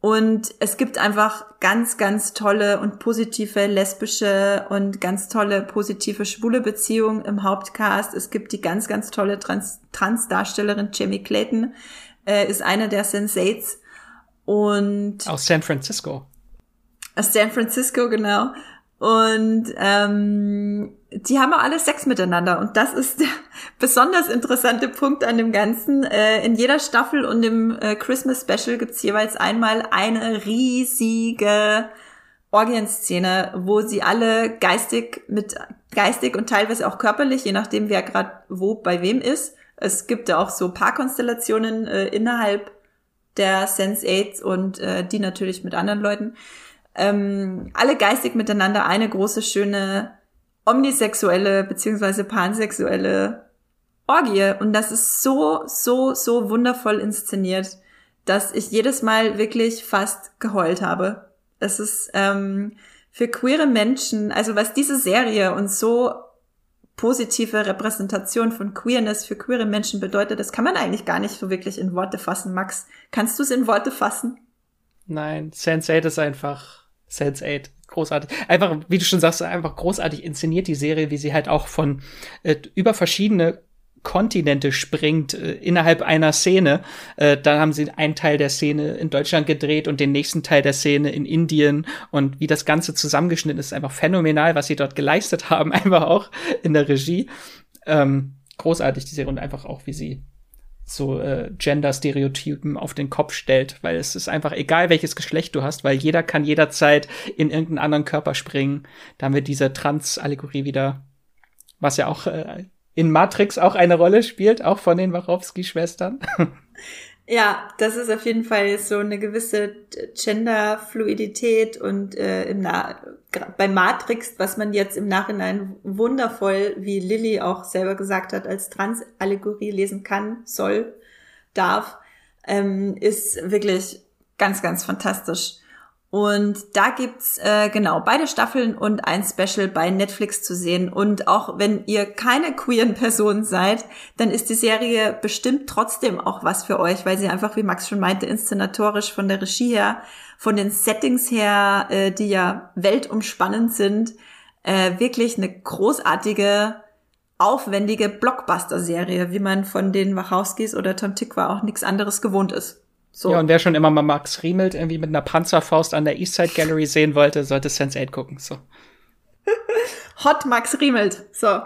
Und es gibt einfach ganz, ganz tolle und positive lesbische und ganz tolle positive schwule Beziehungen im Hauptcast. Es gibt die ganz, ganz tolle Trans Trans-Darstellerin Jamie Clayton, äh, ist eine der Sensates. Und aus San Francisco. Aus San Francisco, genau. Und ähm, die haben auch alle Sex miteinander. Und das ist der besonders interessante Punkt an dem Ganzen. Äh, in jeder Staffel und im äh, Christmas Special gibt's jeweils einmal eine riesige Orgienszene, wo sie alle geistig mit geistig und teilweise auch körperlich, je nachdem wer gerade wo bei wem ist. Es gibt ja auch so Paarkonstellationen äh, innerhalb der Sense Aids und äh, die natürlich mit anderen Leuten. Ähm, alle geistig miteinander eine große schöne omnisexuelle beziehungsweise pansexuelle Orgie. Und das ist so, so, so wundervoll inszeniert, dass ich jedes Mal wirklich fast geheult habe. Es ist ähm, für queere Menschen, also was diese Serie uns so positive Repräsentation von Queerness für queere Menschen bedeutet, das kann man eigentlich gar nicht so wirklich in Worte fassen. Max, kannst du es in Worte fassen? Nein, Sense8 ist einfach Sense8 großartig. Einfach, wie du schon sagst, einfach großartig inszeniert die Serie, wie sie halt auch von äh, über verschiedene Kontinente springt äh, innerhalb einer Szene. Äh, da haben sie einen Teil der Szene in Deutschland gedreht und den nächsten Teil der Szene in Indien und wie das Ganze zusammengeschnitten ist, ist einfach phänomenal, was sie dort geleistet haben, einfach auch in der Regie. Ähm, großartig die Serie und einfach auch, wie sie so äh, Gender-Stereotypen auf den Kopf stellt, weil es ist einfach egal, welches Geschlecht du hast, weil jeder kann jederzeit in irgendeinen anderen Körper springen. Da haben wir diese Trans-Allegorie wieder, was ja auch äh, in Matrix auch eine Rolle spielt, auch von den Wachowski-Schwestern. Ja, das ist auf jeden Fall so eine gewisse Genderfluidität und äh, im Na bei Matrix, was man jetzt im Nachhinein wundervoll, wie Lilly auch selber gesagt hat, als Trans-Allegorie lesen kann, soll, darf, ähm, ist wirklich ganz, ganz fantastisch. Und da gibt's äh, genau beide Staffeln und ein Special bei Netflix zu sehen. Und auch wenn ihr keine queeren Person seid, dann ist die Serie bestimmt trotzdem auch was für euch, weil sie einfach, wie Max schon meinte, inszenatorisch von der Regie her, von den Settings her, äh, die ja weltumspannend sind, äh, wirklich eine großartige, aufwendige Blockbuster-Serie, wie man von den Wachowskis oder Tom Tikwa auch nichts anderes gewohnt ist. So. Ja, und wer schon immer mal Max Riemelt irgendwie mit einer Panzerfaust an der Eastside Gallery sehen wollte, sollte Sense8 gucken. So. Hot Max Riemelt. So.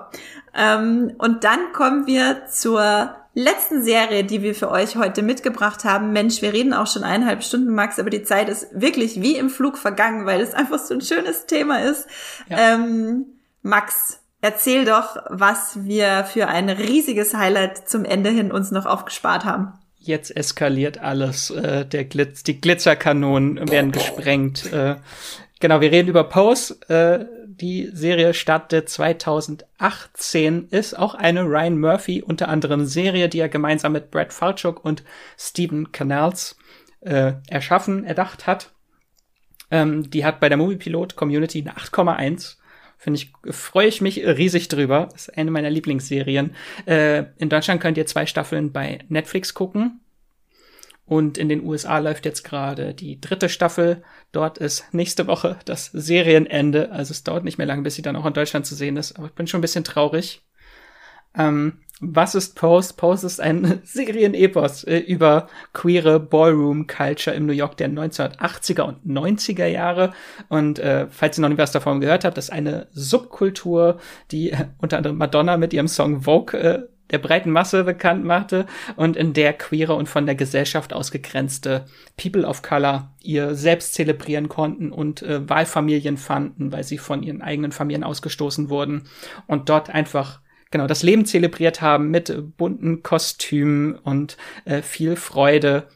Ähm, und dann kommen wir zur letzten Serie, die wir für euch heute mitgebracht haben. Mensch, wir reden auch schon eineinhalb Stunden, Max, aber die Zeit ist wirklich wie im Flug vergangen, weil es einfach so ein schönes Thema ist. Ja. Ähm, Max, erzähl doch, was wir für ein riesiges Highlight zum Ende hin uns noch aufgespart haben jetzt eskaliert alles. Äh, der Glitz, die Glitzerkanonen werden gesprengt. Äh, genau, wir reden über Pose. Äh, die Serie startet 2018, ist auch eine Ryan Murphy unter anderem Serie, die er gemeinsam mit Brad Falchuk und Stephen Canals äh, erschaffen, erdacht hat. Ähm, die hat bei der Movie Pilot Community eine 8,1 Finde ich, freue ich mich riesig drüber. ist eine meiner Lieblingsserien. Äh, in Deutschland könnt ihr zwei Staffeln bei Netflix gucken. Und in den USA läuft jetzt gerade die dritte Staffel. Dort ist nächste Woche das Serienende. Also es dauert nicht mehr lange, bis sie dann auch in Deutschland zu sehen ist. Aber ich bin schon ein bisschen traurig. Ähm, was ist Pose? Pose ist ein Serienepos äh, über queere Ballroom-Culture im New York der 1980er und 90er Jahre. Und äh, falls ihr noch nicht was davon gehört habt, das ist eine Subkultur, die äh, unter anderem Madonna mit ihrem Song Vogue äh, der breiten Masse bekannt machte und in der queere und von der Gesellschaft ausgegrenzte People of Color ihr selbst zelebrieren konnten und äh, Wahlfamilien fanden, weil sie von ihren eigenen Familien ausgestoßen wurden und dort einfach genau das Leben zelebriert haben mit bunten Kostümen und äh, viel Freude.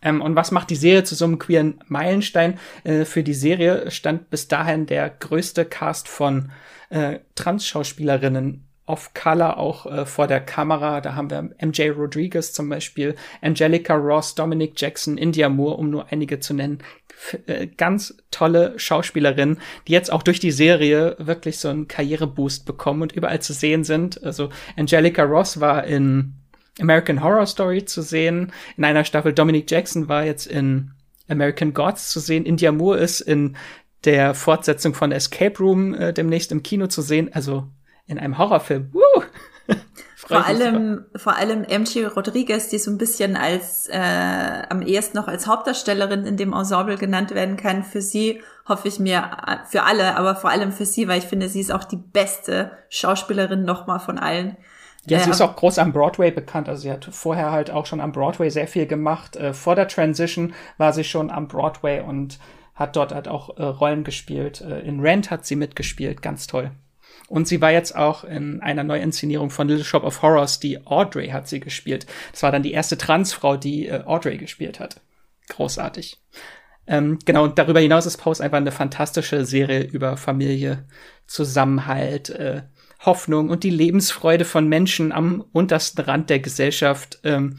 Ähm, und was macht die Serie zu so einem queeren Meilenstein? Äh, für die Serie stand bis dahin der größte Cast von äh, Trans-Schauspielerinnen of Color auch äh, vor der Kamera. Da haben wir MJ Rodriguez zum Beispiel, Angelica Ross, Dominic Jackson, India Moore, um nur einige zu nennen. Äh, ganz tolle Schauspielerinnen, die jetzt auch durch die Serie wirklich so einen Karriereboost bekommen und überall zu sehen sind. Also Angelica Ross war in American Horror Story zu sehen, in einer Staffel Dominic Jackson war jetzt in American Gods zu sehen, India Moore ist in der Fortsetzung von Escape Room äh, demnächst im Kino zu sehen, also in einem Horrorfilm. Woo! vor allem, vor allem MJ Rodriguez, die so ein bisschen als äh, am ehesten noch als Hauptdarstellerin in dem Ensemble genannt werden kann. Für sie hoffe ich mir, für alle, aber vor allem für sie, weil ich finde, sie ist auch die beste Schauspielerin nochmal von allen. Ja, sie äh, ist auch groß am Broadway bekannt. Also sie hat vorher halt auch schon am Broadway sehr viel gemacht. Äh, vor der Transition war sie schon am Broadway und hat dort halt auch äh, Rollen gespielt. In Rent hat sie mitgespielt, ganz toll. Und sie war jetzt auch in einer Neuinszenierung von Little Shop of Horrors, die Audrey hat sie gespielt. Das war dann die erste Transfrau, die äh, Audrey gespielt hat. Großartig. Ähm, genau, und darüber hinaus ist Pose einfach eine fantastische Serie über Familie, Zusammenhalt, äh, Hoffnung und die Lebensfreude von Menschen am untersten Rand der Gesellschaft. Ähm,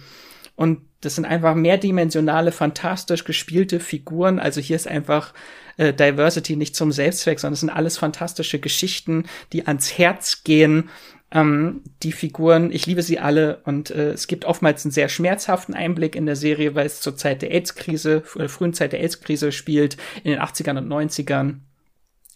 und das sind einfach mehrdimensionale, fantastisch gespielte Figuren. Also hier ist einfach äh, Diversity nicht zum Selbstzweck, sondern es sind alles fantastische Geschichten, die ans Herz gehen. Ähm, die Figuren, ich liebe sie alle und äh, es gibt oftmals einen sehr schmerzhaften Einblick in der Serie, weil es zur Zeit der AIDS-Krise, äh, frühen Zeit der AIDS-Krise spielt, in den 80ern und 90ern.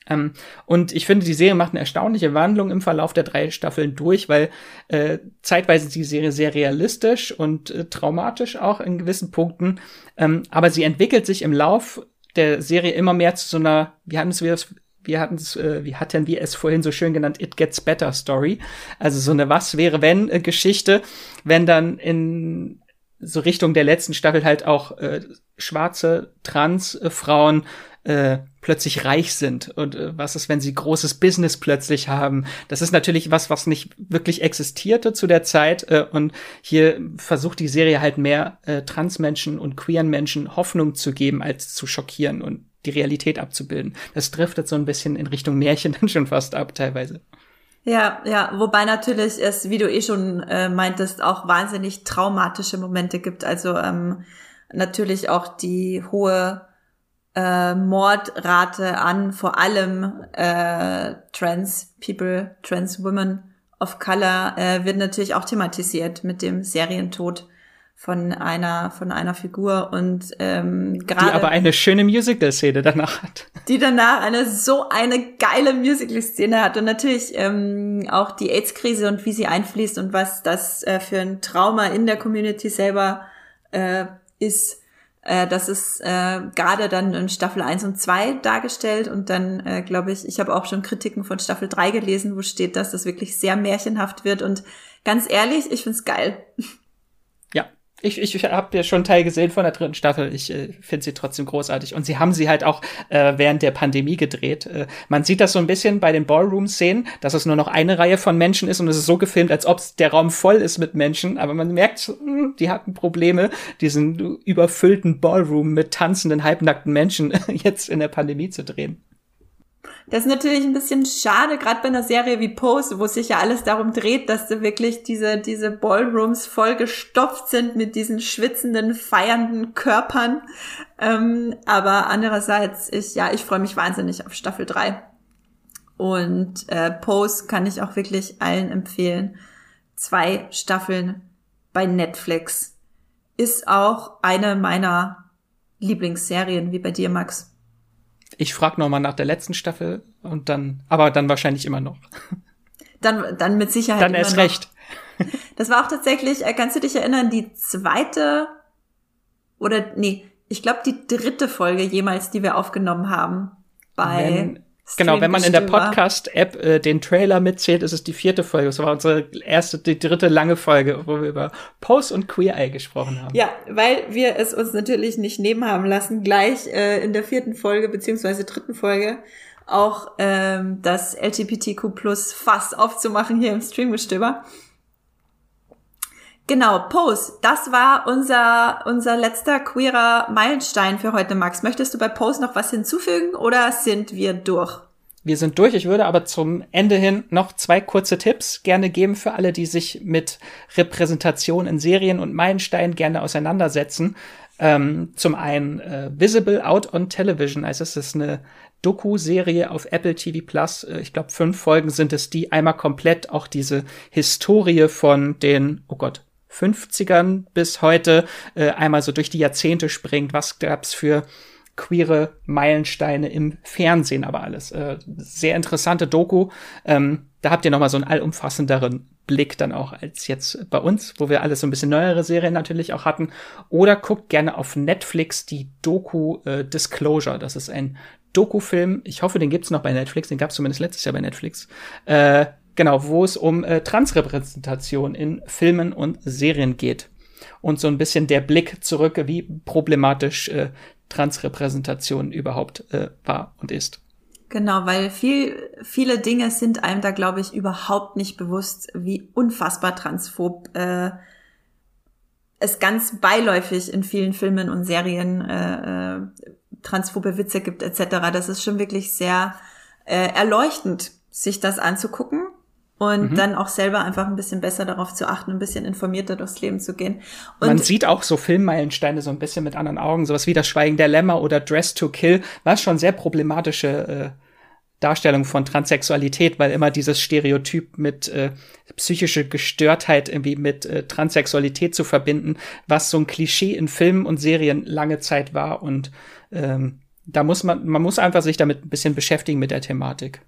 Ähm, und ich finde, die Serie macht eine erstaunliche Wandlung im Verlauf der drei Staffeln durch, weil äh, zeitweise ist die Serie sehr realistisch und äh, traumatisch auch in gewissen Punkten. Ähm, aber sie entwickelt sich im Lauf der Serie immer mehr zu so einer, wie hatten wir das, wir hatten es, äh, wie hatten wir es vorhin so schön genannt, It Gets Better Story. Also so eine Was wäre wenn äh, Geschichte, wenn dann in so Richtung der letzten Staffel halt auch äh, schwarze Transfrauen äh, plötzlich reich sind und äh, was ist, wenn sie großes Business plötzlich haben. Das ist natürlich was, was nicht wirklich existierte zu der Zeit äh, und hier versucht die Serie halt mehr äh, Transmenschen und queeren Menschen Hoffnung zu geben, als zu schockieren und die Realität abzubilden. Das driftet so ein bisschen in Richtung Märchen dann schon fast ab teilweise. Ja, ja, wobei natürlich es, wie du eh schon äh, meintest, auch wahnsinnig traumatische Momente gibt. Also ähm, natürlich auch die hohe äh, Mordrate an, vor allem äh, Trans People, Trans Women of Color äh, wird natürlich auch thematisiert mit dem Serientod von einer von einer Figur und ähm, gerade die aber eine schöne Musical-Szene danach hat. Die danach eine so eine geile Musical-Szene hat und natürlich ähm, auch die AIDS-Krise und wie sie einfließt und was das äh, für ein Trauma in der Community selber äh, ist. Äh, das ist äh, gerade dann in Staffel 1 und 2 dargestellt und dann äh, glaube ich, ich habe auch schon Kritiken von Staffel 3 gelesen, wo steht, dass das wirklich sehr märchenhaft wird und ganz ehrlich, ich find's geil. Ich, ich, habe ja schon einen Teil gesehen von der dritten Staffel. Ich äh, finde sie trotzdem großartig. Und sie haben sie halt auch äh, während der Pandemie gedreht. Äh, man sieht das so ein bisschen bei den Ballroom-Szenen, dass es nur noch eine Reihe von Menschen ist und es ist so gefilmt, als ob der Raum voll ist mit Menschen. Aber man merkt, mh, hm, die hatten Probleme, diesen überfüllten Ballroom mit tanzenden, halbnackten Menschen jetzt in der Pandemie zu drehen. Das ist natürlich ein bisschen schade, gerade bei einer Serie wie Pose, wo sich ja alles darum dreht, dass du wirklich diese, diese Ballrooms voll gestopft sind mit diesen schwitzenden, feiernden Körpern. Ähm, aber andererseits, ich, ja, ich freue mich wahnsinnig auf Staffel 3. Und äh, Pose kann ich auch wirklich allen empfehlen. Zwei Staffeln bei Netflix. Ist auch eine meiner Lieblingsserien, wie bei dir, Max. Ich frage noch mal nach der letzten Staffel und dann, aber dann wahrscheinlich immer noch. Dann, dann mit Sicherheit. Dann erst noch. recht. Das war auch tatsächlich, äh, kannst du dich erinnern, die zweite oder nee, ich glaube die dritte Folge jemals, die wir aufgenommen haben bei Wenn, Genau, wenn man in der Podcast-App äh, den Trailer mitzählt, ist es die vierte Folge. Das war unsere erste, die dritte lange Folge, wo wir über Pose und Queer Eye gesprochen haben. Ja, weil wir es uns natürlich nicht nehmen haben lassen, gleich äh, in der vierten Folge beziehungsweise dritten Folge auch ähm, das LGBTQ Plus Fass aufzumachen hier im Streamgestöber. Genau, Pose, das war unser, unser letzter queerer Meilenstein für heute, Max. Möchtest du bei Pose noch was hinzufügen oder sind wir durch? Wir sind durch. Ich würde aber zum Ende hin noch zwei kurze Tipps gerne geben für alle, die sich mit Repräsentation in Serien und Meilensteinen gerne auseinandersetzen. Ähm, zum einen äh, Visible Out on Television, also es ist eine Doku-Serie auf Apple TV Plus. Äh, ich glaube, fünf Folgen sind es, die einmal komplett auch diese Historie von den, oh Gott, 50ern bis heute äh, einmal so durch die Jahrzehnte springt. Was gab's für queere Meilensteine im Fernsehen, aber alles. Äh, sehr interessante Doku. Ähm, da habt ihr noch mal so einen allumfassenderen Blick dann auch als jetzt bei uns, wo wir alles so ein bisschen neuere Serien natürlich auch hatten. Oder guckt gerne auf Netflix die Doku äh, Disclosure. Das ist ein Dokufilm. Ich hoffe, den gibt's noch bei Netflix. Den gab's zumindest letztes Jahr bei Netflix. Äh, Genau, wo es um äh, Transrepräsentation in Filmen und Serien geht. Und so ein bisschen der Blick zurück, wie problematisch äh, Transrepräsentation überhaupt äh, war und ist. Genau, weil viel, viele Dinge sind einem da, glaube ich, überhaupt nicht bewusst, wie unfassbar transphob äh, es ganz beiläufig in vielen Filmen und Serien äh, äh, transphobe Witze gibt etc. Das ist schon wirklich sehr äh, erleuchtend, sich das anzugucken und mhm. dann auch selber einfach ein bisschen besser darauf zu achten, ein bisschen informierter durchs Leben zu gehen. Und Man sieht auch so Filmmeilensteine so ein bisschen mit anderen Augen, sowas wie das Schweigen der Lämmer oder Dress to Kill, was schon sehr problematische äh, Darstellung von Transsexualität, weil immer dieses Stereotyp mit äh, psychische Gestörtheit irgendwie mit äh, Transsexualität zu verbinden, was so ein Klischee in Filmen und Serien lange Zeit war und ähm, da muss man, man muss einfach sich damit ein bisschen beschäftigen mit der Thematik.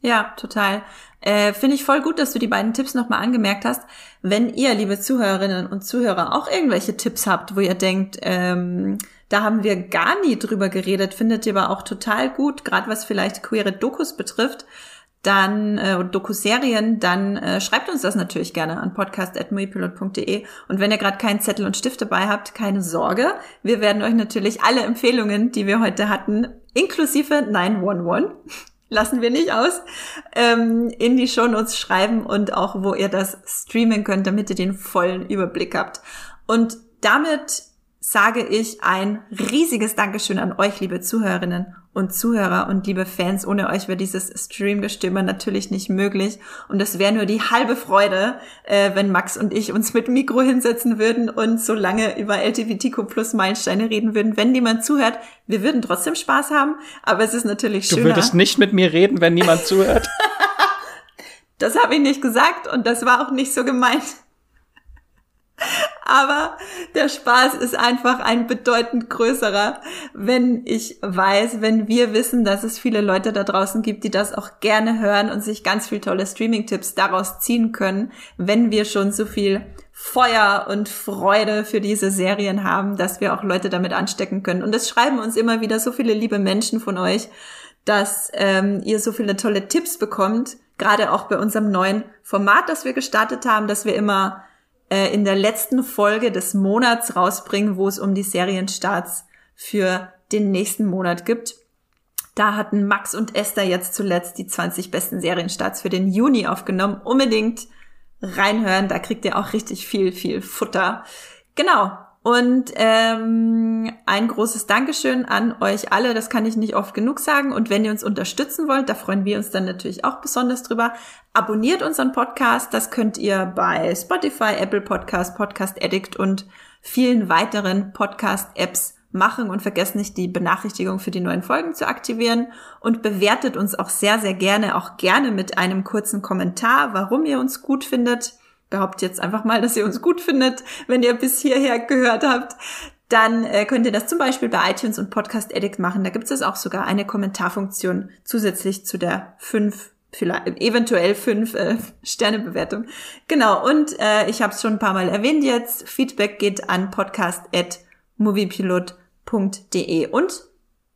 Ja, total. Äh, Finde ich voll gut, dass du die beiden Tipps nochmal angemerkt hast. Wenn ihr, liebe Zuhörerinnen und Zuhörer, auch irgendwelche Tipps habt, wo ihr denkt, ähm, da haben wir gar nie drüber geredet, findet ihr aber auch total gut, gerade was vielleicht queere Dokus betrifft, dann äh, Dokuserien, dann äh, schreibt uns das natürlich gerne an podcast.muipilot.de. Und wenn ihr gerade keinen Zettel und Stift dabei habt, keine Sorge. Wir werden euch natürlich alle Empfehlungen, die wir heute hatten, inklusive 911, lassen wir nicht aus, ähm, in die Shownotes schreiben und auch, wo ihr das streamen könnt, damit ihr den vollen Überblick habt. Und damit sage ich ein riesiges Dankeschön an euch, liebe Zuhörerinnen und Zuhörer und liebe Fans. Ohne euch wäre dieses Streamgestöber natürlich nicht möglich. Und es wäre nur die halbe Freude, äh, wenn Max und ich uns mit Mikro hinsetzen würden und so lange über LGBTQ plus Meilensteine reden würden, wenn niemand zuhört. Wir würden trotzdem Spaß haben, aber es ist natürlich schöner. Du würdest nicht mit mir reden, wenn niemand zuhört. das habe ich nicht gesagt und das war auch nicht so gemeint. Aber der Spaß ist einfach ein bedeutend größerer, wenn ich weiß, wenn wir wissen, dass es viele Leute da draußen gibt, die das auch gerne hören und sich ganz viel tolle Streaming-Tipps daraus ziehen können, wenn wir schon so viel Feuer und Freude für diese Serien haben, dass wir auch Leute damit anstecken können. Und es schreiben uns immer wieder so viele liebe Menschen von euch, dass ähm, ihr so viele tolle Tipps bekommt, gerade auch bei unserem neuen Format, das wir gestartet haben, dass wir immer äh, in der letzten Folge des Monats rausbringen, wo es um die Serienstarts für den nächsten Monat gibt. Da hatten Max und Esther jetzt zuletzt die 20 besten Serienstarts für den Juni aufgenommen. Unbedingt reinhören, da kriegt ihr auch richtig viel, viel Futter. Genau. Und ähm, ein großes Dankeschön an euch alle, das kann ich nicht oft genug sagen. Und wenn ihr uns unterstützen wollt, da freuen wir uns dann natürlich auch besonders drüber. Abonniert unseren Podcast, das könnt ihr bei Spotify, Apple Podcast, Podcast Addict und vielen weiteren Podcast-Apps machen. Und vergesst nicht, die Benachrichtigung für die neuen Folgen zu aktivieren. Und bewertet uns auch sehr, sehr gerne, auch gerne mit einem kurzen Kommentar, warum ihr uns gut findet behaupte jetzt einfach mal, dass ihr uns gut findet, wenn ihr bis hierher gehört habt, dann äh, könnt ihr das zum Beispiel bei iTunes und Podcast Addict machen. Da gibt es auch sogar eine Kommentarfunktion zusätzlich zu der fünf, vielleicht eventuell fünf äh, Sternebewertung. Genau, und äh, ich habe es schon ein paar Mal erwähnt jetzt. Feedback geht an podcast.moviepilot.de. Und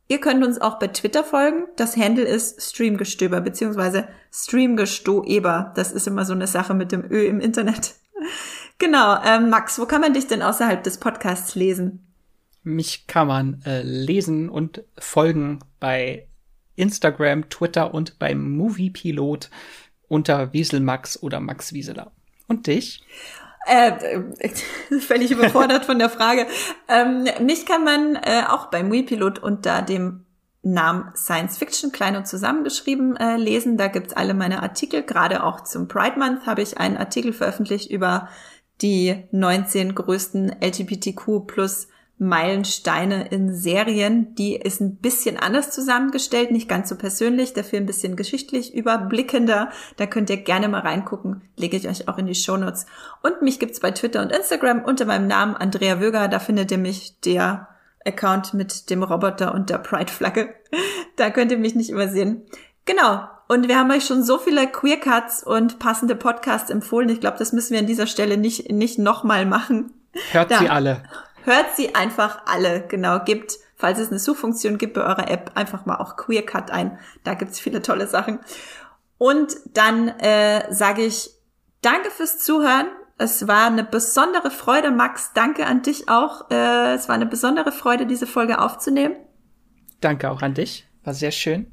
Ihr könnt uns auch bei Twitter folgen. Das Handle ist Streamgestöber beziehungsweise Streamgestoeber. Das ist immer so eine Sache mit dem Ö im Internet. genau. Ähm, Max, wo kann man dich denn außerhalb des Podcasts lesen? Mich kann man äh, lesen und folgen bei Instagram, Twitter und beim Moviepilot unter Wieselmax oder Max Wieseler. Und dich? Äh, völlig überfordert von der Frage. Ähm, mich kann man äh, auch beim WePilot unter dem Namen Science Fiction, klein und zusammengeschrieben, äh, lesen. Da gibt's alle meine Artikel. Gerade auch zum Pride Month habe ich einen Artikel veröffentlicht über die 19 größten LGBTQ plus Meilensteine in Serien. Die ist ein bisschen anders zusammengestellt, nicht ganz so persönlich, dafür ein bisschen geschichtlich überblickender. Da könnt ihr gerne mal reingucken, lege ich euch auch in die Shownotes. Und mich gibt's bei Twitter und Instagram unter meinem Namen Andrea Wöger. Da findet ihr mich der Account mit dem Roboter und der Pride-Flagge. Da könnt ihr mich nicht übersehen. Genau. Und wir haben euch schon so viele Queer Cuts und passende Podcasts empfohlen. Ich glaube, das müssen wir an dieser Stelle nicht, nicht nochmal machen. Hört da. sie alle. Hört sie einfach alle, genau. Gibt, falls es eine Suchfunktion gibt bei eurer App, einfach mal auch Queer Cut ein. Da gibt's viele tolle Sachen. Und dann äh, sage ich Danke fürs Zuhören. Es war eine besondere Freude, Max. Danke an dich auch. Äh, es war eine besondere Freude, diese Folge aufzunehmen. Danke auch an dich. War sehr schön.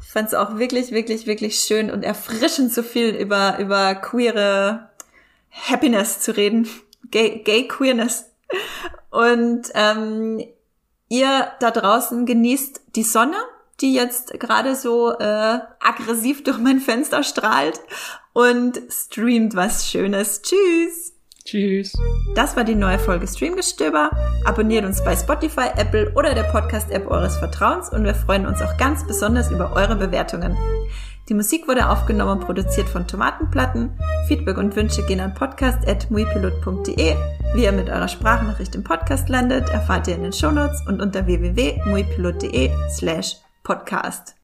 Ich fand es auch wirklich, wirklich, wirklich schön und erfrischend, so viel über, über queere Happiness zu reden. Gay, Gay Queerness. Und ähm, ihr da draußen genießt die Sonne, die jetzt gerade so äh, aggressiv durch mein Fenster strahlt und streamt was Schönes. Tschüss! Tschüss. Das war die neue Folge Streamgestöber. Abonniert uns bei Spotify, Apple oder der Podcast-App eures Vertrauens und wir freuen uns auch ganz besonders über eure Bewertungen. Die Musik wurde aufgenommen und produziert von Tomatenplatten. Feedback und Wünsche gehen an podcast.muipilot.de. Wie ihr mit eurer Sprachnachricht im Podcast landet, erfahrt ihr in den Shownotes und unter www.muipilot.de slash podcast.